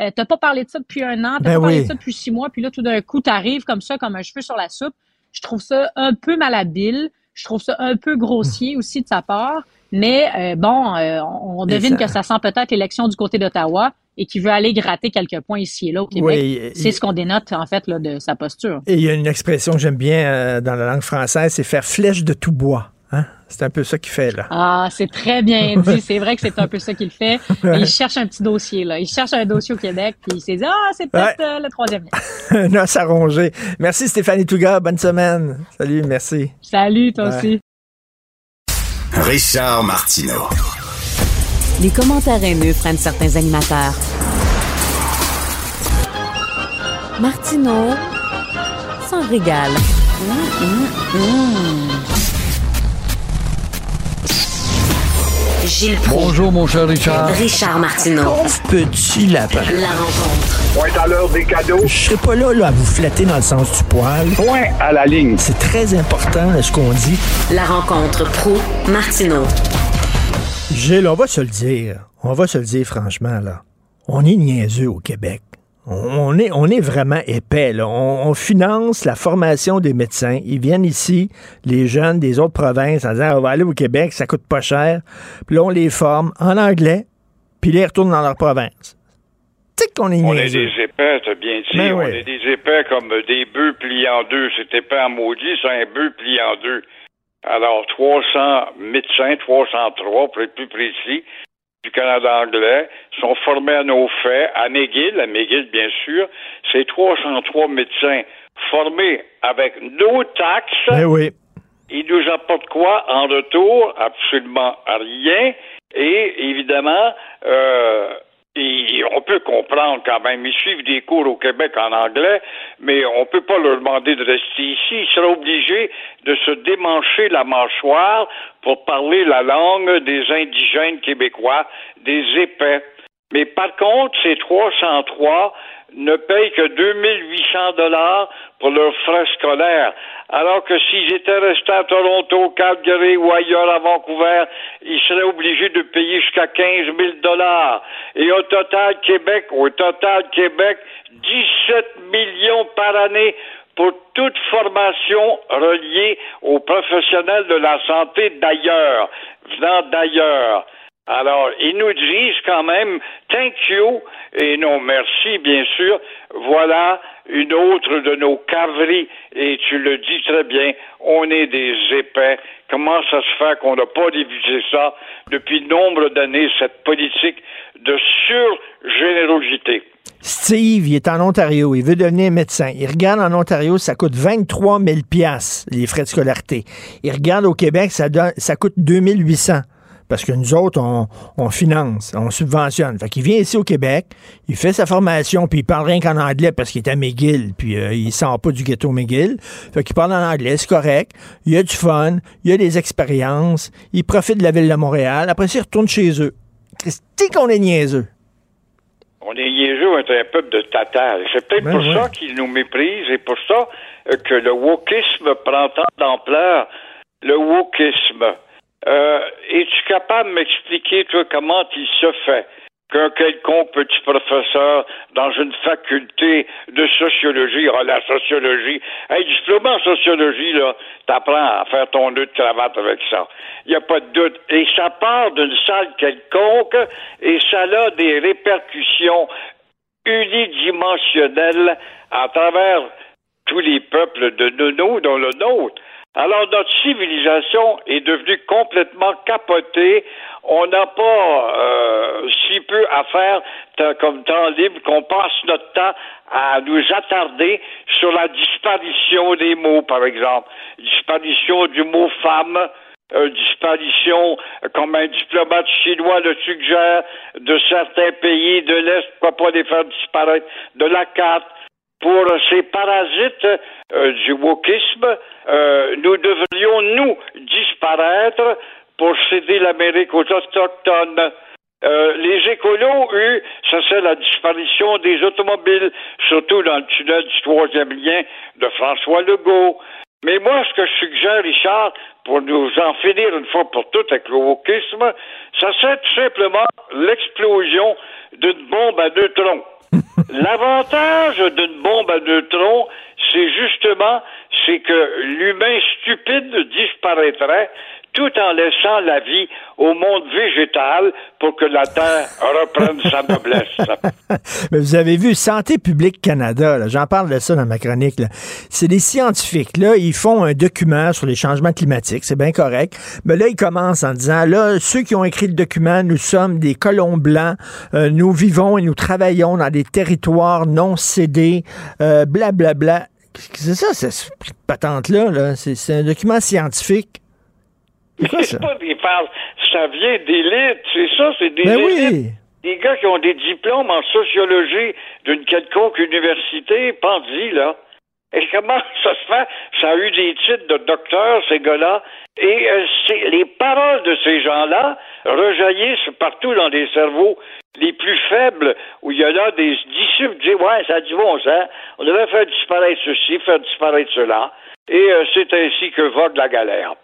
euh, t'as pas parlé de ça depuis un an, t'as Ben pas parlé oui. de ça depuis six mois, puis là, tout d'un coup, t'arrives comme ça, comme un cheveu sur la soupe. Je trouve ça un peu malhabile. Je trouve ça un peu grossier aussi de sa part. Mais euh, bon, euh, on, devine ça- que ça sent peut-être l'élection du côté d'Ottawa et qu'il veut aller gratter quelques points ici et là au Québec. Oui, C'est ce qu'on dénote, en fait, là, de sa posture. Et il y a une expression que j'aime bien euh, dans la langue française, c'est faire flèche de tout bois. Hein? C'est un peu ça qu'il fait, là. Ah, c'est très bien dit. C'est vrai que c'est un peu ça qu'il fait. Il cherche un petit dossier, là. Il cherche un dossier au Québec, puis il s'est dit, ah, c'est peut-être euh, le troisième lien. os à ronger. Merci Stéphanie Touga. Bonne semaine. Salut, merci. Salut, toi Ouais. aussi. Richard Martineau. Les commentaires haineux prennent certains animateurs. Martineau s'en régale. Hum, hum, hum. Gilles Proulx. Bonjour, mon cher Richard. Richard Martineau. Petit lapin. La rencontre. Point à l'heure des cadeaux. Je serai pas là, là à vous flatter dans le sens du poil. Point à la ligne. C'est très important là, ce qu'on dit. La rencontre pro martineau Gilles, on va se le dire. On va se le dire franchement, là. On est niaiseux au Québec. On est, on est vraiment épais. Là. On, on finance la formation des médecins. Ils viennent ici, les jeunes des autres provinces, en disant on va aller au Québec, ça coûte pas cher. Puis là, on les forme en anglais, puis ils retournent dans leur province. Tu sais qu'on est On est des épais, t'as bien dit. Ben on oui. est des épais comme des bœufs pliés en deux. C'est épais en maudit, c'est un bœuf plié en deux. Alors, 300 médecins, 303 pour être plus précis, du Canada anglais, sont formés à nos faits, à McGill, à McGill, bien sûr. Ces 303 médecins formés avec nos taxes. Ben oui. Ils nous apportent quoi en retour? Absolument rien. Et évidemment, euh, on peut comprendre quand même. Ils suivent des cours au Québec en anglais, mais on peut pas leur demander de rester ici. Ils seraient obligés de se démancher la mâchoire pour parler la langue des indigènes québécois, des épais. Mais par contre, ces 303 ne payent que 2800 dollars pour leurs frais scolaires. Alors que s'ils étaient restés à Toronto, Calgary ou ailleurs à Vancouver, ils seraient obligés de payer jusqu'à 15 000 dollars. Et au total, Québec, au total, Québec, 17 millions par année pour toute formation reliée aux professionnels de la santé d'ailleurs, venant d'ailleurs. Alors, ils nous disent quand même thank you et non merci, bien sûr. Voilà une autre de nos caveries et tu le dis très bien, on est des épais. Comment ça se fait qu'on n'a pas divisé ça depuis nombre d'années, cette politique de surgénérosité? Steve, il est en Ontario, il veut devenir médecin. Il regarde en Ontario, ça coûte 23 000 les frais de scolarité. Il regarde au Québec, ça, ça coûte 2800 parce que nous autres, on, finance, on subventionne. Fait qu'il vient ici au Québec, il fait sa formation, puis il parle rien qu'en anglais parce qu'il est à McGill, puis euh, il sort pas du ghetto McGill. Fait qu'il parle en anglais, c'est correct. Il y a du fun, il y a des expériences, il profite de la ville de Montréal. Après ça, il retourne chez eux. Christy qu'on est niaiseux. On est niaiseux, on est un peuple de tatas. C'est peut-être ben pour ça qu'ils nous méprisent et pour ça euh, que le wokisme prend tant d'ampleur. Le wokisme. Euh, Es-tu capable de m'expliquer, toi, comment il se fait qu'un quelconque petit professeur dans une faculté de sociologie, ah, la sociologie, un diplôme en sociologie, là, t'apprends à faire ton nœud de cravate avec ça? Il n'y a pas de doute. Et ça part d'une salle quelconque et ça a des répercussions unidimensionnelles à travers tous les peuples de nous, dont le nôtre. Alors notre civilisation est devenue complètement capotée. On n'a pas euh, si peu à faire comme temps libre qu'on passe notre temps à nous attarder sur la disparition des mots, par exemple. Disparition du mot femme, euh, disparition, comme un diplomate chinois le suggère, de certains pays de l'Est, pourquoi pas les faire disparaître de la carte pour ces parasites euh, du wokisme, euh, nous devrions, nous, disparaître pour céder l'Amérique aux Autochtones. Euh, les écolos, eux, ça c'est la disparition des automobiles, surtout dans le tunnel du troisième lien de François Legault. Mais moi, ce que je suggère, Richard, pour nous en finir une fois pour toutes avec le wokisme, ça serait tout simplement l'explosion d'une bombe à neutrons. L'avantage d'une bombe à neutrons, c'est justement c'est que l'humain stupide disparaîtrait tout en laissant la vie au monde végétal pour que la Terre reprenne sa noblesse. Mais vous avez vu Santé publique Canada, j'en parle de ça dans ma chronique. C'est des scientifiques, là, ils font un document sur les changements climatiques, c'est bien correct. Mais là, ils commencent en disant, là, ceux qui ont écrit le document, nous sommes des colons blancs, euh, nous vivons et nous travaillons dans des territoires non cédés, blablabla. Euh, bla, bla. C'est ça, cette patente-là, -là, c'est un document scientifique c'est pas des parles, ça vient d'élite, c'est ça, c'est des ben élites. Des gars qui ont des diplômes en sociologie d'une quelconque université, dit là. Et comment ça se fait? Ça a eu des titres de docteur, ces gars-là. Et euh, les paroles de ces gens-là rejaillissent partout dans les cerveaux les plus faibles, où il y a là des disciples qui disent Ouais, ça dit bon ça, on devrait faire disparaître ceci, faire disparaître cela. Et euh, c'est ainsi que vogue la galère.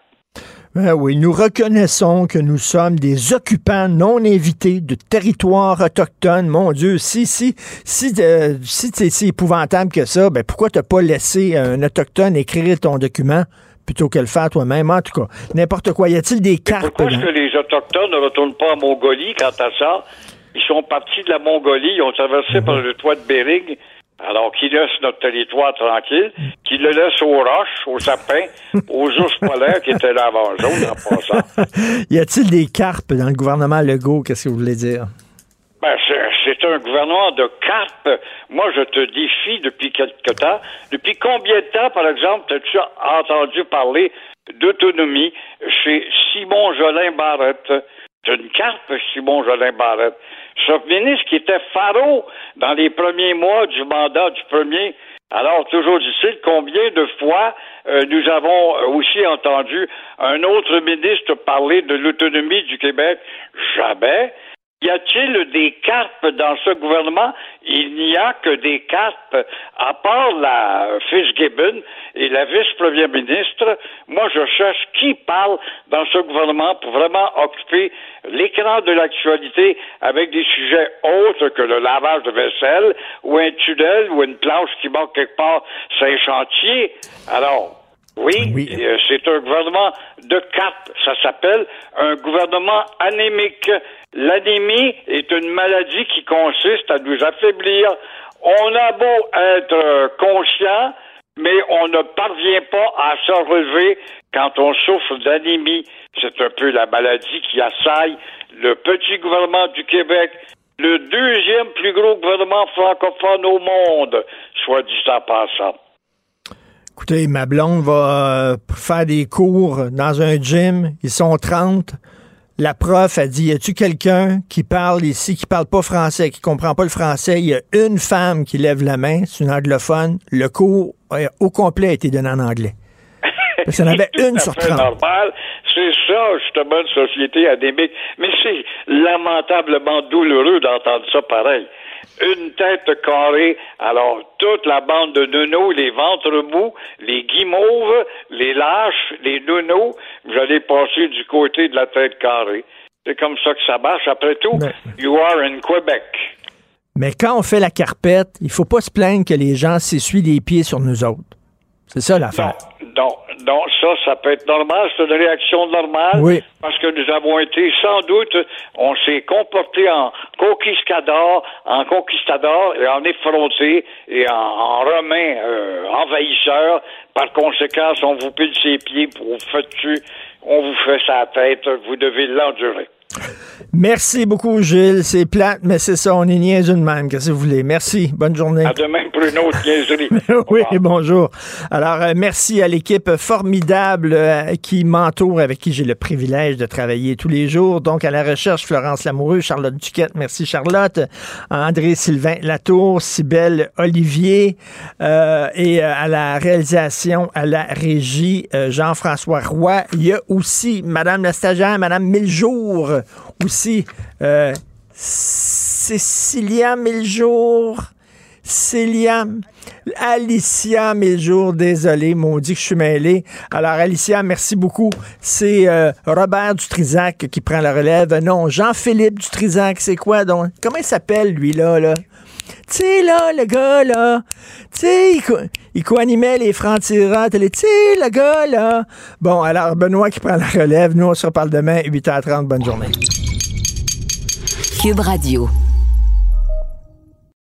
Ben oui, nous reconnaissons que nous sommes des occupants non invités de territoires autochtones. Mon Dieu, si si si euh, si c'est si épouvantable que ça, ben pourquoi t'as pas laissé un autochtone écrire ton document plutôt que le faire toi-même? En tout cas, n'importe quoi. Y a-t-il des cartes Pourquoi est-ce que les autochtones ne retournent pas en Mongolie quant à ça? Ils sont partis de la Mongolie, ils ont traversé mhm. par le toit de Bering alors, qu'il laisse notre territoire tranquille, qu'il le laisse aux roches, aux sapins, aux ours polaires qui étaient là avant jaune en passant. y a-t-il des carpes dans le gouvernement Legault? Qu'est-ce que vous voulez dire? Ben, c'est un gouvernement de carpes. Moi, je te défie depuis quelque temps. Depuis combien de temps, par exemple, as-tu entendu parler d'autonomie chez Simon Jolin Barrette? C'est une carpe, Simon Jolin Barrette. Ce ministre qui était pharaon dans les premiers mois du mandat du premier. Alors, toujours difficile, combien de fois euh, nous avons aussi entendu un autre ministre parler de l'autonomie du Québec? Jamais. Y a-t-il des carpes dans ce gouvernement? Il n'y a que des carpes, à part la Fitzgibbon et la vice-première ministre. Moi, je cherche qui parle dans ce gouvernement pour vraiment occuper l'écran de l'actualité avec des sujets autres que le lavage de vaisselle ou un tunnel ou une planche qui manque quelque part. C'est un chantier. Alors, Oui, euh, c'est un gouvernement de cap. Ça s'appelle un gouvernement anémique. L'anémie est une maladie qui consiste à nous affaiblir. On a beau être euh, conscient, mais on ne parvient pas à se relever quand on souffre d'anémie. C'est un peu la maladie qui assaille le petit gouvernement du Québec, le deuxième plus gros gouvernement francophone au monde, soit dit en passant. Écoutez, ma blonde va euh, faire des cours dans un gym. Ils sont 30. La prof a dit, y a-tu quelqu'un qui parle ici, qui parle pas français, qui comprend pas le français? Il y a une femme qui lève la main, c'est une anglophone. Le cours euh, au complet a été donné en anglais. Parce qu'il y en avait une sur 30. normal. C'est ça, justement, une société anémique. Mais c'est lamentablement douloureux d'entendre ça pareil une tête carrée. Alors, toute la bande de nounous, les ventres mous, les guimauves, les lâches, les nounous, vous allez passer du côté de la tête carrée. C'est comme ça que ça marche. Après tout, you are in Quebec. Mais quand on fait la carpette, il faut pas se plaindre que les gens s'essuient les pieds sur nous autres. C'est ça l'affaire. Non, non, ça, ça peut être normal, c'est une réaction normale. Oui. Parce que nous avons été, sans doute, on s'est comporté en conquistador, en conquistador et en effronté et en, romain euh, envahisseur. Par conséquent, on vous pile ses pieds, vous faites tu, on vous fait sa tête, vous devez l'endurer. Merci beaucoup, Gilles. C'est plate, mais c'est ça, on est niaiseux de même. Qu'est-ce que vous voulez? Merci. Bonne journée. À demain pour une autre niaiserie. oui, bonjour. Alors, euh, merci à l'équipe formidable euh, qui m'entoure, avec qui j'ai le privilège de travailler tous les jours. Donc, à la recherche, Florence Lamoureux, Charlotte Duquette. Merci, Charlotte. André-Sylvain Latour, Sybelle Olivier. Euh, et à la réalisation, à la régie, Jean-François Roy. Il y a aussi Madame la stagiaire, Madame Miljour aussi. Euh, Cécilia Miljour. Célia, Alicia Miljour, désolé, dit que je suis mêlé. Alors, Alicia, merci beaucoup. C'est euh, Robert Dutrisac qui prend la relève. Non, Jean-Philippe Dutrisac, c'est quoi donc? Comment il s'appelle, lui, là, là? Tu sais, là, le gars, là, tu il, co-animait les francs-tirants, tu le gars, là. Bon, alors, Benoît qui prend la relève. Nous, on se reparle demain, 8h30. Bonne journée. Cube Radio.